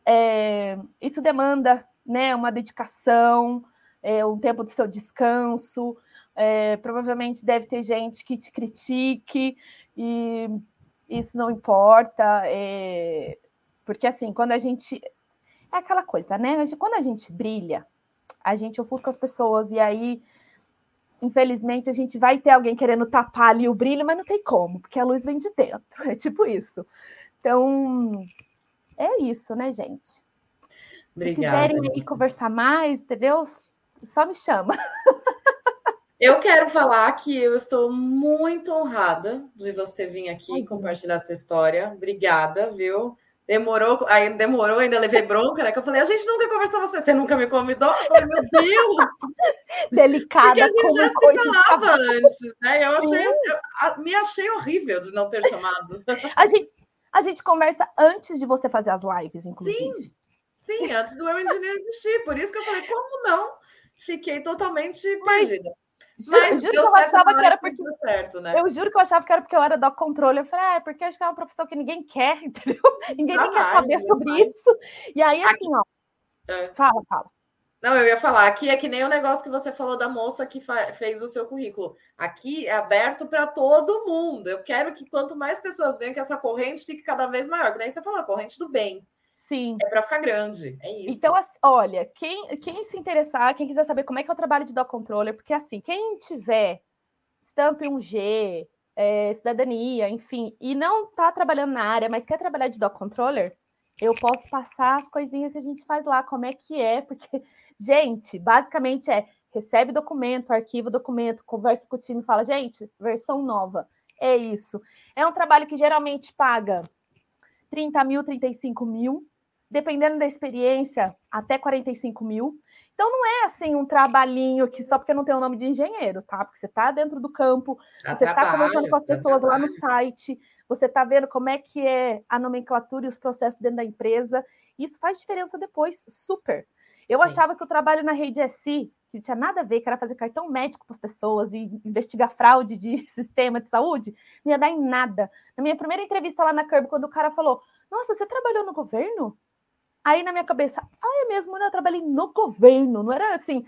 é, isso demanda né, uma dedicação, é, um tempo do seu descanso. É, provavelmente deve ter gente que te critique, e isso não importa. É, porque assim, quando a gente é aquela coisa, né? Quando a gente brilha, a gente ofusca as pessoas e aí, infelizmente, a gente vai ter alguém querendo tapar ali o brilho, mas não tem como, porque a luz vem de dentro. É tipo isso. Então, é isso, né, gente? Obrigada. Se quiserem aí conversar mais, entendeu? Só me chama. Eu quero falar que eu estou muito honrada de você vir aqui compartilhar essa história. Obrigada, viu? Demorou, aí demorou, ainda levei bronca, né? Que eu falei, a gente nunca conversou com você, você nunca me convidou? Eu falei, meu Deus! Delicada Porque a gente já se falava antes, né? Eu achei, eu, me achei horrível de não ter chamado. A gente, a gente conversa antes de você fazer as lives, inclusive. Sim, sim, antes do Eu Engineer existir. Por isso que eu falei, como não? Fiquei totalmente perdida. Mas juro que eu achava que era porque. Certo, né? Eu juro que eu achava que era porque eu era do controle. Eu falei, ah, é porque acho que é uma profissão que ninguém quer, entendeu? Ninguém quer saber sobre isso. E aí, assim, Aqui... ó. É. Fala, fala. Não, eu ia falar, aqui é que nem o negócio que você falou da moça que fez o seu currículo. Aqui é aberto para todo mundo. Eu quero que quanto mais pessoas venham, que essa corrente fique cada vez maior. Que nem você falou, a corrente do bem. Sim. É para ficar grande, é isso. Então, olha, quem, quem se interessar, quem quiser saber como é que é o trabalho de Doc Controller, porque assim, quem tiver Stamp 1G, é, cidadania, enfim, e não está trabalhando na área, mas quer trabalhar de Doc Controller, eu posso passar as coisinhas que a gente faz lá, como é que é, porque, gente, basicamente é recebe documento, arquiva documento, conversa com o time e fala, gente, versão nova. É isso. É um trabalho que geralmente paga 30 mil, 35 mil dependendo da experiência, até 45 mil. Então não é assim um trabalhinho que só porque não tem o nome de engenheiro, tá? Porque você está dentro do campo, você está conversando com as pessoas lá no site, você está vendo como é que é a nomenclatura e os processos dentro da empresa. Isso faz diferença depois, super. Eu Sim. achava que o trabalho na rede SI, que não tinha nada a ver, que era fazer cartão médico para as pessoas e investigar fraude de sistema de saúde, não ia dar em nada. Na minha primeira entrevista lá na Curb, quando o cara falou: Nossa, você trabalhou no governo? Aí na minha cabeça, ah, é mesmo, né? Eu trabalhei no governo, não era assim,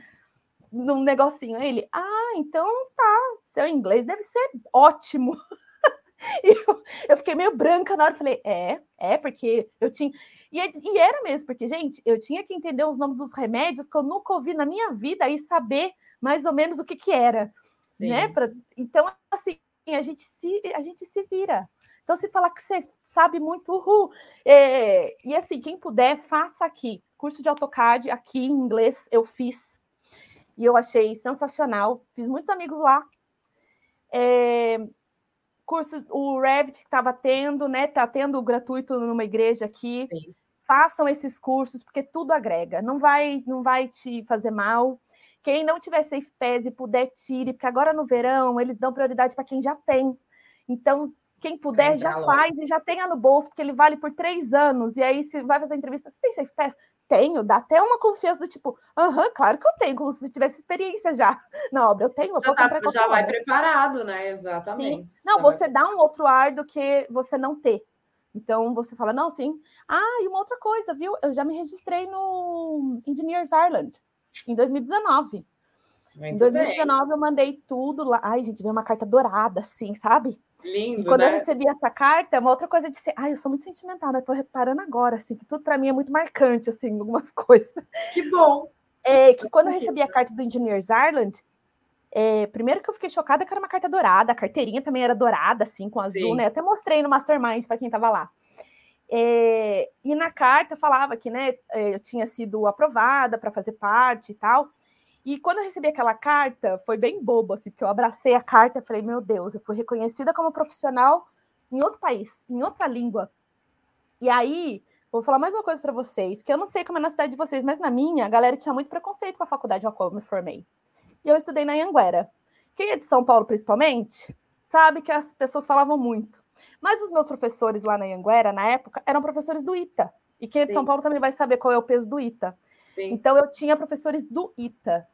num negocinho. Aí ele, ah, então tá, seu inglês deve ser ótimo. e eu, eu, fiquei meio branca na hora, falei, é, é, porque eu tinha. E, e, era mesmo, porque, gente, eu tinha que entender os nomes dos remédios que eu nunca ouvi na minha vida e saber mais ou menos o que que era. Né? Pra, então, assim, a gente, se, a gente se vira. Então, se falar que você sabe muito, uhul. É, e assim, quem puder, faça aqui. Curso de AutoCAD aqui em inglês eu fiz. E eu achei sensacional. Fiz muitos amigos lá. É, curso, o Revit que estava tendo, né? Tá tendo gratuito numa igreja aqui. Sim. Façam esses cursos, porque tudo agrega. Não vai, não vai te fazer mal. Quem não tiver Safe Pass e puder, tire, porque agora no verão eles dão prioridade para quem já tem. Então, quem puder, já faz e já tenha no bolso, porque ele vale por três anos. E aí, se vai fazer entrevista, você tem Safe Pass? Tenho, dá até uma confiança do tipo, aham, claro que eu tenho, como se tivesse experiência já na obra. Eu tenho, eu posso já, tá, já vai preparado, né? Exatamente. Sim. Não, você dá um outro ar do que você não ter. Então você fala, não, sim. Ah, e uma outra coisa, viu? Eu já me registrei no Engineers Ireland em 2019. Muito em 2019 bem. eu mandei tudo lá. Ai, gente, veio uma carta dourada, assim, sabe? Lindo, e quando né? eu recebi essa carta, uma outra coisa de ser, ai, eu sou muito sentimental, né? Tô reparando agora, assim, que tudo para mim é muito marcante, assim, algumas coisas. Que bom! É, que quando eu recebi a carta do Engineers Ireland, é, primeiro que eu fiquei chocada que era uma carta dourada, a carteirinha também era dourada, assim, com azul, Sim. né? Eu até mostrei no Mastermind para quem tava lá. É, e na carta falava que né, é, eu tinha sido aprovada para fazer parte e tal. E quando eu recebi aquela carta, foi bem bobo, assim, porque eu abracei a carta e falei, meu Deus, eu fui reconhecida como profissional em outro país, em outra língua. E aí, vou falar mais uma coisa para vocês, que eu não sei como é na cidade de vocês, mas na minha, a galera tinha muito preconceito com a faculdade ao qual eu me formei. E eu estudei na Anguera. Quem é de São Paulo, principalmente, sabe que as pessoas falavam muito. Mas os meus professores lá na Anguera, na época, eram professores do ITA. E quem é de São Paulo também vai saber qual é o peso do ITA. Sim. Então, eu tinha professores do ITA.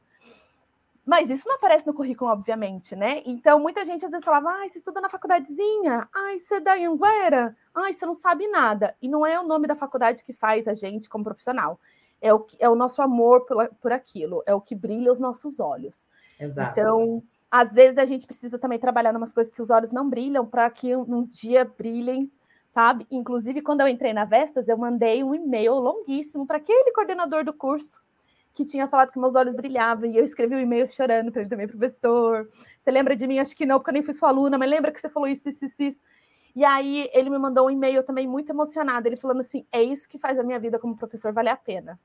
Mas isso não aparece no currículo, obviamente, né? Então, muita gente às vezes falava, ah, você estuda na faculdadezinha, ai, você é da Anguera, ai, você não sabe nada. E não é o nome da faculdade que faz a gente como profissional. É o, é o nosso amor por, por aquilo, é o que brilha os nossos olhos. Exato. Então, às vezes a gente precisa também trabalhar em umas coisas que os olhos não brilham para que um dia brilhem, sabe? Inclusive, quando eu entrei na Vestas, eu mandei um e-mail longuíssimo para aquele coordenador do curso que tinha falado que meus olhos brilhavam, e eu escrevi o um e-mail chorando para ele também, professor. Você lembra de mim? Acho que não, porque eu nem fui sua aluna, mas lembra que você falou isso, isso, isso, isso. E aí ele me mandou um e-mail também muito emocionado, ele falando assim: é isso que faz a minha vida como professor valer a pena.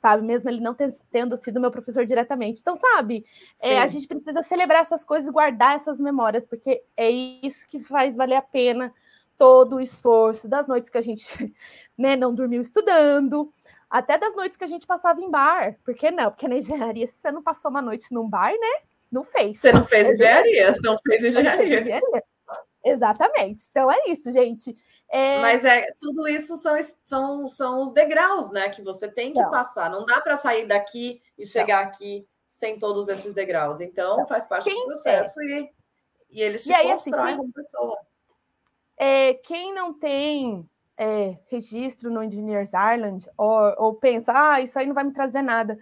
Sabe, mesmo ele não tendo sido meu professor diretamente. Então, sabe, é, a gente precisa celebrar essas coisas, guardar essas memórias, porque é isso que faz valer a pena todo o esforço das noites que a gente né, não dormiu estudando, até das noites que a gente passava em bar. Por que não? Porque na engenharia, se você não passou uma noite num bar, né? Não fez. Você não fez é engenharia, você não fez engenharia. Exatamente. Então é isso, gente. É... Mas é tudo isso são, são, são os degraus, né? Que você tem que então, passar. Não dá para sair daqui e chegar então, aqui sem todos esses degraus. Então, faz parte do processo é? e, e eles te e aí, assim, constroem assim, como pessoa. É, quem não tem é, registro no Engineers Ireland ou, ou pensa, ah, isso aí não vai me trazer nada.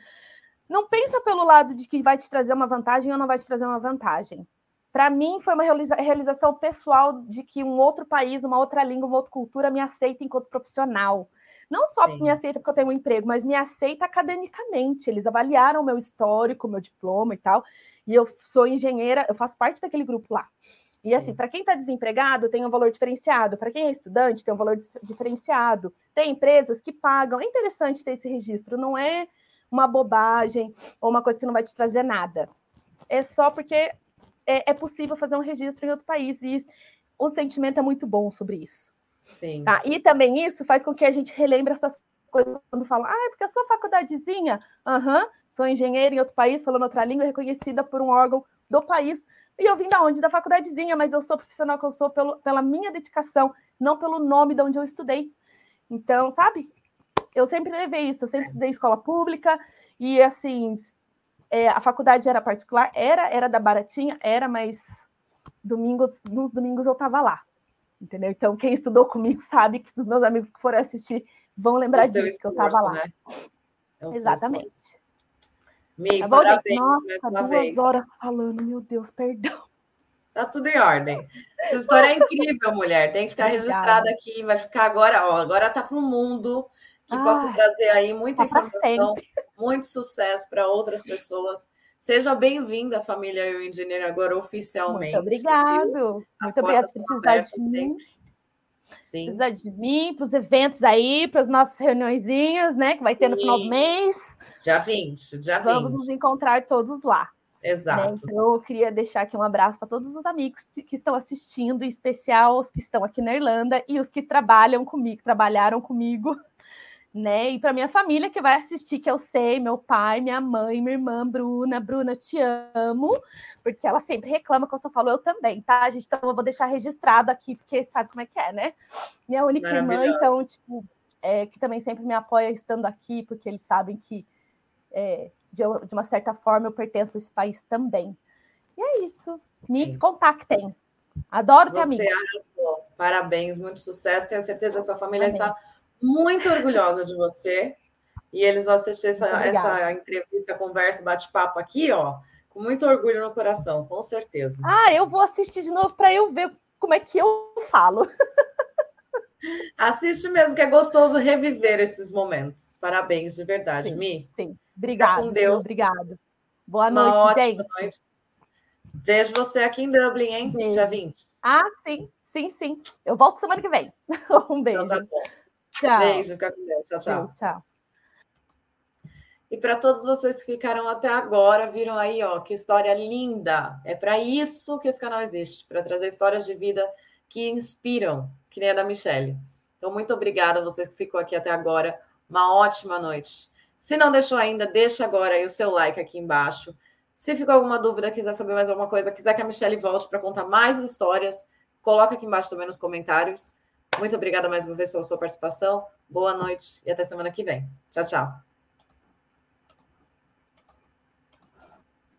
Não pensa pelo lado de que vai te trazer uma vantagem ou não vai te trazer uma vantagem. Para mim, foi uma realiza realização pessoal de que um outro país, uma outra língua, uma outra cultura me aceita enquanto profissional. Não só Sim. me aceita porque eu tenho um emprego, mas me aceita academicamente. Eles avaliaram o meu histórico, meu diploma e tal. E eu sou engenheira, eu faço parte daquele grupo lá. E assim, para quem está desempregado, tem um valor diferenciado. Para quem é estudante, tem um valor diferenciado. Tem empresas que pagam. É interessante ter esse registro, não é uma bobagem ou uma coisa que não vai te trazer nada. É só porque é, é possível fazer um registro em outro país e o sentimento é muito bom sobre isso. Sim. Tá? E também isso faz com que a gente relembre essas coisas quando fala, ah, é porque a sua faculdadezinha, aham, uhum, sou engenheiro em outro país, falando outra língua, reconhecida por um órgão do país e eu vim da onde? Da faculdadezinha, mas eu sou profissional que eu sou pelo, pela minha dedicação, não pelo nome de onde eu estudei. Então, sabe? Eu sempre levei isso, eu sempre estudei escola pública, e assim, é, a faculdade era particular, era, era da Baratinha, era, mas domingos, nos domingos eu estava lá. Entendeu? Então, quem estudou comigo sabe que os meus amigos que foram assistir vão lembrar disso, esforço, que eu estava lá. Né? É Exatamente. Mi, tá parabéns Nossa, mais uma duas vez. horas falando, meu Deus, perdão. Tá tudo em ordem. Essa história é incrível, mulher. Tem que ficar Obrigada. registrada aqui. Vai ficar agora, ó. Agora tá para o mundo que ah, possa trazer aí muita tá informação, muito sucesso para outras pessoas. Seja bem-vinda, família Eu Engenheiro, agora oficialmente. Muito obrigado. Muito obrigada por precisar de mim. Sim. Precisa de mim, para os eventos aí, para as nossas reuniõezinhas, né? Que vai ter no Sim. final do mês. Já 20, já 20. Vamos nos encontrar todos lá. Né? Exato. Né? Então, eu queria deixar aqui um abraço para todos os amigos que estão assistindo, em especial os que estão aqui na Irlanda e os que trabalham comigo, trabalharam comigo né? E para minha família que vai assistir, que eu sei, meu pai, minha mãe, minha irmã Bruna, Bruna, te amo, porque ela sempre reclama que eu só falo eu também, tá, gente? Então eu vou deixar registrado aqui, porque sabe como é que é, né? Minha única irmã, então, tipo, é, que também sempre me apoia estando aqui, porque eles sabem que é, de, de, uma certa forma eu pertenço a esse país também. E é isso. Me Sim. contactem. Adoro ter amigos. Parabéns, muito sucesso. Tenho certeza que sua família Amém. está muito orgulhosa de você. E eles vão assistir essa, essa entrevista, conversa, bate-papo aqui, ó, com muito orgulho no coração, com certeza. Ah, eu vou assistir de novo para eu ver como é que eu falo. Assiste mesmo, que é gostoso reviver esses momentos. Parabéns, de verdade, sim, Mi. Sim, obrigado. Com Deus. Obrigado. Boa noite, gente. Noite. Vejo você aqui em Dublin, hein? Beijo. Dia 20. Ah, sim, sim, sim. Eu volto semana que vem. um beijo. Então tá Tchau. Beijo, fica com Deus. Tchau, tchau. tchau. E para todos vocês que ficaram até agora, viram aí, ó, que história linda. É para isso que esse canal existe, para trazer histórias de vida que inspiram, que nem a da Michelle. Então, muito obrigada a você que ficou aqui até agora. Uma ótima noite. Se não deixou ainda, deixa agora aí o seu like aqui embaixo. Se ficou alguma dúvida, quiser saber mais alguma coisa, quiser que a Michelle volte para contar mais histórias, coloca aqui embaixo também nos comentários. Muito obrigada mais uma vez pela sua participação. Boa noite e até semana que vem. Tchau, tchau.